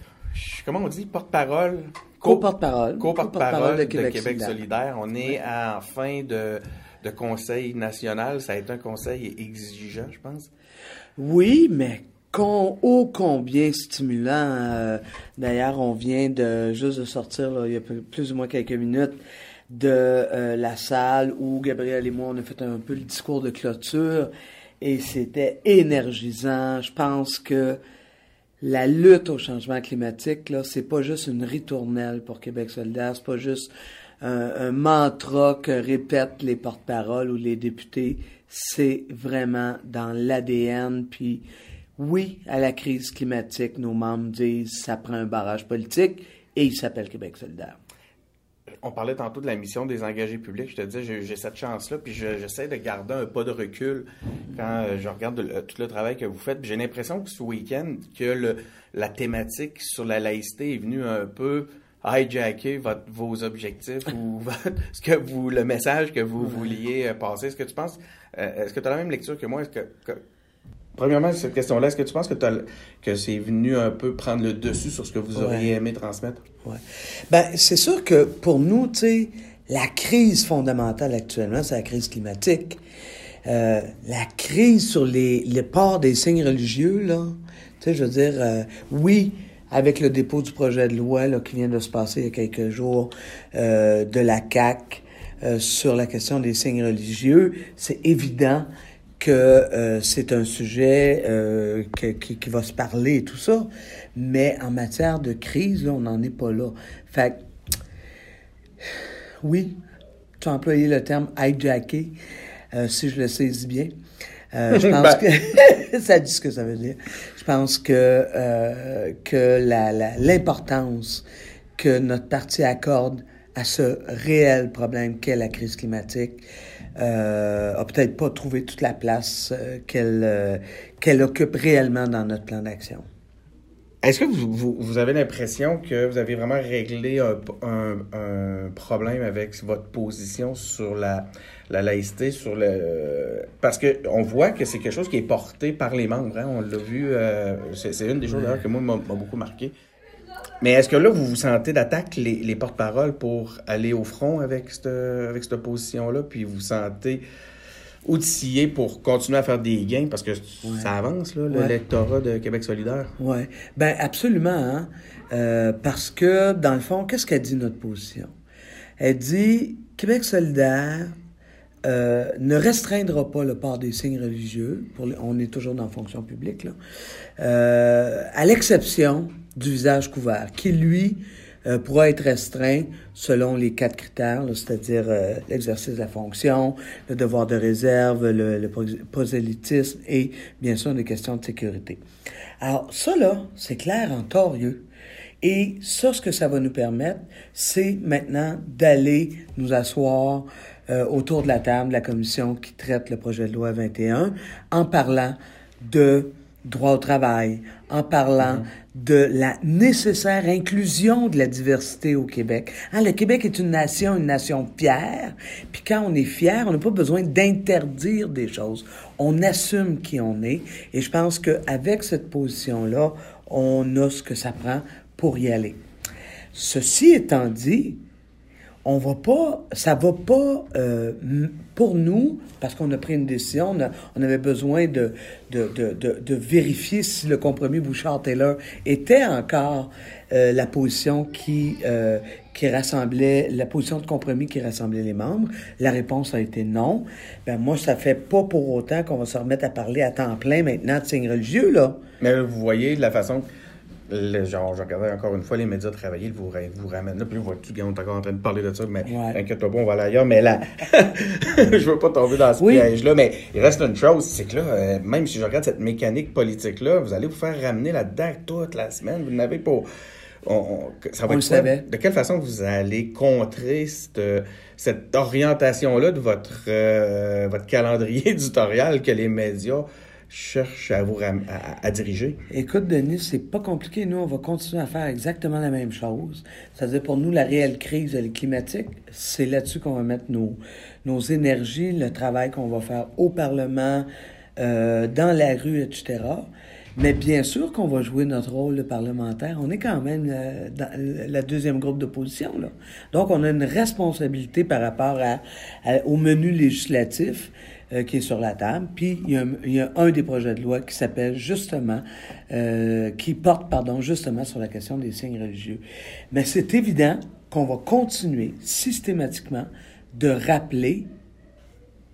Comment on dit Porte-parole Co-porte-parole. Co-porte-parole de, de Québec solidaire. solidaire. On est en fin de, de conseil national. Ça a été un conseil exigeant, je pense. Oui, mais con, ô combien stimulant. euh, D'ailleurs, on vient de juste de sortir, là, il y a plus ou moins quelques minutes, de euh, la salle où Gabriel et moi, on a fait un peu le discours de clôture et c'était énergisant. Je pense que la lutte au changement climatique, là, c'est pas juste une ritournelle pour Québec solidaire, c'est pas juste un, un mantra que répètent les porte-paroles ou les députés, c'est vraiment dans l'ADN. Puis oui, à la crise climatique, nos membres disent ça prend un barrage politique et il s'appelle Québec solidaire. On parlait tantôt de la mission des engagés publics. Je te disais, j'ai- cette chance-là, puis je- j'essaie de garder un pas de recul quand euh, je regarde le- tout le travail que vous faites. J'ai l'impression que ce week-end, que le- la thématique sur la laïcité est venue un peu hijacker votre- vos objectifs ou votre- ce que vous, le message que vous vouliez euh, passer. Est-ce que tu penses, euh, est-ce que tu as la même lecture que moi? Est-ce que, que- premièrement, cette question-là, est-ce que tu penses que, que c'est venu un peu prendre le dessus sur ce que vous auriez aimé transmettre? Oui. Ben, c'est sûr que pour nous, tu sais, la crise fondamentale actuellement, c'est la crise climatique. Euh, la crise sur les, les ports des signes religieux, là, tu sais, je veux dire, euh, oui, avec le dépôt du projet de loi là, qui vient de se passer il y a quelques jours euh, de la CAC sur la question des signes religieux, c'est évident que c'est un sujet qui, qui, va se parler et tout ça, mais en matière de crise, là, on n'en est pas là. Fait oui, tu as employé le terme hijacker, euh, si je le saisis bien. Euh, je pense ben. que ça dit ce que ça veut dire. Je pense que, euh, que l'importance que notre parti accorde à ce réel problème qu'est la crise climatique euh, a peut-être pas trouvé toute la place qu'elle qu'elle occupe réellement dans notre plan d'action. Est-ce que vous, vous, avez l'impression que vous avez vraiment réglé un, un, problème avec votre position sur la, la laïcité, sur le parce que on voit que c'est quelque chose qui est porté par les membres. Hein? On l'a vu, euh, c'est une des choses d'ailleurs que moi m'a beaucoup marqué. Mais est-ce que là, vous vous sentez d'attaque les, les porte-paroles pour aller au front avec cette, avec cette position-là, puis vous sentez outillé pour continuer à faire des gains? Parce que ça avance, là, l'électorat de Québec solidaire. Oui, ben absolument. Hein? Euh, parce que, dans le fond, qu'est-ce qu'elle dit notre position? Elle dit Québec solidaire euh, ne restreindra pas le port des signes religieux, pour on est toujours dans la fonction publique, là, euh, à l'exception du visage couvert, qui, lui, euh, pourra être restreint selon les quatre critères, c'est-à-dire euh, l'exercice de la fonction, le devoir de réserve, le, prosélytisme et bien sûr des questions de sécurité. Alors ça là, c'est clair en torieux. Et ça, ce que ça va nous permettre, c'est maintenant d'aller nous asseoir euh, autour de la table de la commission qui traite le projet de loi 21 en parlant de droit au travail, en parlant mm-hmm. De la nécessaire inclusion de la diversité au Québec. Hein, le Québec est une nation, une nation fière, puis quand on est fier, on n'a pas besoin d'interdire des choses. On assume qui on est, et je pense qu'avec cette position-là, on a ce que ça prend pour y aller. Ceci étant dit, on va pas, ça va pas euh, pour nous, parce qu'on a pris une décision, on, avait besoin de de, de, de, vérifier si le compromis Bouchard-Taylor était encore euh, la position qui, euh, qui rassemblait, la position de compromis qui rassemblait les membres. La réponse a été non. Ben moi, ça fait pas pour autant qu'on va se remettre à parler à temps plein maintenant de signes religieux, là. Mais vous voyez la façon genre, je regardais encore une fois les médias travailler, vous, vous ramènent là, puis vous tu on est encore en train de parler de ça, mais inquiète-toi pas, on va aller ailleurs. Mais là, je veux pas tomber dans ce piège-là, mais il reste une chose, c'est que là, euh, même si je regarde cette mécanique politique-là, vous allez vous faire ramener là-dedans toute la semaine, vous n'avez pas... On, ça va on savait. De quelle façon vous allez contrer cette, cette orientation-là de votre, euh, votre calendrier éditorial que les médias cherche à vous à, diriger? Écoute, Denis, c'est pas compliqué. Nous, on va continuer à faire exactement la même chose. C'est-à-dire, pour nous, la réelle crise climatique, c'est là-dessus qu'on va mettre nos, nos énergies, le travail qu'on va faire au Parlement, euh, dans la rue, etc. Mais bien sûr qu'on va jouer notre rôle de parlementaire. On est quand même euh, dans la deuxième groupe d'opposition. Donc, on a une responsabilité par rapport à, au menu législatif. Euh, qui est sur la table. Puis il y, a, il y a un des projets de loi qui s'appelle justement, euh, qui porte, pardon, justement sur la question des signes religieux. Mais c'est évident qu'on va continuer systématiquement de rappeler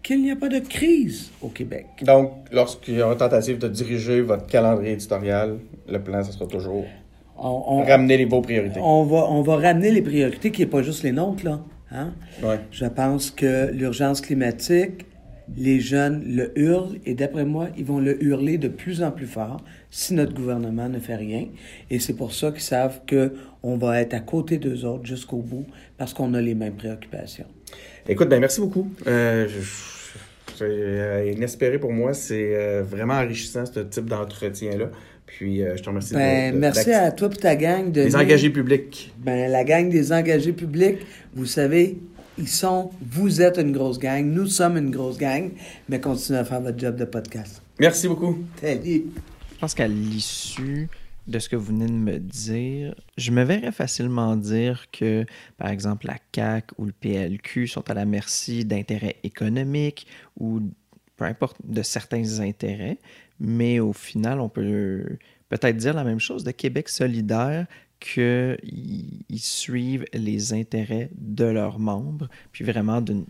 qu'il n'y a pas de crise au Québec. Donc, lorsqu'il y aura une tentative de diriger votre calendrier éditorial, le plan, ce sera toujours on, ramener les vos priorités. On va, on va ramener les priorités qui n'est pas juste les nôtres, là. Hein? Ouais. Je pense que l'urgence climatique, les jeunes le hurlent et d'après moi, ils vont le hurler de plus en plus fort si notre gouvernement ne fait rien. Et c'est pour ça qu'ils savent qu'on va être à côté d'eux autres jusqu'au bout parce qu'on a les mêmes préoccupations. Écoute, ben merci beaucoup. Euh, c'est euh, inespéré pour moi. C'est euh, vraiment enrichissant ce type d'entretien-là. Puis je te remercie. Ben, merci à toi et ta gang. De les engagés publics. Ben, la gang des engagés publics, vous savez, Ils sont, vous êtes une grosse gang, nous sommes une grosse gang, mais continuez à faire votre job de podcast. Merci beaucoup. Salut. Je pense qu'à l'issue de ce que vous venez de me dire, je me verrais facilement dire que, par exemple, la CAC ou le PLQ sont à la merci d'intérêts économiques ou peu importe de certains intérêts, mais au final, on peut peut-être dire la même chose de Québec solidaire qu'ils suivent les intérêts de leurs membres, puis vraiment d'une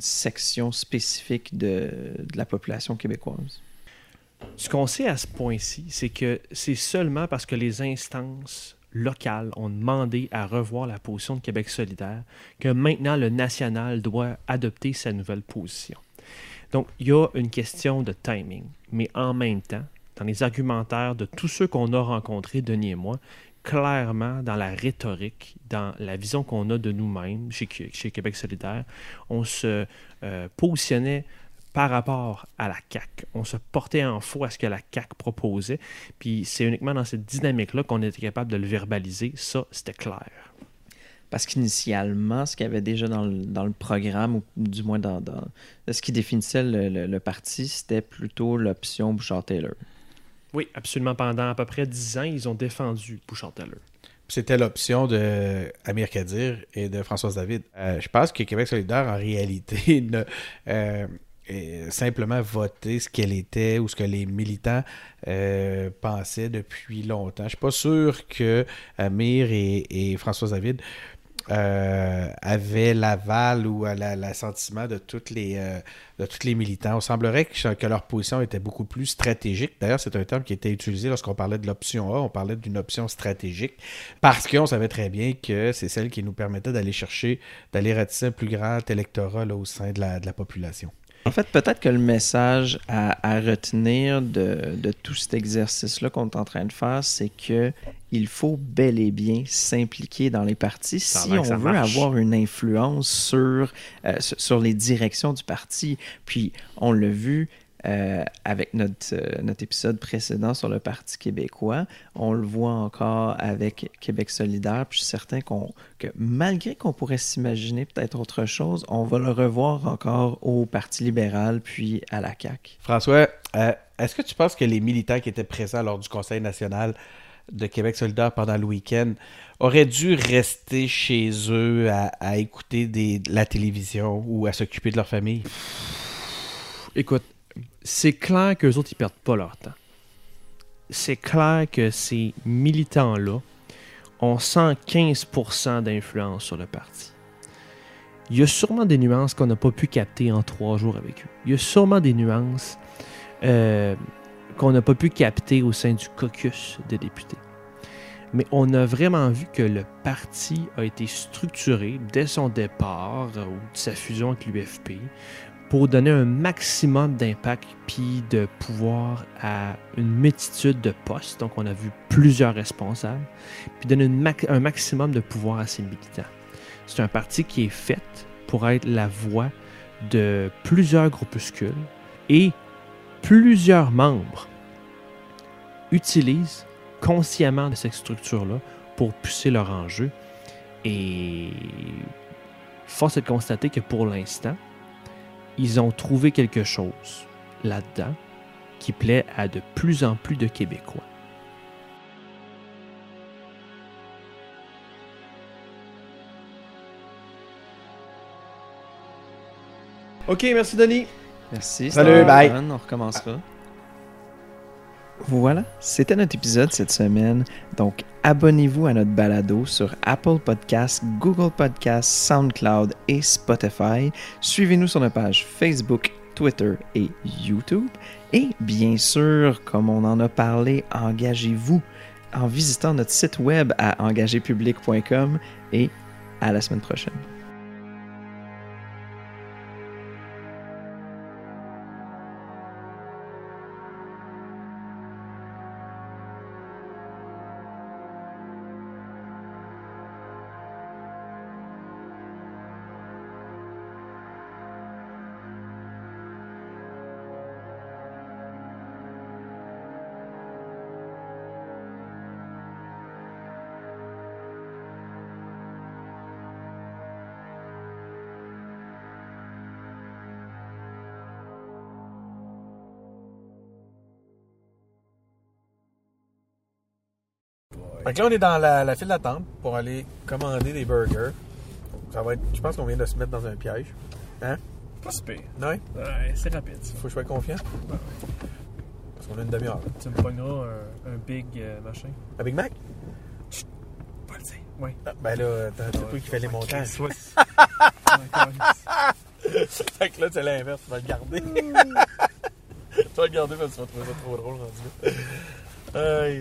section spécifique de, de la population québécoise? Ce qu'on sait à ce point-ci, c'est que c'est seulement parce que les instances locales ont demandé à revoir la position de Québec solidaire que maintenant le national doit adopter sa nouvelle position. Donc, il y a une question de timing, mais en même temps, dans les argumentaires de tous ceux qu'on a rencontrés, Denis et moi, clairement, dans la rhétorique, dans la vision qu'on a de nous-mêmes chez, Québec solidaire, on se euh, positionnait par rapport à la CAC. On se portait en faux à ce que la CAC proposait, puis c'est uniquement dans cette dynamique-là qu'on était capable de le verbaliser. Ça, c'était clair. Parce qu'initialement, ce qu'il y avait déjà dans le, programme, ou du moins dans, ce qui définissait le, parti, c'était plutôt l'option Bouchard-Taylor. Oui, absolument. Pendant à peu près dix ans, ils ont défendu Bouchard-Taylor. C'était l'option de Amir Kadir et de Françoise David. Euh, je pense que Québec solidaire, en réalité, ne, euh, simplement voter ce qu'elle était ou ce que les militants euh, pensaient depuis longtemps. Je suis pas sûr que Amir et, François David euh, avaient l'aval ou l'assentiment de euh, de tous les militants. On semblerait que, leur position était beaucoup plus stratégique. D'ailleurs, c'est un terme qui était utilisé lorsqu'on parlait de l'option A. On parlait d'une option stratégique parce qu'on savait très bien que c'est celle qui nous permettait d'aller chercher, d'aller ratisser un plus grand électorat au sein de la population. En fait, peut-être que le message à, retenir de, tout cet exercice-là qu'on est en train de faire, c'est que il faut bel et bien s'impliquer dans les partis si on veut avoir une influence sur, euh, sur les directions du parti. Puis, on l'a vu, euh, avec notre, euh, notre épisode précédent sur le Parti québécois. On le voit encore avec Québec solidaire. Puis je suis certain qu'on, que malgré qu'on pourrait s'imaginer peut-être autre chose, on va le revoir encore au Parti libéral puis à la CAQ. François, euh, est-ce que tu penses que les militants qui étaient présents lors du Conseil national de Québec solidaire pendant le week-end auraient dû rester chez eux à, écouter des, la télévision ou à s'occuper de leur famille? Écoute, c'est clair qu'eux autres, ils perdent pas leur temps. C'est clair que ces militants-là ont 115% d'influence sur le parti. Il y a sûrement des nuances qu'on n'a pas pu capter en trois jours avec eux. Il y a sûrement des nuances euh, qu'on n'a pas pu capter au sein du caucus des députés. Mais on a vraiment vu que le parti a été structuré dès son départ ou de sa fusion avec l'UFP pour donner un maximum d'impact puis de pouvoir à une multitude de postes. Donc, on a vu plusieurs responsables, puis donner un maximum de pouvoir à ces militants. C'est un parti qui est fait pour être la voix de plusieurs groupuscules et plusieurs membres utilisent consciemment cette structure-là pour pousser leur enjeu. Et force est de constater que pour l'instant, ils ont trouvé quelque chose là-dedans qui plaît à de plus en plus de Québécois. OK, merci Denis. Merci. Salut, bye. On recommencera. Voilà, c'était notre épisode cette semaine. Donc, abonnez-vous à notre balado sur Apple Podcasts, Google Podcasts, SoundCloud et Spotify. Suivez-nous sur nos pages Facebook, Twitter et YouTube. Et bien sûr, comme on en a parlé, engagez-vous en visitant notre site web à engagépublic.com et à la semaine prochaine. Fait que là, on est dans la, la file d'attente pour aller commander des burgers. Ça va être. Je pense qu'on vient de se mettre dans un piège. Hein? Pas si pire. Ouais? Ouais, c'est rapide, ça. Faut que je sois confiant. Parce qu'on a une demi-heure. là. Tu me pogneras un, un big euh, machin. Un Big Mac? Pas le dire. Oui. Ah, ben là, t'as c'est toi qui fais les montages. Ouais. fait que là, c'est l'inverse. Tu vas le garder. tu vas le garder parce que tu vas trouver ça trop drôle rendu là. Aïe.